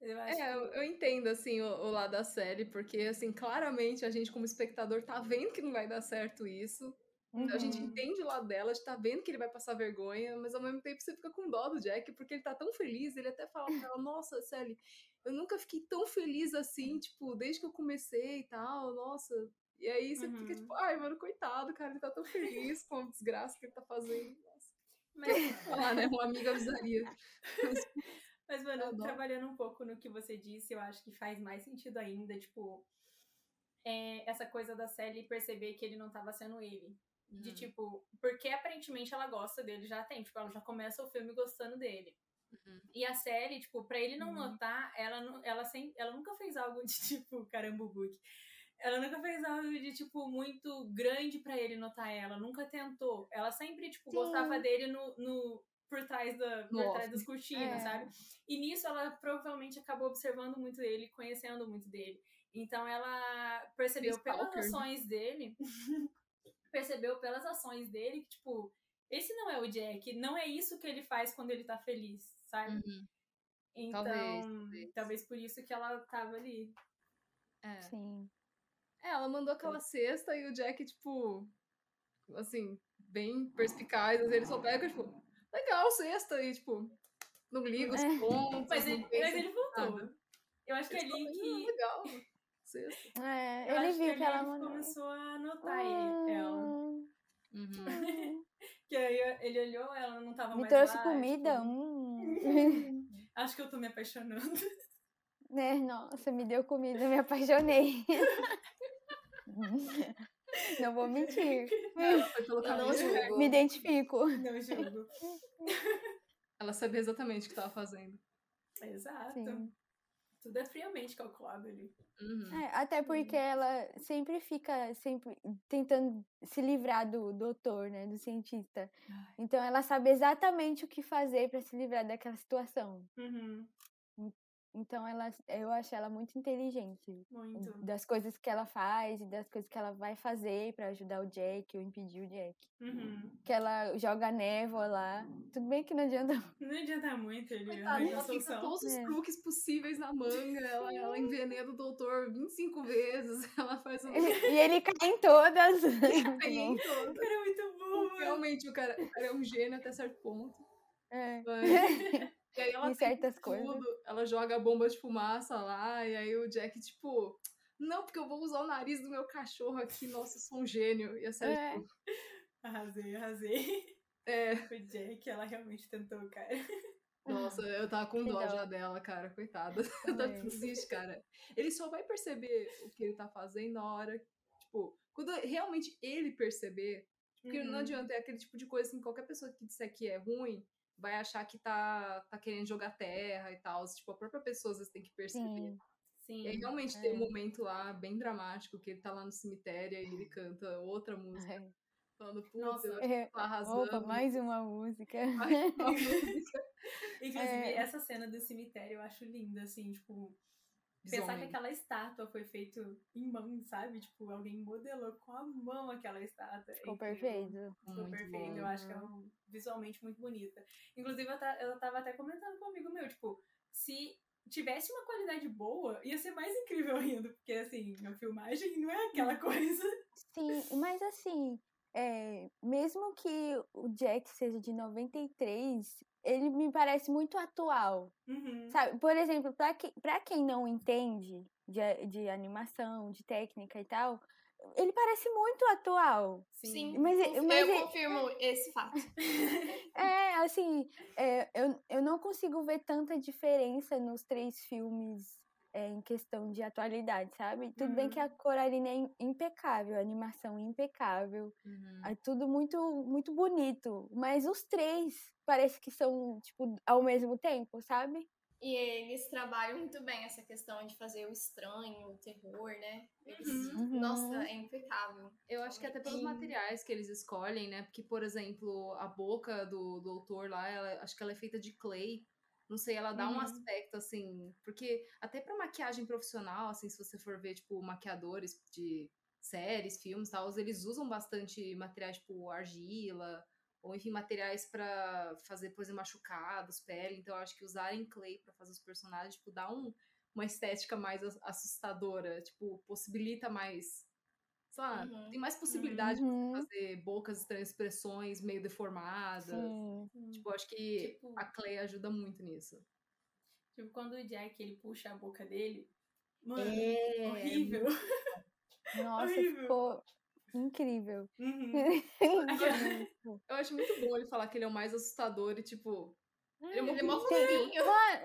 Eu é, que... eu, eu, entendo, assim, o, o, lado da série, porque, assim, claramente a gente, como espectador, tá vendo que não vai dar certo isso. Uhum. A gente uhum. entende o lado dela, a gente tá vendo que ele vai passar vergonha, mas ao mesmo tempo você fica com dó do Jack, porque ele tá tão feliz, ele até fala pra ela, nossa, Sally, eu nunca fiquei tão feliz assim, tipo, desde que eu comecei e tal, nossa. E aí você uhum. fica tipo, ai, mano, coitado, cara, ele tá tão feliz com a desgraça que ele tá fazendo. Nossa. Mas, falar, né, uma amiga avisaria. Mas, mano, trabalhando um pouco no que você disse, eu acho que faz mais sentido ainda, tipo, é, essa coisa da Sally perceber que ele não tava sendo ele. De uhum. tipo, porque aparentemente ela gosta dele, já tem, tipo, ela já começa o filme gostando dele. Uhum. E a série, tipo, pra ele não uhum. notar, ela, ela, sem, ela nunca fez algo de tipo, book. Ela nunca fez algo de, tipo, muito grande para ele notar ela. Nunca tentou. Ela sempre, tipo, Sim. gostava dele no, no, por trás, da, por trás das cortinas, é. sabe? E nisso ela provavelmente acabou observando muito ele, conhecendo muito dele. Então ela percebeu pelas ações dele percebeu pelas ações dele que, tipo, esse não é o Jack, não é isso que ele faz quando ele tá feliz, sabe? Uhum. Então, talvez, talvez. talvez, por isso que ela tava ali. É. Sim. É, ela mandou aquela cesta e o Jack, tipo, assim, bem perspicaz, ele só pega, tipo, legal, cesta, e, tipo, não liga os é. pontos. Mas ele, mas ele voltou. Eu acho que é ali que. Legal. Sexto. É, Eu ele acho viu que, que ela ele mandou. começou a notar ele, ela. Hum, Uhum. hum. Que aí ele olhou, ela não tava Me mais trouxe lá, comida? tipo, Hum. Acho que eu tô me apaixonando. Né? Nossa, me deu comida, me apaixonei. Não vou mentir. Não julgo. Me identifico. Não julgo. Ela sabia exatamente o que tava fazendo. Exato. Sim. Tudo é friamente calculado ali. Uhum. É, até porque ela sempre fica sempre tentando se livrar do doutor, né, do cientista. Ai. Então ela sabe exatamente o que fazer para se livrar daquela situação. Uhum. Então ela, eu acho ela muito inteligente Muito. das coisas que ela faz e das coisas que ela vai fazer para ajudar o Jack ou impedir o Jack. Uhum. Que ela joga névoa lá. Tudo bem que não adianta. Não adianta muito ele Coitada, ela a fica todos os É. truques possíveis na manga. Ela, ela envenena o doutor 25 vezes. Ela faz um. E ele cai em todas. Muito Aí, bom. então, Cara, é muito boa. Realmente, o cara, o cara é um gênio até certo ponto. É. Mas- E aí ela tem certas tudo, coisas. ela joga a bomba de fumaça lá, e aí o Jack, tipo, não, porque eu vou usar o nariz do meu cachorro aqui, nossa, eu sou um gênio. E a série, É. tipo, Arrasei, arrasei. é, O Jack, ela realmente tentou, cara. nossa, eu tava com dó já dela, cara, coitada. Também. triste, cara. Ele só vai perceber o que ele tá fazendo na hora, tipo, quando realmente ele perceber, porque não Uhum. adianta, é aquele tipo de coisa assim, qualquer pessoa que disser que é ruim, vai achar que tá, tá querendo jogar terra e tal. Tipo, a própria pessoa às vezes tem que perceber. Sim. Sim. E aí realmente É. tem um momento lá bem dramático que ele tá lá no cemitério e ele canta outra música, É. falando, putz, Nossa, eu É. tô arrasando. Opa, mais uma música. mais uma música. Inclusive, É. essa cena do cemitério eu acho linda, assim, tipo, pensar que aquela estátua foi feita em mão, sabe? Tipo, alguém modelou com a mão aquela estátua. É Ficou perfeito. Ficou Muito perfeito. bom. Eu acho que é um- visualmente muito bonita. Inclusive, eu, ta- eu tava até comentando com um amigo meu, tipo, se tivesse uma qualidade boa, ia ser mais incrível ainda. Porque, assim, a filmagem não é aquela coisa. Sim, mas assim, é, mesmo que o Jack seja de 93, ele me parece muito atual. Uhum. Sabe? Por exemplo, pra, que, pra quem não entende de, de animação, de técnica e tal, ele parece muito atual. Sim, Mas, mas eu é- confirmo esse fato. É, assim, é, eu, eu não consigo ver tanta diferença nos três filmes é, em questão de atualidade, sabe? Tudo bem que a Coraline é im- impecável, a animação é impecável, Uhum. é tudo muito, muito bonito, mas os três parece que são, tipo, ao mesmo tempo, sabe? E eles trabalham muito bem essa questão de fazer o estranho, o terror, né? Eles, Uhum. Nossa, é impecável. Eu acho que até pelos materiais que eles escolhem, né? Porque, por exemplo, a boca do doutor lá, ela, acho que ela é feita de clay. Não sei, ela dá um Uhum. aspecto assim. Porque até pra maquiagem profissional, assim, se você for ver, tipo, maquiadores de séries, filmes e tal, eles usam bastante materiais, tipo, argila, ou enfim, materiais pra fazer, por exemplo, machucados, pele. Então, eu acho que usarem clay pra fazer os personagens, tipo, dá um, uma estética mais as- assustadora, tipo, possibilita mais. Sei lá, Uhum. tem mais possibilidade de Uhum. fazer bocas, expressões meio deformadas. Sim. Tipo, eu acho que Tipo- a Clay ajuda muito nisso. Tipo, quando o Jack ele puxa a boca dele, mano, É, horrível. Nossa, Horrível. ficou incrível. Uhum. Eu acho muito bom ele falar que ele é o mais assustador e, tipo. Ele é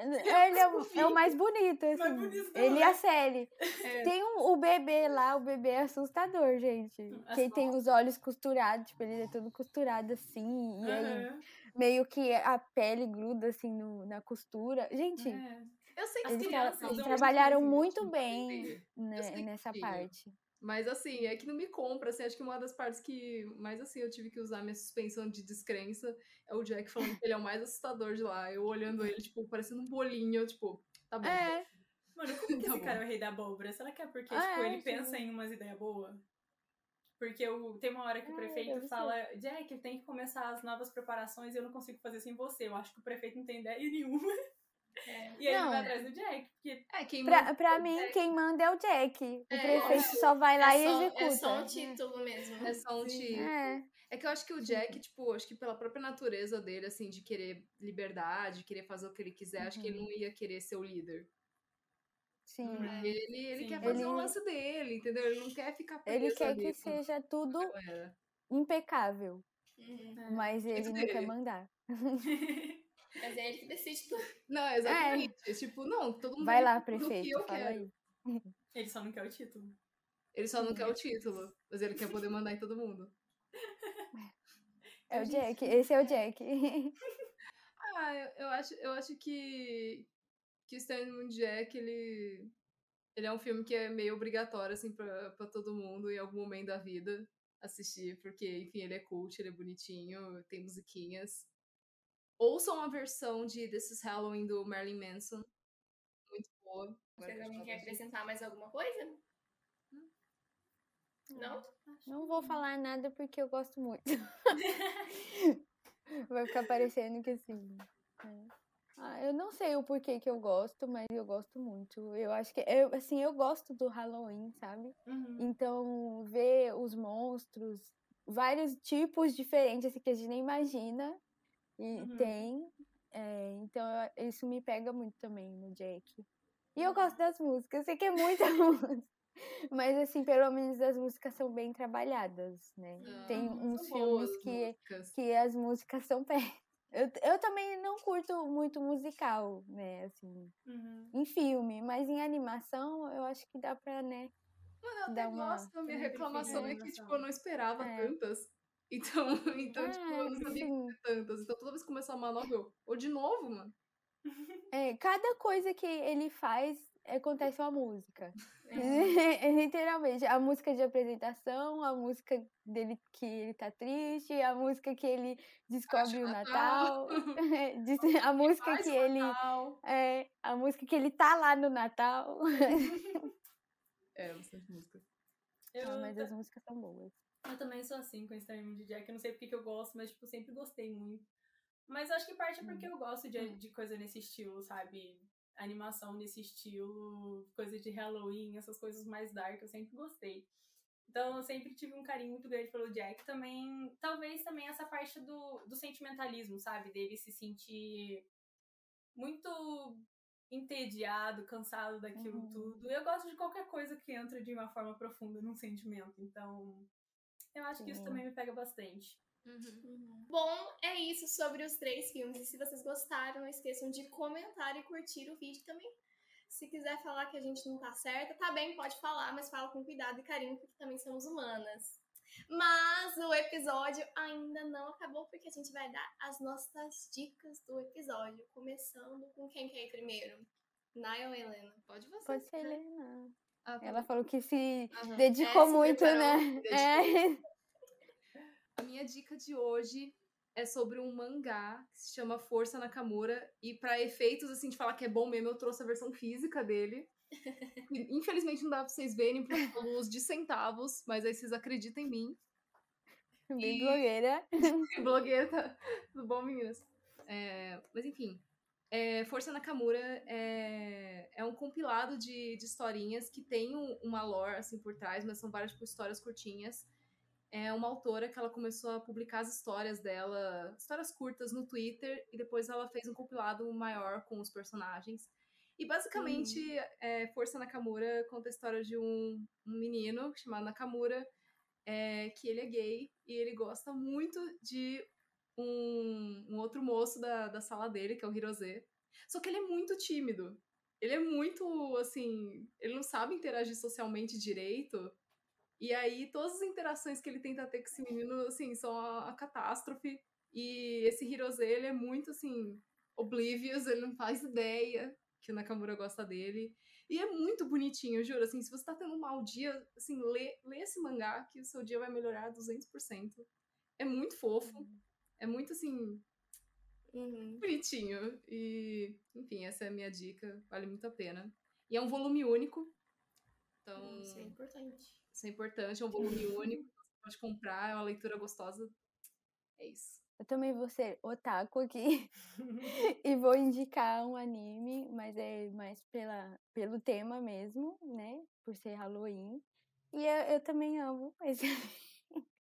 Ele é ele é, o- é o mais bonito, assim. bonito da ele e hora. a série. É. Tem um- o bebê lá, o bebê é assustador, gente. As Que tem os olhos costurados, tipo, ele é todo costurado assim. E aí, meio que a pele gruda, assim, no- na costura. Gente, É. Eu sei que As eles, eles trabalharam muito bem né, nessa parte. Mas assim, é que não me compra, assim, acho que uma das partes que mais assim eu tive que usar minha suspensão de descrença é o Jack falando que ele é o mais assustador de lá. Eu olhando ele, tipo, parecendo um bolinho, tipo, tá bom. É, Mano, como que Tá esse bom. cara é o rei da abóbora? Será que é porque, Ah, tipo, é, ele sim. pensa em umas ideias boas? Porque o, tem uma hora que o É, prefeito ser. fala, Jack, tem que começar as novas preparações e eu não consigo fazer sem você. Eu acho que o prefeito não tem ideia nenhuma. É. E aí ele Não. vai atrás do Jack. Porque É, quem pra, manda- pra mim, quem manda é o Jack. O É, prefeito só vai lá é, e só, executa. é só um título mesmo. é só um Sim. tiro. É. É que eu acho que o Jack, tipo, acho que pela própria natureza dele, assim, de querer liberdade, de querer fazer o que ele quiser, acho que ele Uhum. não ia querer ser o líder. Sim. Porque ele, ele Sim. quer fazer o Ele- lance dele, entendeu? Ele não quer ficar preso Ele quer ali que com seja tudo impecável, Uhum. É. mas ele não dele. quer mandar. Mas é ele que decide tudo. Não, exatamente. Tipo, não, todo mundo É. Vai lá, fazer o que prefeito, eu fala quero. aí. Ele só não quer o título. Ele só não quer o título, mas ele quer poder mandar em todo mundo. É o Gente. Jack, esse é o Jack. Ah, eu, eu acho, eu acho que que Stand Moon Jack, ele ele é um filme que é meio obrigatório assim pra, pra todo mundo em algum momento da vida assistir, porque enfim, ele é cult, ele é bonitinho, tem musiquinhas. Ouçam a versão de This is Halloween do Marilyn Manson. Muito boa. Agora Vocês alguém quer acrescentar mais alguma coisa? Não? Não vou falar nada porque eu gosto muito. Vai ficar parecendo que assim. é. Ah, eu não sei o porquê que eu gosto, mas eu gosto muito. Eu acho que eu, assim, eu gosto do Halloween, sabe? Uhum. Então, ver os monstros, vários tipos diferentes assim, que a gente nem imagina e Uhum. tem. é, então, eu- isso me pega muito também no Jack. E eu gosto das músicas, eu sei que é muita música. Mas, assim, pelo menos as músicas são bem trabalhadas, né? Tem uns filmes que, músicas. que as músicas são pé. Eu, eu também não curto muito musical, né? Assim, Uhum. em filme, mas em animação eu acho que dá pra, né? Mano, eu até uma- gosto. Minha reclamação é que, tipo, eu não esperava É. tantas. Então, então tipo, eu não É, sabia que ia ter tantas. Então, toda vez que começar uma nova, eu... Ou de novo, mano. é, cada coisa que ele faz acontece uma música. É. Literalmente. A música de apresentação, a música dele que ele tá triste, a música que ele descobre o Natal, diz- a música que ele. Natal. É, a música que ele tá lá no Natal. É, bastante música. Eu, Ah, mas as músicas são boas. Eu também sou assim com Starman de Jack. Eu não sei porque que eu gosto, mas tipo, sempre gostei muito. Mas acho que parte é porque eu gosto de, de coisa nesse estilo, sabe? Animação nesse estilo, coisa de Halloween, essas coisas mais dark, eu sempre gostei. Então eu sempre tive um carinho muito grande pelo Jack. Também, talvez também essa parte do, do sentimentalismo, sabe? Dele se sentir muito entediado, cansado daquilo Uhum. tudo. Eu gosto de qualquer coisa que entra de uma forma profunda num sentimento. Então, eu acho que isso também me pega bastante. Bom, é isso sobre os três filmes. E se vocês gostaram, não esqueçam de comentar e curtir o vídeo também. Se quiser falar que a gente não tá certa, tá bem, pode falar, mas fala com cuidado e carinho, porque também somos humanas. Mas o episódio ainda não acabou, porque a gente vai dar as nossas dicas do episódio. Começando com quem quer ir primeiro? Naya ou Helena? Pode você. Pode ser Helena. Ah, tá Ela falou que se Aham. dedicou É, se muito, né? É. A minha dica de hoje é sobre um mangá que se chama Força Nakamura. E pra efeitos, assim, de falar que é bom mesmo, eu trouxe a versão física dele. Infelizmente não dá pra vocês verem por luz de centavos, mas aí vocês acreditam em mim. Bem blogueira. Blogueira, tá? tudo bom, meninas? É, mas enfim, é, Força Nakamura é, é um compilado de, de historinhas que tem um- uma lore assim por trás, mas são várias tipo, histórias curtinhas. É uma autora que ela começou a publicar as histórias dela, histórias curtas no Twitter, e depois ela fez um compilado maior com os personagens. E basicamente, é, Força Nakamura conta a história de um, um menino chamado Nakamura, é, que ele é gay e ele gosta muito de um, um outro moço da, da sala dele, que é o Hirose. Só que ele é muito tímido. Ele é muito, assim, ele não sabe interagir socialmente direito. E aí, todas as interações que ele tenta ter com esse menino, assim, são a, a catástrofe. E esse Hirose, ele é muito, assim, oblivious, ele não faz ideia que o Nakamura gosta dele. E é muito bonitinho, juro. Assim, se você tá tendo um mau dia, assim, lê, lê esse mangá que o seu dia vai melhorar 200%. É muito fofo. É muito, assim, Uhum. bonitinho. E, enfim, essa é a minha dica. Vale muito a pena. E é um volume único. Então, Isso é importante. isso é importante. É um volume único. Você pode comprar. É uma leitura gostosa. É isso. Eu também vou ser otaku aqui e vou indicar um anime, mas é mais pela, pelo tema mesmo, né? Por ser Halloween. E eu, eu também amo esse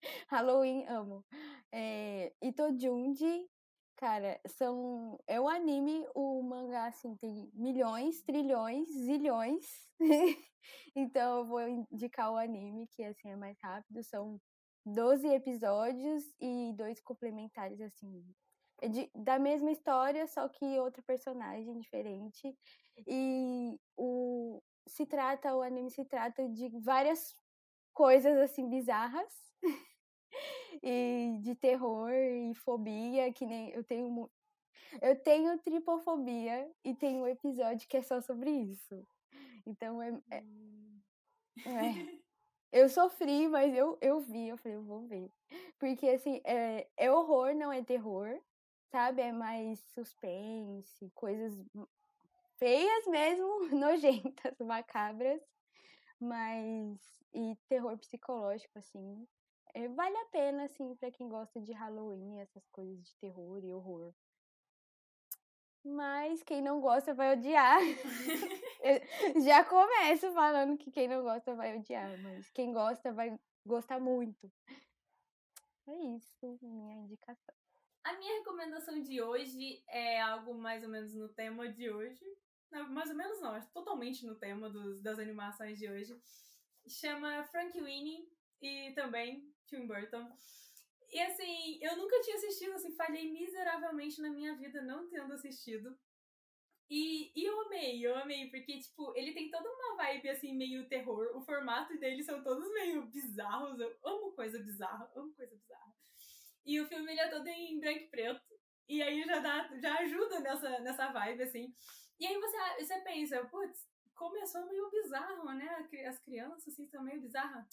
Halloween, amo. É, Itojunji Cara, são. É um anime, o mangá, assim, tem milhões, trilhões, zilhões. então eu vou indicar o anime, que assim é mais rápido. São 12 episódios e dois complementares, assim. É de, da mesma história, só que outra personagem diferente. E o, se trata, o anime se trata de várias coisas assim bizarras e de terror e fobia, que nem eu tenho eu tenho tripofobia e tem um episódio que é só sobre isso. Então é, é, é. eu sofri, mas eu, eu vi, eu falei, eu vou ver. Porque assim, é, é horror, não é terror, sabe? É mais suspense, coisas feias mesmo, nojentas, macabras, mas e terror psicológico assim. É, vale a pena assim para quem gosta de Halloween, essas coisas de terror e horror. Mas quem não gosta vai odiar. já começo falando que quem não gosta vai odiar, mas quem gosta vai gostar muito. É isso, minha indicação. A minha recomendação de hoje é algo mais ou menos no tema de hoje. Não, mais ou menos não, totalmente no tema dos, das animações de hoje. Chama Frank Winnie e também Tim Burton. E assim, eu nunca tinha assistido, assim, falhei miseravelmente na minha vida não tendo assistido. E, e eu amei, eu amei, porque, tipo, ele tem toda uma vibe, assim, meio terror. O formato deles são todos meio bizarros. Eu amo coisa bizarra, amo coisa bizarra. E o filme, ele é todo em branco e preto. E aí já, dá, já ajuda nessa, nessa vibe, assim. E aí você, você pensa, putz, começou meio bizarro, né? As crianças, assim, são meio bizarras.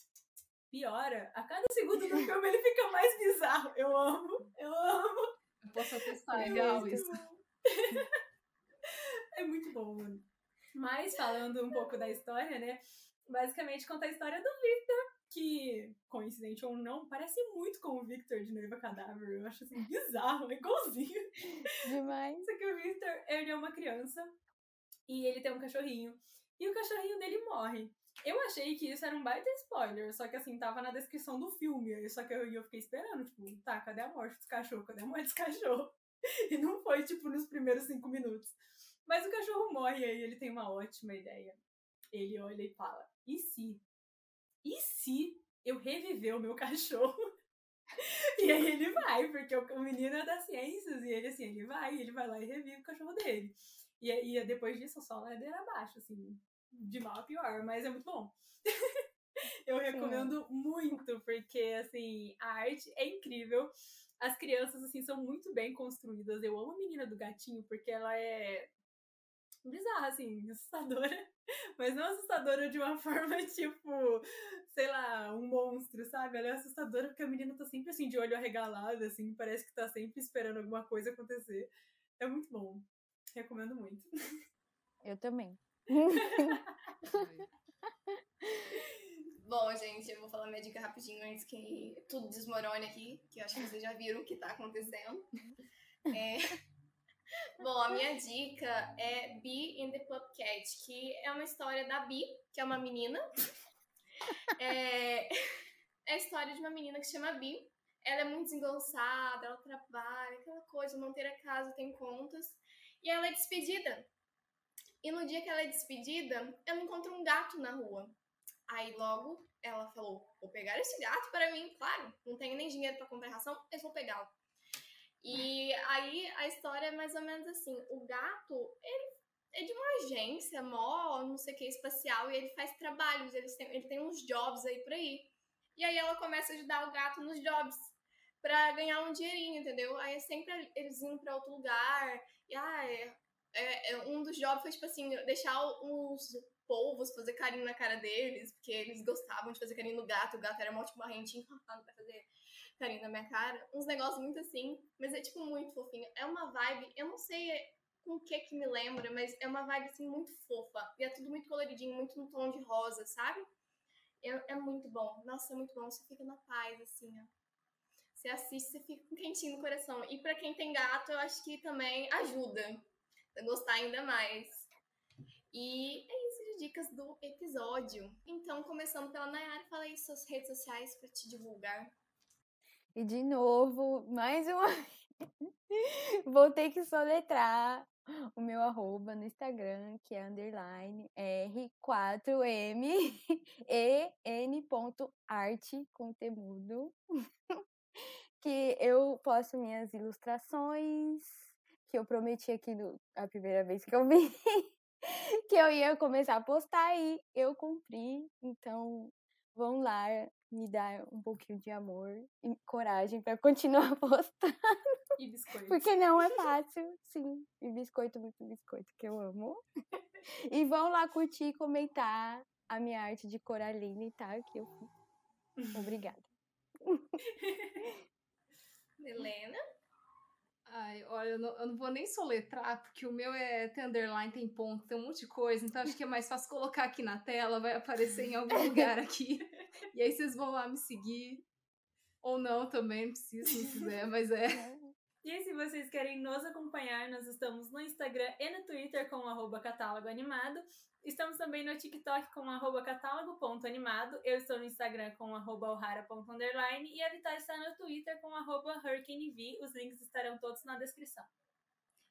Piora. A cada segundo do filme ele fica mais bizarro. Eu amo, eu amo. Eu posso atestar, é legal isso. é muito bom, mano. Mas falando um pouco da história, né? Basicamente conta a história do Victor, que, coincidente ou não, parece muito com o Victor de Noiva Cadáver. Eu acho assim bizarro, é igualzinho. Demais. Só que o Victor, ele é uma criança e ele tem um cachorrinho. E o cachorrinho dele morre. Eu achei que isso era um baita spoiler, só que assim, tava na descrição do filme. Só que eu, eu fiquei esperando, tipo, tá, cadê a morte dos cachorros? Cadê a morte dos cachorros? E não foi, tipo, nos primeiros cinco minutos. Mas o cachorro morre e aí ele tem uma ótima ideia. Ele olha e fala: e se? E se eu reviver o meu cachorro? e aí ele vai, porque o menino é das ciências, e ele assim, ele vai, ele vai lá e revive o cachorro dele. E, e depois disso, só ladeira abaixo, assim, de mal a pior, mas é muito bom. eu recomendo Sim. muito, porque, assim, a arte é incrível. As crianças, assim, são muito bem construídas. Eu amo a menina do gatinho, porque ela é bizarra, assim, assustadora. Mas não assustadora de uma forma, tipo, sei lá, um monstro, sabe? Ela é assustadora porque a menina tá sempre, assim, de olho arregalado, assim, parece que tá sempre esperando alguma coisa acontecer. É muito bom. Recomendo muito. Eu também. Bom, gente, eu vou falar minha dica rapidinho antes que tudo desmorone aqui, que eu acho que vocês já viram o que tá acontecendo. É... Bom, a minha dica é Bee in the Cat, que é uma história da Bee, que é uma menina. É... é a história de uma menina que chama Bee. Ela é muito desengonçada, ela trabalha, aquela coisa, manter a casa, tem contas. E ela é despedida e no dia que ela é despedida, ela encontra um gato na rua. Aí logo ela falou: Vou pegar esse gato para mim, claro, não tenho nem dinheiro para comprar ração, mas vou pegá-lo. E aí a história é mais ou menos assim: o gato, ele é de uma agência, mó, não sei o que, espacial, e ele faz trabalhos, ele tem, ele tem uns jobs aí por aí. E aí ela começa a ajudar o gato nos jobs para ganhar um dinheirinho, entendeu? Aí é sempre eles indo para outro lugar, e ah, é, é, é, um dos jobs foi, tipo assim, deixar os polvos fazer carinho na cara deles, porque eles gostavam de fazer carinho no gato, o gato era um ótimo barrentinho, não vai fazer carinho na minha cara. Uns negócios muito assim, mas é, tipo, muito fofinho. É uma vibe, eu não sei com o que que me lembra, mas é uma vibe, assim, muito fofa. E é tudo muito coloridinho, muito no tom de rosa, sabe? É, é muito bom. Nossa, é muito bom. Você fica na paz, assim, ó. Você assiste, você fica com quentinho no coração. E para quem tem gato, eu acho que também ajuda gostar ainda mais. E é isso de dicas do episódio. Então, começando pela Nayara, fala aí suas redes sociais para te divulgar. E de novo, mais uma Vou ter que soletrar o meu arroba no Instagram, que é underline R4M com temudo. que eu posto minhas ilustrações, que eu prometi aqui no, a primeira vez que eu vim, que eu ia começar a postar e eu cumpri. Então, vão lá me dar um pouquinho de amor e coragem para continuar postando. E biscoito. Porque não é fácil, sim. E biscoito, muito biscoito, que eu amo. E vão lá curtir e comentar a minha arte de Coraline, tá? Que eu Obrigada. Helena? Ai, olha, eu não, eu não, vou nem soletrar, porque o meu é tem underline, tem ponto, tem um monte de coisa, então acho que é mais fácil colocar aqui na tela, vai aparecer em algum lugar aqui. E aí vocês vão lá me seguir. Ou não também, não precisa, se não quiser, mas é. E se vocês querem nos acompanhar, nós estamos no Instagram e no Twitter com o catálogo animado. Estamos também no TikTok com arroba catálogo.animado. Eu estou no Instagram com arroba ohara.underline e a Vitória está no Twitter com arroba hurricanev. Os links estarão todos na descrição.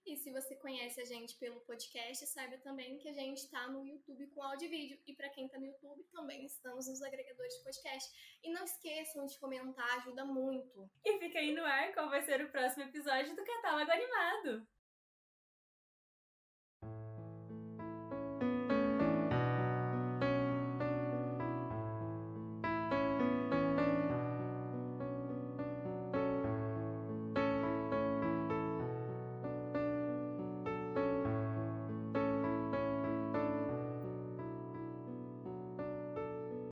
E se você conhece a gente pelo podcast, saiba também que a gente está no YouTube com áudio e vídeo. E para quem está no YouTube, também estamos nos agregadores de podcast. E não esqueçam de comentar, ajuda muito. E fica aí no ar qual vai ser o próximo episódio do Catálogo Animado.